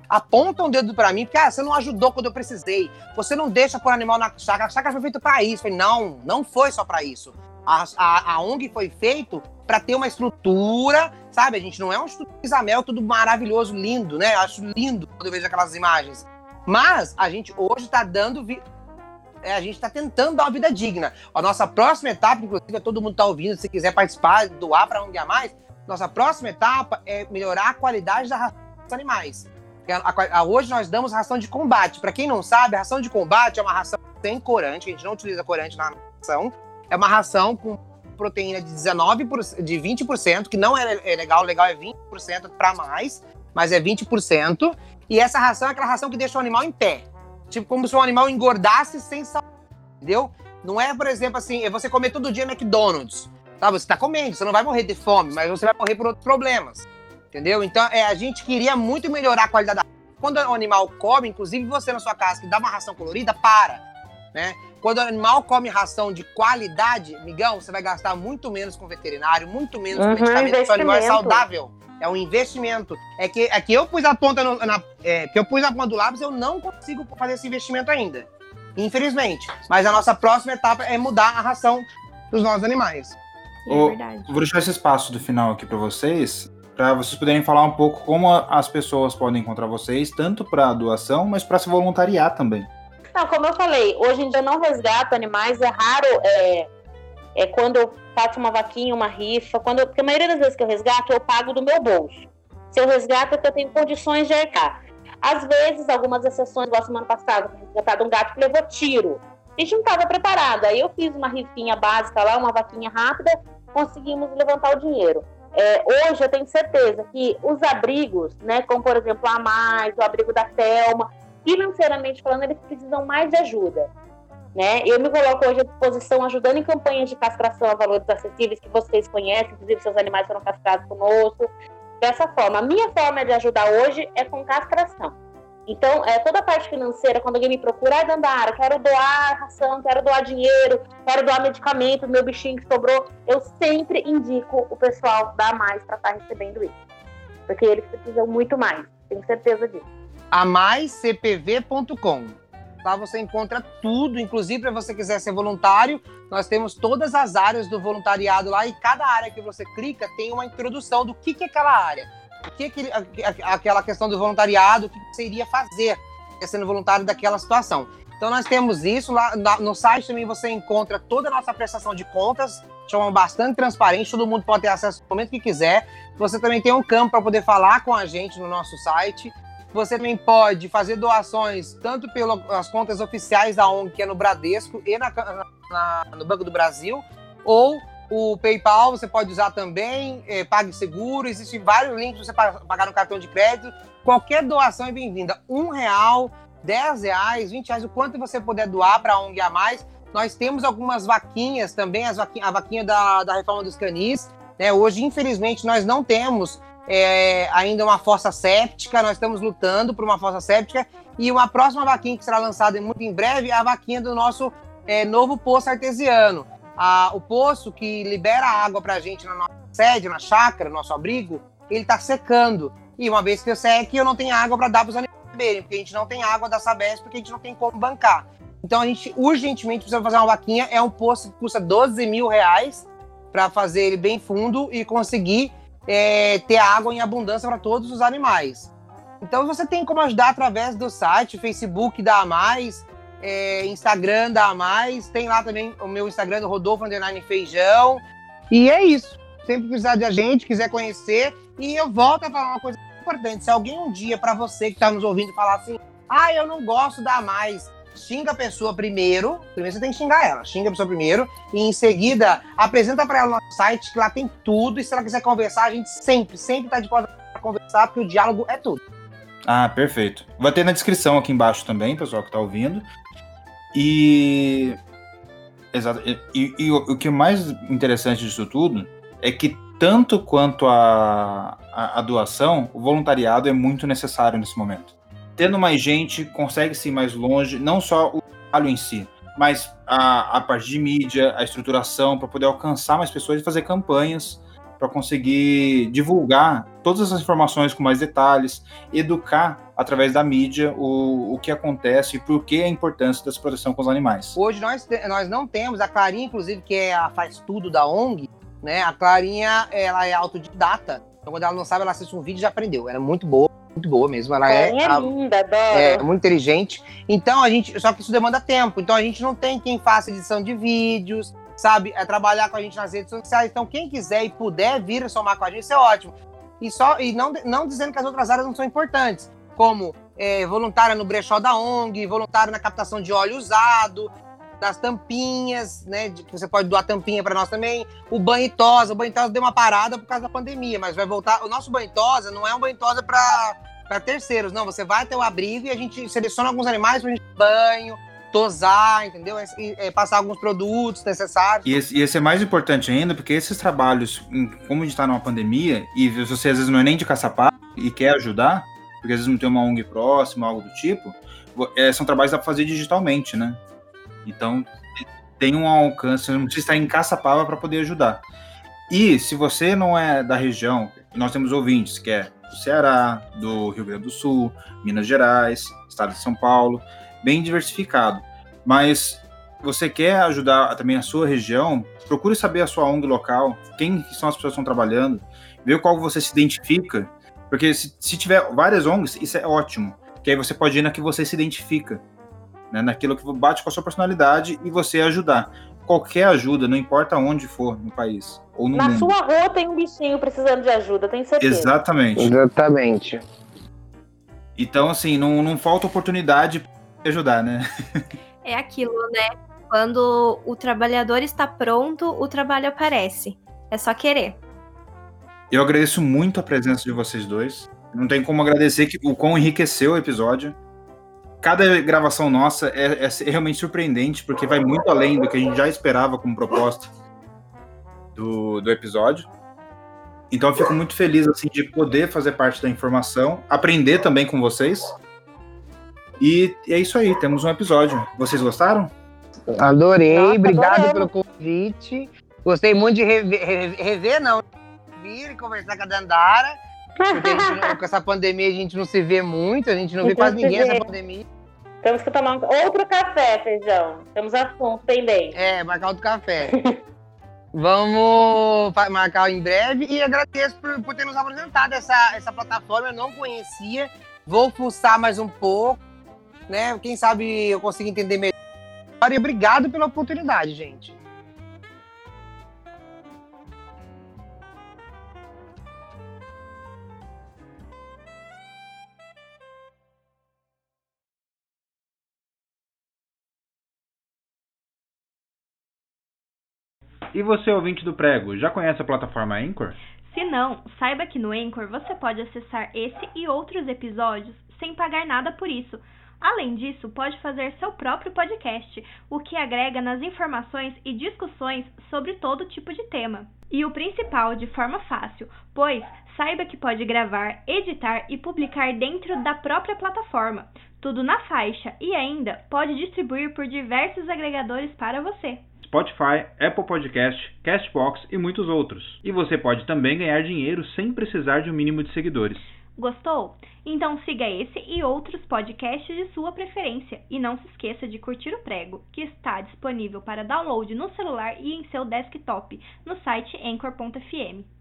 S3: apontam o dedo para mim, porque ah, você não ajudou quando eu precisei, você não deixa pôr animal na chácara, a chácara foi feita para isso. Falei, não, não foi só para isso. A, a, a, ONG foi feito para ter uma estrutura, sabe? A gente não é um estudo Isabel, tudo maravilhoso, lindo, né? Eu acho lindo quando eu vejo aquelas imagens. Mas a gente hoje está dando. Vi... É, a gente está tentando dar uma vida digna. A nossa próxima etapa, inclusive, todo mundo está ouvindo, se quiser participar, doar para ONG a mais, nossa próxima etapa é melhorar a qualidade da ração dos animais. A, a, hoje nós damos ração de combate. Para quem não sabe, a ração de combate é uma ração sem corante, a gente não utiliza corante na ração. É uma ração com proteína de 19%, de 20%, que não é, é legal, legal é 20% para mais, mas é 20%. E essa ração é aquela ração que deixa o animal em pé. Tipo, como se o animal engordasse sem saúde, entendeu? Não é, por exemplo, assim, é você comer todo dia McDonald's. Tá? Você está comendo, você não vai morrer de fome, mas você vai morrer por outros problemas. Entendeu? Então, é, a gente queria muito melhorar a qualidade da Quando o animal come, inclusive você na sua casa que dá uma ração colorida, para. Né? Quando o animal come ração de qualidade, migão, você vai gastar muito menos com veterinário, muito menos
S4: uhum,
S3: com medicamento, o animal é saudável. É um investimento. É que, é que eu pus a ponta no, na, é, que eu pus a ponta do lápis, eu não consigo fazer esse investimento ainda. Infelizmente. Mas a nossa próxima etapa é mudar a ração dos nossos animais.
S1: É verdade. Vou deixar esse espaço do final aqui para vocês para vocês poderem falar um pouco como as pessoas podem encontrar vocês, tanto para doação, mas para se voluntariar também.
S4: Não, como eu falei, hoje eu não resgato animais, é raro é, é quando eu faço uma vaquinha, uma rifa, quando eu, porque a maioria das vezes que eu resgato, eu pago do meu bolso. Se eu resgato, é que eu tenho condições de arcar. Às vezes, algumas exceções, igual semana passada, resgatado um gato que levou tiro. A gente não estava preparado. Aí eu fiz uma rifinha básica lá, uma vaquinha rápida, conseguimos levantar o dinheiro. É, hoje eu tenho certeza que os abrigos, né, como por exemplo a Mais, o abrigo da Selma, financeiramente falando, eles precisam mais de ajuda. Né? Eu me coloco hoje à disposição ajudando em campanhas de castração a valores acessíveis que vocês conhecem, inclusive seus animais foram castrados conosco. Dessa forma, a minha forma de ajudar hoje é com castração. Então, é, toda a parte financeira, quando alguém me procura, ah, Dandara, quero doar ração, quero doar dinheiro, quero doar medicamento, meu bichinho que sobrou, eu sempre indico o pessoal dar mais para estar tá recebendo isso. Porque eles precisam muito mais, tenho certeza disso.
S3: A maiscpv.com. Lá você encontra tudo, inclusive para você quiser ser voluntário, nós temos todas as áreas do voluntariado lá e cada área que você clica tem uma introdução do que, que é aquela área o que aquele, aquela questão do voluntariado, o que você iria fazer sendo voluntário daquela situação. Então nós temos isso lá no site também você encontra toda a nossa prestação de contas, forma bastante transparente, todo mundo pode ter acesso no momento que quiser. Você também tem um campo para poder falar com a gente no nosso site. Você também pode fazer doações tanto pelas contas oficiais da ONG, que é no Bradesco e na, na, no Banco do Brasil, ou o PayPal você pode usar também, é, PagSeguro, existem vários links para você pagar no cartão de crédito. Qualquer doação é bem-vinda. Um real, dez reais, vinte reais, o quanto você puder doar para a ONG a mais. Nós temos algumas vaquinhas também, as vaquinha, a vaquinha da, da reforma dos canis. Né? Hoje, infelizmente, nós não temos é, ainda uma fossa séptica, nós estamos lutando por uma fossa séptica. E uma próxima vaquinha que será lançada muito em breve é a vaquinha do nosso é, novo poço artesiano a, o poço que libera água para a gente na nossa sede, na chácara, no nosso abrigo, ele está secando. E uma vez que eu seque, eu não tenho água para dar para os animais beberem, porque a gente não tem água da Sabesp, porque a gente não tem como bancar. Então a gente urgentemente precisa fazer uma vaquinha. É um poço que custa 12 mil reais para fazer ele bem fundo e conseguir é, ter água em abundância para todos os animais. Então você tem como ajudar através do site, Facebook da Mais, é, Instagram da Mais, tem lá também o meu Instagram do Rodolfo Underline Feijão. E é isso. Sempre precisar de a gente, quiser conhecer. E eu volto a falar uma coisa importante. Se alguém um dia, para você que está nos ouvindo, falar assim: ah, eu não gosto da Mais, xinga a pessoa primeiro. Primeiro você tem que xingar ela. Xinga a pessoa primeiro. E em seguida, apresenta para ela o nosso site, que lá tem tudo. E se ela quiser conversar, a gente sempre, sempre está de porta para conversar, porque o diálogo é tudo.
S1: Ah, perfeito. Vai ter na descrição aqui embaixo também, pessoal que está ouvindo. E. Exato. E, e, e, o que é mais interessante disso tudo é que, tanto quanto a, a, a, doação, o voluntariado é muito necessário nesse momento. Tendo mais gente, consegue-se ir mais longe, não só o trabalho em si, mas a, a parte de mídia, a estruturação, para poder alcançar mais pessoas e fazer campanhas para conseguir divulgar todas essas informações com mais detalhes, educar através da mídia o, o que acontece e por que a importância dessa proteção com os animais.
S3: Hoje nós, nós não temos, a Clarinha, inclusive, que é a faz tudo da ONG, né? A Clarinha, ela é autodidata. Então, quando ela não sabe, ela assiste um vídeo e já aprendeu. Ela é muito boa, muito boa mesmo. Ela é,
S4: é,
S3: a,
S4: linda, adoro.
S3: é muito inteligente. Então, a gente. Só que isso demanda tempo. Então, a gente não tem quem faça edição de vídeos, sabe? É trabalhar com a gente nas redes sociais. Então, quem quiser e puder vir somar com a gente, isso é ótimo. E, só, e não, não dizendo que as outras áreas não são importantes, como é, voluntária no brechó da ONG, voluntário na captação de óleo usado, das tampinhas, né? Você pode doar tampinha para nós também. O banho tosa. O banho tosa deu uma parada por causa da pandemia, mas vai voltar. O nosso banho tosa não é um banho tosa para terceiros, não. Você vai ter o abrigo e a gente seleciona alguns animais para gente banho, tosar, entendeu? E, é, passar alguns produtos necessários.
S1: E esse, e esse, é mais importante ainda, porque esses trabalhos, como a gente está numa pandemia, e você às vezes não é nem de caçapá e quer ajudar, porque às vezes não tem uma ONG próxima, algo do tipo, é, são trabalhos que dá pra fazer digitalmente, né? Então, tem um alcance, não precisa estar em Caçapava para poder ajudar. E se você não é da região, nós temos ouvintes que é do Ceará, do Rio Grande do Sul, Minas Gerais, Estado de São Paulo, bem diversificado. Mas você quer ajudar também a sua região, procure saber a sua ONG local, quem são as pessoas que estão trabalhando, ver qual você se identifica, porque se, se tiver várias ONGs, isso é ótimo, que aí você pode ir na que você se identifica né, naquilo que bate com a sua personalidade e você ajudar. Qualquer ajuda, não importa onde for no país ou no
S4: Na
S1: mundo.
S4: sua rua tem um bichinho precisando de ajuda, tenho certeza.
S1: Exatamente.
S3: Exatamente.
S1: Então, assim, não, não falta oportunidade de ajudar, né?
S2: É aquilo, né? Quando o trabalhador está pronto, o trabalho aparece. É só querer.
S1: Eu agradeço muito a presença de vocês dois. Não tem como agradecer que o quão enriqueceu o episódio cada gravação nossa é, é, realmente surpreendente, porque vai muito além do que a gente já esperava como proposta do, do episódio. Então eu fico muito feliz assim de poder fazer parte da informação, aprender também com vocês. E é isso aí, temos um episódio. Vocês gostaram?
S3: Adorei, Nossa, obrigado adorei. pelo convite. Gostei muito de rever, rever, rever não, vir e conversar com a Dandara. Porque não, com essa pandemia a gente não se vê muito, a gente não, vê quase ninguém nessa pandemia.
S4: Temos que tomar outro café, feijão. Temos assunto pendente.
S3: É, marcar outro café. Vamos marcar em breve e agradeço por, por ter nos apresentado essa, essa plataforma. Eu não conhecia. Vou fuçar mais um pouco, né? Quem sabe eu consigo entender melhor. E obrigado pela oportunidade, gente.
S1: E você, ouvinte do Prego, já conhece a plataforma Anchor?
S2: Se não, saiba que no Anchor você pode acessar esse e outros episódios sem pagar nada por isso. Além disso, pode fazer seu próprio podcast, o que agrega nas informações e discussões sobre todo tipo de tema. E o principal, de forma fácil, pois saiba que pode gravar, editar e publicar dentro da própria plataforma, tudo na faixa, e ainda pode distribuir por diversos agregadores para você.
S1: Spotify, Apple Podcast, Castbox e muitos outros. E você pode também ganhar dinheiro sem precisar de um mínimo de seguidores.
S2: Gostou? Então siga esse e outros podcasts de sua preferência e não se esqueça de curtir o Prego, que está disponível para download no celular e em seu desktop no site anchor.fm.